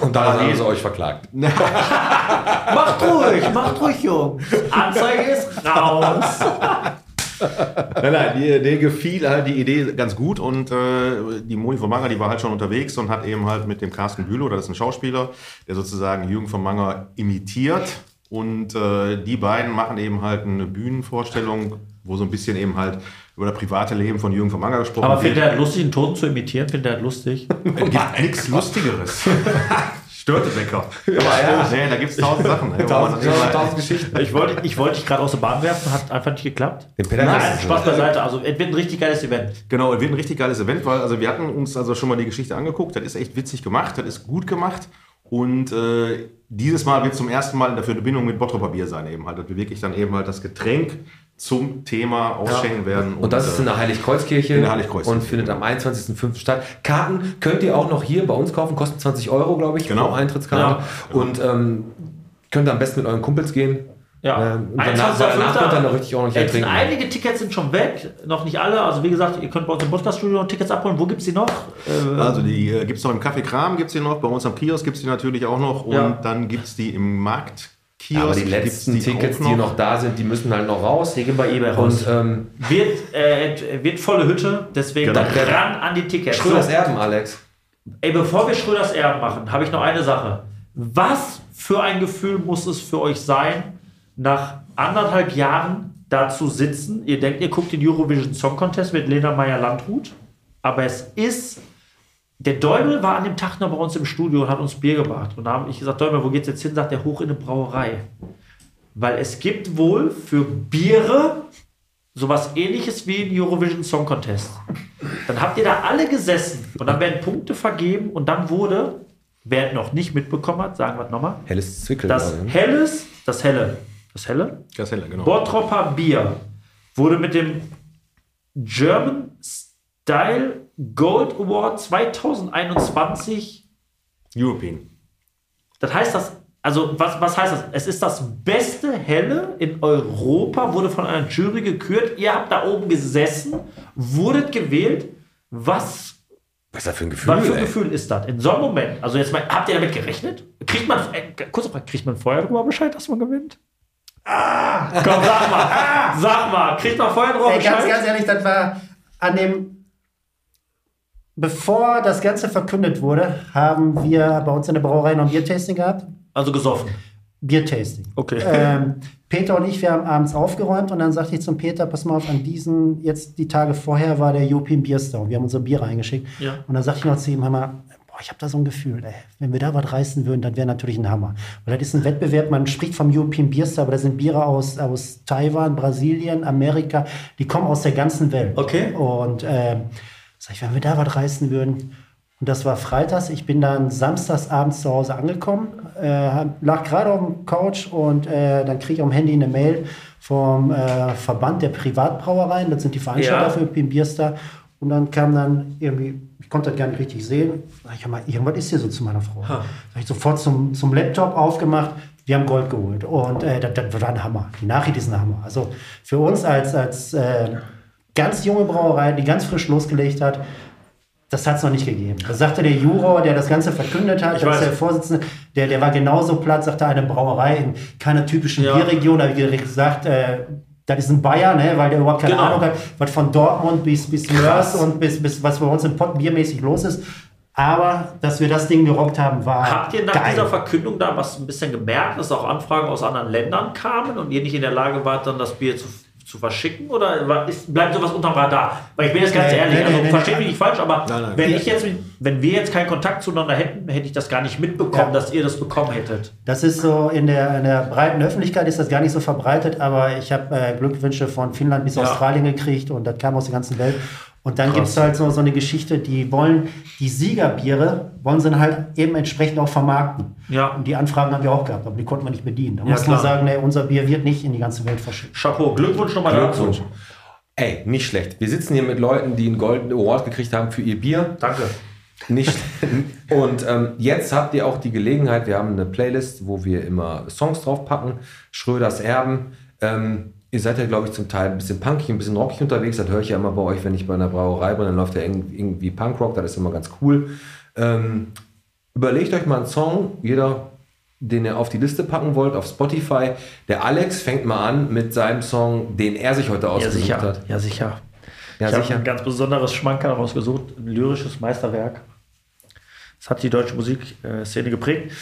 Und da haben sie euch verklagt. Macht ruhig, macht ruhig, Jungs. Anzeige ist raus. Nein, nein, die, der gefiel halt die Idee ganz gut und äh, die Moni von Manger, die war halt schon unterwegs und hat eben halt mit dem Carsten Bülow, das ist ein Schauspieler, der sozusagen Jürgen von Manger imitiert und äh, die beiden machen eben halt eine Bühnenvorstellung, wo so ein bisschen eben halt über das private Leben von Jürgen von Manger gesprochen Aber wird. findet er lustig, einen Toten zu imitieren? Findet er lustig? Es gibt nichts Lustigeres. Störtebecker. Ja, nee, da gibt es tausend Sachen. Tausend, halt- tausend Geschichten. Ich wollte, ich wollte dich gerade aus der Bahn werfen, hat einfach nicht geklappt. Den Peter Nein. Spaß beiseite. Also, es wird ein richtig geiles Event. Genau, es wird ein richtig geiles Event, weil also wir hatten uns also schon mal die Geschichte angeguckt. Das ist echt witzig gemacht, das ist gut gemacht. Und äh, dieses Mal wird zum ersten Mal dafür eine Bindung mit Bottroper Bier sein, eben halt, dass wir wirklich dann eben halt das Getränk zum Thema ausschenken werden. Und das ist in äh, der Heiligkreuzkirche in der Heiligkreuzkirche. und findet am 21.05. statt. Karten könnt ihr auch noch hier bei uns kaufen, kosten 20 Euro, glaube ich, Genau. pro Eintrittskarte. Und ähm, könnt ihr am besten mit euren Kumpels gehen. Ja. Ähm, und danach, danach könnt ihr noch richtig ordentlich Jetzt trinken. einige Tickets sind schon weg, noch nicht alle. Also wie gesagt, ihr könnt bei uns im Podcaststudio noch Tickets abholen. Wo gibt es die noch? Äh, Also die äh, gibt es noch im Café Kram, gibt es die noch, bei uns am Kiosk gibt es die natürlich auch noch und Ja. dann gibt es die im Marktkiosk. Ja, aber die letzten die Tickets, auch die noch da sind, die müssen halt noch raus. die gehen bei eBay raus. Und ähm, wird, äh, wird volle Hütte, deswegen Genau. ran an die Tickets. Schröders So. Erben, Alex. Ey, bevor wir Schröders Erben machen, habe ich noch eine Sache. Was für ein Gefühl muss es für euch sein, nach anderthalb Jahren da zu sitzen? Ihr denkt, ihr guckt den Eurovision Song Contest mit Lena Meyer-Landrut, aber es ist. Der Däumel war an dem Tag noch bei uns im Studio und hat uns Bier gebracht. Und da habe ich gesagt, Däumel, wo geht's jetzt hin? Sagt er, hoch in eine Brauerei. Weil es gibt wohl für Biere sowas ähnliches wie ein Eurovision Song Contest. Dann habt ihr da alle gesessen und dann werden Punkte vergeben und dann wurde, wer noch nicht mitbekommen hat, sagen wir es nochmal, Helles Zwickel. das gerade, ne? helles, das helle, das helle Ganz helle, genau. Bottropper Bier wurde mit dem German Style Gold Award 2021 European. das heißt das, also was, was heißt das? Es ist das beste Helle in Europa, wurde von einer Jury gekürt. Ihr habt da oben gesessen, wurdet gewählt. Was, Was ist das für ein Gefühl? was für ein ey? Gefühl ist das? In so einem Moment, also jetzt mal, habt ihr damit gerechnet? Kriegt man, äh, kurze Frage, kriegt man vorher darüber Bescheid, dass man gewinnt? Ah! Komm, sag mal, sag mal, kriegt man vorher darüber Ey, ganz, Bescheid? ganz ehrlich, das war an dem. Bevor das Ganze verkündet wurde, haben wir bei uns in der Brauerei noch ein Biertasting gehabt. Also gesoffen. Biertasting. Okay. Ähm, Peter und ich, wir haben abends aufgeräumt und dann sagte ich zum Peter, pass mal auf, an diesen, jetzt die Tage vorher war der European Beer Store. Wir haben unsere Biere eingeschickt. Ja. Und dann sagte ich noch zu ihm, hör mal, boah, ich habe da so ein Gefühl, ey, wenn wir da was reißen würden, das wäre natürlich ein Hammer. Weil das ist ein Wettbewerb, man spricht vom European Beer Store, aber da sind Biere aus, aus Taiwan, Brasilien, Amerika, die kommen aus der ganzen Welt. Okay. Und ähm, sag ich, wenn wir da was reißen würden, und das war freitags. Ich bin dann samstags abends zu Hause angekommen, äh, lag gerade auf dem Couch und äh, dann kriege ich am Handy eine Mail vom äh, Verband der Privatbrauereien. Das sind die Veranstalter Ja. für European Beer Star. Und dann kam dann irgendwie, ich konnte das gar nicht richtig sehen. Sag ich, mal, irgendwas ist hier so zu meiner Frau. Sag ich sofort zum, zum Laptop aufgemacht. Wir haben Gold geholt. Und äh, das, das war ein Hammer. Die Nachricht ist ein Hammer. Also für uns als, als äh, ganz junge Brauerei, die ganz frisch losgelegt hat, das hat es noch nicht gegeben. Das sagte der Juror, der das Ganze verkündet hat, der Vorsitzende, der, der war genauso platt, sagte eine Brauerei in keiner typischen Ja. Bierregion. Da habe ich gesagt, äh, das ist ein Bayer, ne, weil der überhaupt keine Genau. Ahnung hat, was von Dortmund bis, bis Mörs und bis, bis was bei uns im Pott biermäßig los ist. Aber dass wir das Ding gerockt haben, war Habt ihr nach geil. dieser Verkündung da was ein bisschen gemerkt, dass auch Anfragen aus anderen Ländern kamen und ihr nicht in der Lage wart, dann das Bier zu, zu verschicken? Oder ist, bleibt sowas unterm Radar? Weil ich bin jetzt ganz Nee, ehrlich, nee, also nee, nee. mich nicht falsch, aber Nein, nein. wenn ich jetzt, wenn wir jetzt keinen Kontakt zueinander hätten, hätte ich das gar nicht mitbekommen, Ja. dass ihr das bekommen hättet. Das ist so, in der, in der breiten Öffentlichkeit ist das gar nicht so verbreitet, aber ich habe äh, Glückwünsche von Finnland bis Ja. Australien gekriegt und das kam aus der ganzen Welt. Und dann gibt es halt so, so eine Geschichte, die wollen, die Siegerbiere wollen sie dann halt eben entsprechend auch vermarkten. Ja. Und die Anfragen haben wir auch gehabt, aber die konnten wir nicht bedienen. Da Ja, mussten wir sagen, nee, unser Bier wird nicht in die ganze Welt verschickt. Chapeau, Glückwunsch nochmal Glückwunsch. dazu. Ey, nicht schlecht. Wir sitzen hier mit Leuten, die einen Golden Award gekriegt haben für ihr Bier. Danke. Nicht. Und ähm, jetzt habt ihr auch die Gelegenheit, wir haben eine Playlist, wo wir immer Songs draufpacken. Schröders Erben. Ähm, ihr seid ja, glaube ich, zum Teil ein bisschen punkig, ein bisschen rockig unterwegs. Das höre ich ja immer bei euch, wenn ich bei einer Brauerei bin, dann läuft ja irgendwie Punkrock, das ist immer ganz cool. Ähm, überlegt euch mal einen Song, jeder, den ihr auf die Liste packen wollt, auf Spotify. Der Alex fängt mal an mit seinem Song, den er sich heute Ja, ausgesucht sicher. hat. Ja, sicher. Ja, ich habe ein ganz besonderes Schmankerl rausgesucht, ein lyrisches Meisterwerk. Das hat die deutsche Musikszene geprägt.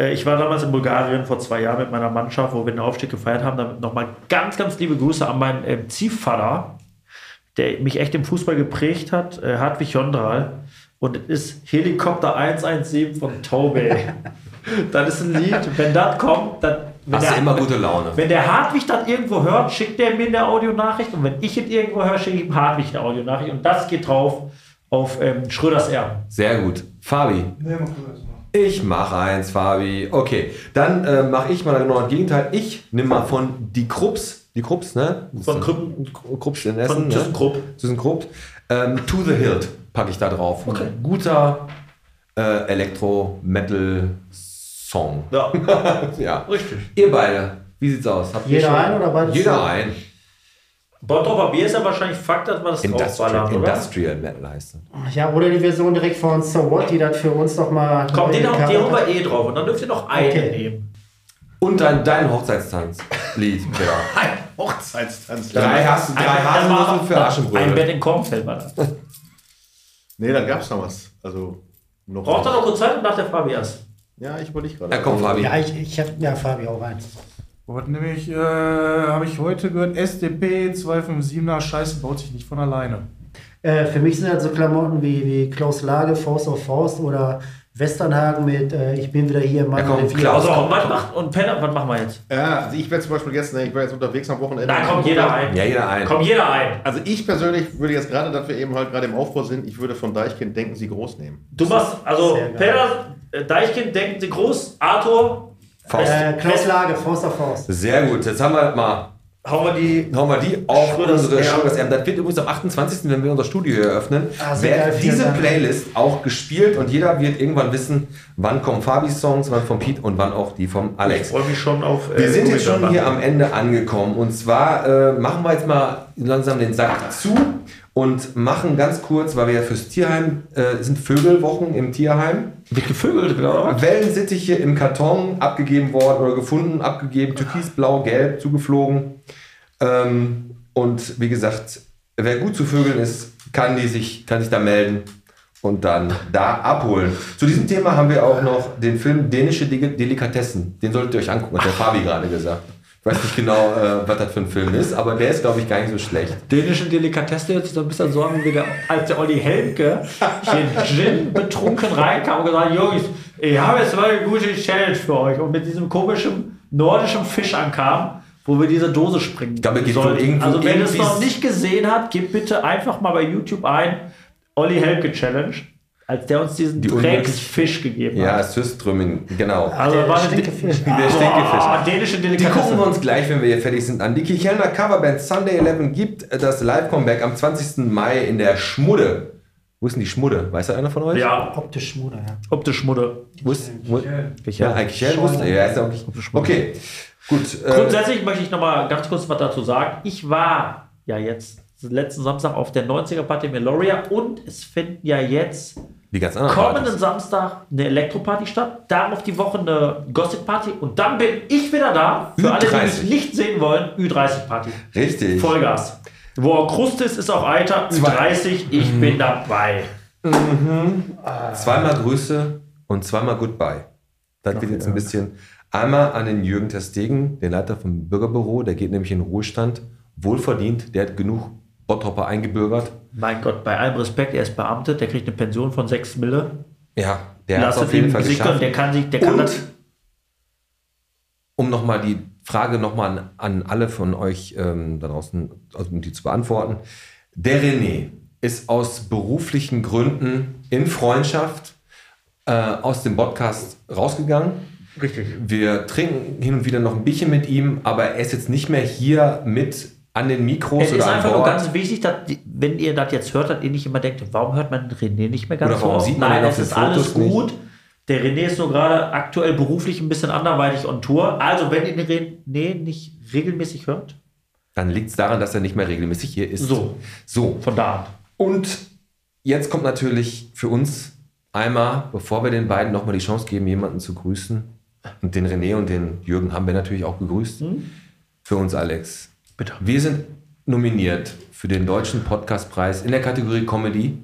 Äh, Ich war damals in Bulgarien vor zwei Jahren mit meiner Mannschaft, wo wir den Aufstieg gefeiert haben. Damit nochmal ganz, ganz liebe Grüße an meinen ähm, Ziehvater, der mich echt im Fußball geprägt hat, äh, Hartwig Jondral. Und es ist Helikopter 117 von Tobe. das ist ein Lied. Wenn das kommt, dann. Wenn Hast du immer gute Laune. wenn der Hartwig das irgendwo hört, schickt der mir eine Audionachricht und wenn ich es irgendwo höre, schicke ich ihm Hartwig eine Audionachricht und das geht drauf auf ähm, Schröders Erben. Sehr gut. Fabi. Ich mache eins, Fabi. Okay, dann äh, mache ich mal genau das Gegenteil. Ich nehme mal von die Krups, die Krups, ne? Von Krüppen, Krups in Essen. von ne? ThyssenKrupp. ThyssenKrupp. Ähm, to the Hilt packe ich da drauf. Ein guter äh, Elektro-Metal-Song. Ja, ja. richtig. Ihr beide, wie sieht's aus? Habt Jeder ein oder beides Jeder zusammen? ein. Bottroper Bier ist ja wahrscheinlich Fakt, dass man das Industrial, draufballern, oder? Industrial Metal heißt das. Ja, oder die Version direkt von So What, die das für uns doch mal. Kommt, den, auch, den haben wir eh drauf und dann dürft ihr noch einen Okay. nehmen. Und dein, dein Hochzeitstanz-Lied, Peter. Hochzeitstanz. Drei, hast, drei Haselnüsse für Ein Aschenbrödel. Bett in Kornfeld war das. Nee, da gab es noch was. Also noch. Braucht er noch kurz Zeit und nach der Fabi erst. Ja, ich wollte nicht gerade. Ja, komm, Fabi. Ja, ich, ich habe ja Fabi auch rein. Was nämlich, äh, habe ich heute gehört, SDP 257er, Scheiße, baut sich nicht von alleine. Äh, für mich sind halt so Klamotten wie, wie Klaus Lage, Faust auf Faust oder Westernhagen mit äh, Ich bin wieder hier, Mann. Ja, komm. Klaus. Also, was macht, und Penner, was machen wir jetzt? Ja, also ich werde zum Beispiel gestern, ich war jetzt unterwegs am Wochenende. Da kommt jeder ein. Ja, jeder ein. Kommt jeder ein. Also ich persönlich würde jetzt gerade, dass wir eben halt gerade im Aufbau sind, ich würde von Deichkind denken, sie groß nehmen. Du machst, also. Penner, äh, Deichkind denken sie groß, Arthur, Faust. Äh, Klaus Lage, Faust auf Faust. Sehr gut, jetzt haben wir mal. Hauen wir die. Hauen wir die auf Schröders unsere. Schröders Erben. Das wird übrigens am 28., wenn wir unser Studio hier eröffnen, Ah, wird diese Dank. Playlist auch gespielt und jeder wird irgendwann wissen, wann kommen Fabis Songs, wann von Pete und wann auch die vom Ich Alex. freue mich schon auf. äh, Wir sind jetzt schon hier am Ende angekommen. Und zwar äh, machen wir jetzt mal langsam den Sack zu und machen ganz kurz, weil wir ja fürs Tierheim äh, sind Vögelwochen im Tierheim. Wird gevögelt, was? Wellensittiche im Karton abgegeben worden oder gefunden, abgegeben, türkis, blau, gelb, zugeflogen. Ähm, und wie gesagt, wer gut zu Vögeln ist, kann, die sich, kann sich da melden und dann da abholen. Zu diesem Thema haben wir auch noch den Film Dänische Deli- Delikatessen. Den solltet ihr euch angucken, hat der Fabi gerade gesagt. Ich weiß nicht genau, äh, was das für ein Film ist, aber der ist, glaube ich, gar nicht so schlecht. Dänischen Delikatesse sich so ein bisschen so an, wie der, als der Olli Helmke hier Gin betrunken reinkam und gesagt hat, Jungs, ich habe jetzt mal eine gute Challenge für euch. Und mit diesem komischen nordischen Fisch ankam, wo wir diese Dose springen es geht sollten. irgendwo- Also wer das irgendwie- noch nicht gesehen hat, gebt bitte einfach mal bei YouTube ein Olli Helmke Challenge, als der uns diesen Die Drecksfisch gegeben Ja, hat. Süströmming, genau. Also Der war Stinkefisch. Der Stinkefisch. Boah, dänische Die Delikatesse. gucken wir uns gleich, wenn wir hier fertig sind, an. Die Kichelner Coverband Sunday 11 gibt das Live-Comeback am 20. Mai in der Schmudde. Wo ist denn die Schmudde? Weiß das einer von euch? Ja, Optisch Schmuder, ja. optisch Mudde. Wo ist, wo, ja, eigentlich Kichel wusste. Ja, ist ja auch Okay, gut. Äh, Grundsätzlich möchte ich noch mal ganz kurz was dazu sagen. Ich war ja jetzt letzten Samstag auf der 90er Party in Meloria und es finden ja jetzt die ganz anderen kommenden Partys. Samstag eine Elektroparty statt, darauf die Woche eine Gossip Party und dann bin ich wieder da. Für alle, die Ü30. mich nicht sehen wollen, Ü30 Party. Richtig. Vollgas. Wo auch Krust ist, ist auch Eiter. Ü30, ich Mhm. bin dabei. Zweimal Grüße und zweimal Goodbye. Das wird jetzt ein bisschen. Einmal an den Jürgen Terstegen, den Leiter vom Bürgerbüro, der geht nämlich in Ruhestand. Wohlverdient, der hat genug Bottropper eingebürgert. Mein Gott, bei allem Respekt, er ist Beamtet, der kriegt eine Pension von 6 Mille. Ja, der hat auf jeden Fall geschafft. der kann sich, der kann Und das. um nochmal die Frage nochmal an, an alle von euch ähm, da draußen, also um die zu beantworten. Der René ist aus beruflichen Gründen in Freundschaft äh, aus dem Podcast rausgegangen. Richtig. Wir trinken hin und wieder noch ein Bierchen mit ihm, aber er ist jetzt nicht mehr hier mit an den Mikros Es oder ist an einfach nur ganz wichtig, dass, wenn ihr das jetzt hört, dass ihr nicht immer denkt, warum hört man René nicht mehr ganz Oder warum so sieht man Nein, es ist alles Fotos nicht? gut. Der René ist nur gerade aktuell beruflich ein bisschen anderweitig on Tour. Also, wenn ihr den René nicht regelmäßig hört, Dann liegt es daran, dass er nicht mehr regelmäßig hier ist. So. So. von da an. Und jetzt kommt natürlich für uns einmal, bevor wir den beiden nochmal die Chance geben, jemanden zu grüßen. Und den René und den Jürgen haben wir natürlich auch gegrüßt. Für uns, Alex. Bitte. Wir sind nominiert für den Deutschen Podcastpreis in der Kategorie Comedy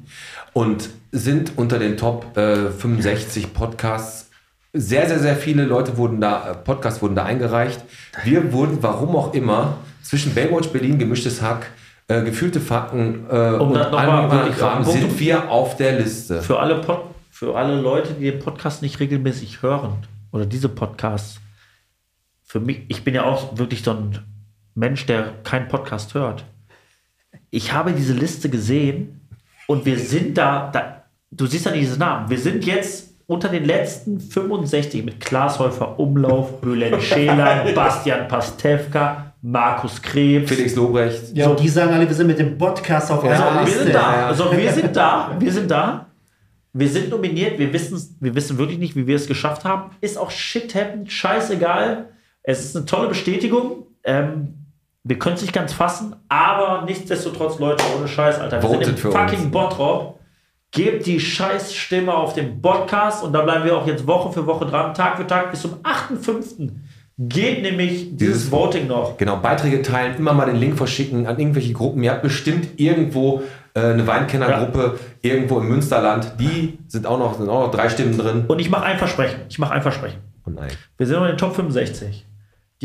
und sind unter den Top äh, 65 Podcasts. Sehr, sehr, sehr viele Leute wurden da, äh, Podcasts wurden da eingereicht. Wir wurden, warum auch immer, zwischen Baywatch Berlin, gemischtes Hack, äh, gefühlte Fakten äh, Um und allem Kram sind wir auf der Liste. Für alle, Pod, für alle Leute, die den Podcast nicht regelmäßig hören oder diese Podcasts, für mich, ich bin ja auch wirklich so ein Mensch, der keinen Podcast hört. Ich habe diese Liste gesehen und wir sind da, da du siehst ja nicht diese Namen, wir sind jetzt unter den letzten 65 mit Klaas Häufer Umlauf, Bülent Schelan, Bastian Pastewka, Markus Krebs. Felix Lobrecht. Ja, und die sagen alle, wir sind mit dem Podcast auf einer So, wir Liste. sind da. Also wir sind da. Wir sind da. Wir sind nominiert. Wir wissen, wir wissen wirklich nicht, wie wir es geschafft haben. Ist auch shit happen. Scheißegal. Es ist eine tolle Bestätigung. Ähm, wir können es nicht ganz fassen, aber nichtsdestotrotz, Leute, ohne Scheiß, Alter. Wir Votet sind im fucking uns. Bottrop. Gebt die Scheißstimme auf dem Podcast und da bleiben wir auch jetzt Woche für Woche dran, Tag für Tag bis zum 8.5. Geht nämlich dieses, Dieses- Voting noch. Genau, Beiträge teilen, immer mal den Link verschicken an irgendwelche Gruppen. Ihr habt bestimmt irgendwo äh, eine Weinkennergruppe, irgendwo im Münsterland. Die sind auch noch, sind auch noch drei Stimmen drin. Und ich mache ein Versprechen. Ich mache ein Versprechen. Oh nein. Wir sind in den Top 65.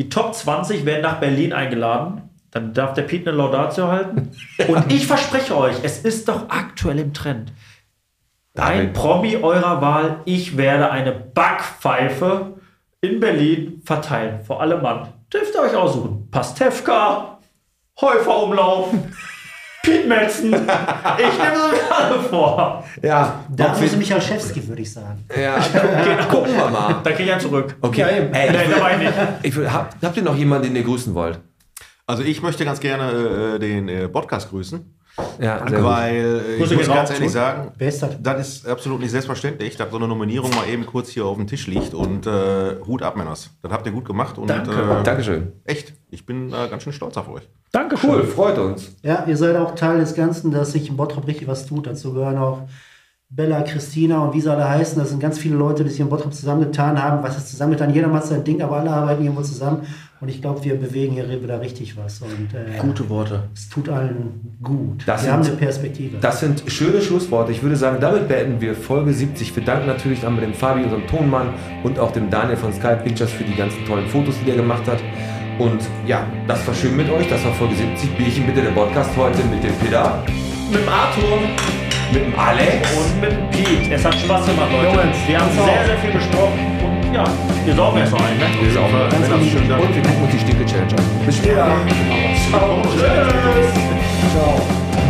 Die Top 20 werden nach Berlin eingeladen. Dann darf der Pete eine Laudatio halten. Und ich verspreche euch, es ist doch aktuell im Trend. Ein. Promi eurer Wahl, ich werde eine Backpfeife in Berlin verteilen. Vor allem Mann. Dürft ihr euch aussuchen. Pastewka, Häufer Umlauf, Piet Metzen. Ich nehme sie alle vor. Ja, Da wir- Michael Schewski, würde ich sagen. ja, ja, gucken wir mal. Dann kriege ich einen zurück. Okay, Ja, eben. Ey, ich Nein, will, dabei nicht. ich will, hab, habt ihr noch jemanden, den ihr grüßen wollt? Also ich möchte ganz gerne äh, den äh, Podcast grüßen, Ja, weil äh, ich muss ganz ehrlich sagen, Wer ist das? das ist absolut nicht selbstverständlich, dass so eine Nominierung mal eben kurz hier auf dem Tisch liegt und äh, Hut ab, Männers. Das habt ihr gut gemacht und Danke. Äh, Dankeschön. echt, ich bin äh, ganz schön stolz auf euch. Danke Cool, freut uns. Ja, ihr seid auch Teil des Ganzen, dass sich in Bottrop richtig was tut. Dazu gehören auch Bella, Christina und wie sie alle heißen. Das sind ganz viele Leute, die sich in Bottrop zusammengetan haben. Was ist zusammengetan? Jeder macht sein Ding, aber alle arbeiten irgendwo zusammen. Und ich glaube, wir bewegen hier wieder richtig was. Und äh, Gute Worte. es tut allen gut. Das wir haben sind- eine Perspektive. Das sind schöne Schlussworte. Ich würde sagen, damit beenden wir Folge 70. Wir danken natürlich einmal dem Fabi, unserem Tonmann, und auch dem Daniel von Sky Pictures für die ganzen tollen Fotos, die er gemacht hat. Und ja, das war schön mit euch. Das war Folge 70. Bierchen bitte der Podcast heute mit dem Peter, mit dem Arthur, mit dem Alex. Und mit dem Pete. Es hat Spaß gemacht, Leute. Jungs, wir haben sehr, sehr viel besprochen ja, wir saugen erstmal ein. Ne? Wir saugen ganz ganz schön. Und wir gucken uns die Stinke-Challenge an. Bis später. Ciao. Tschüss. Ciao.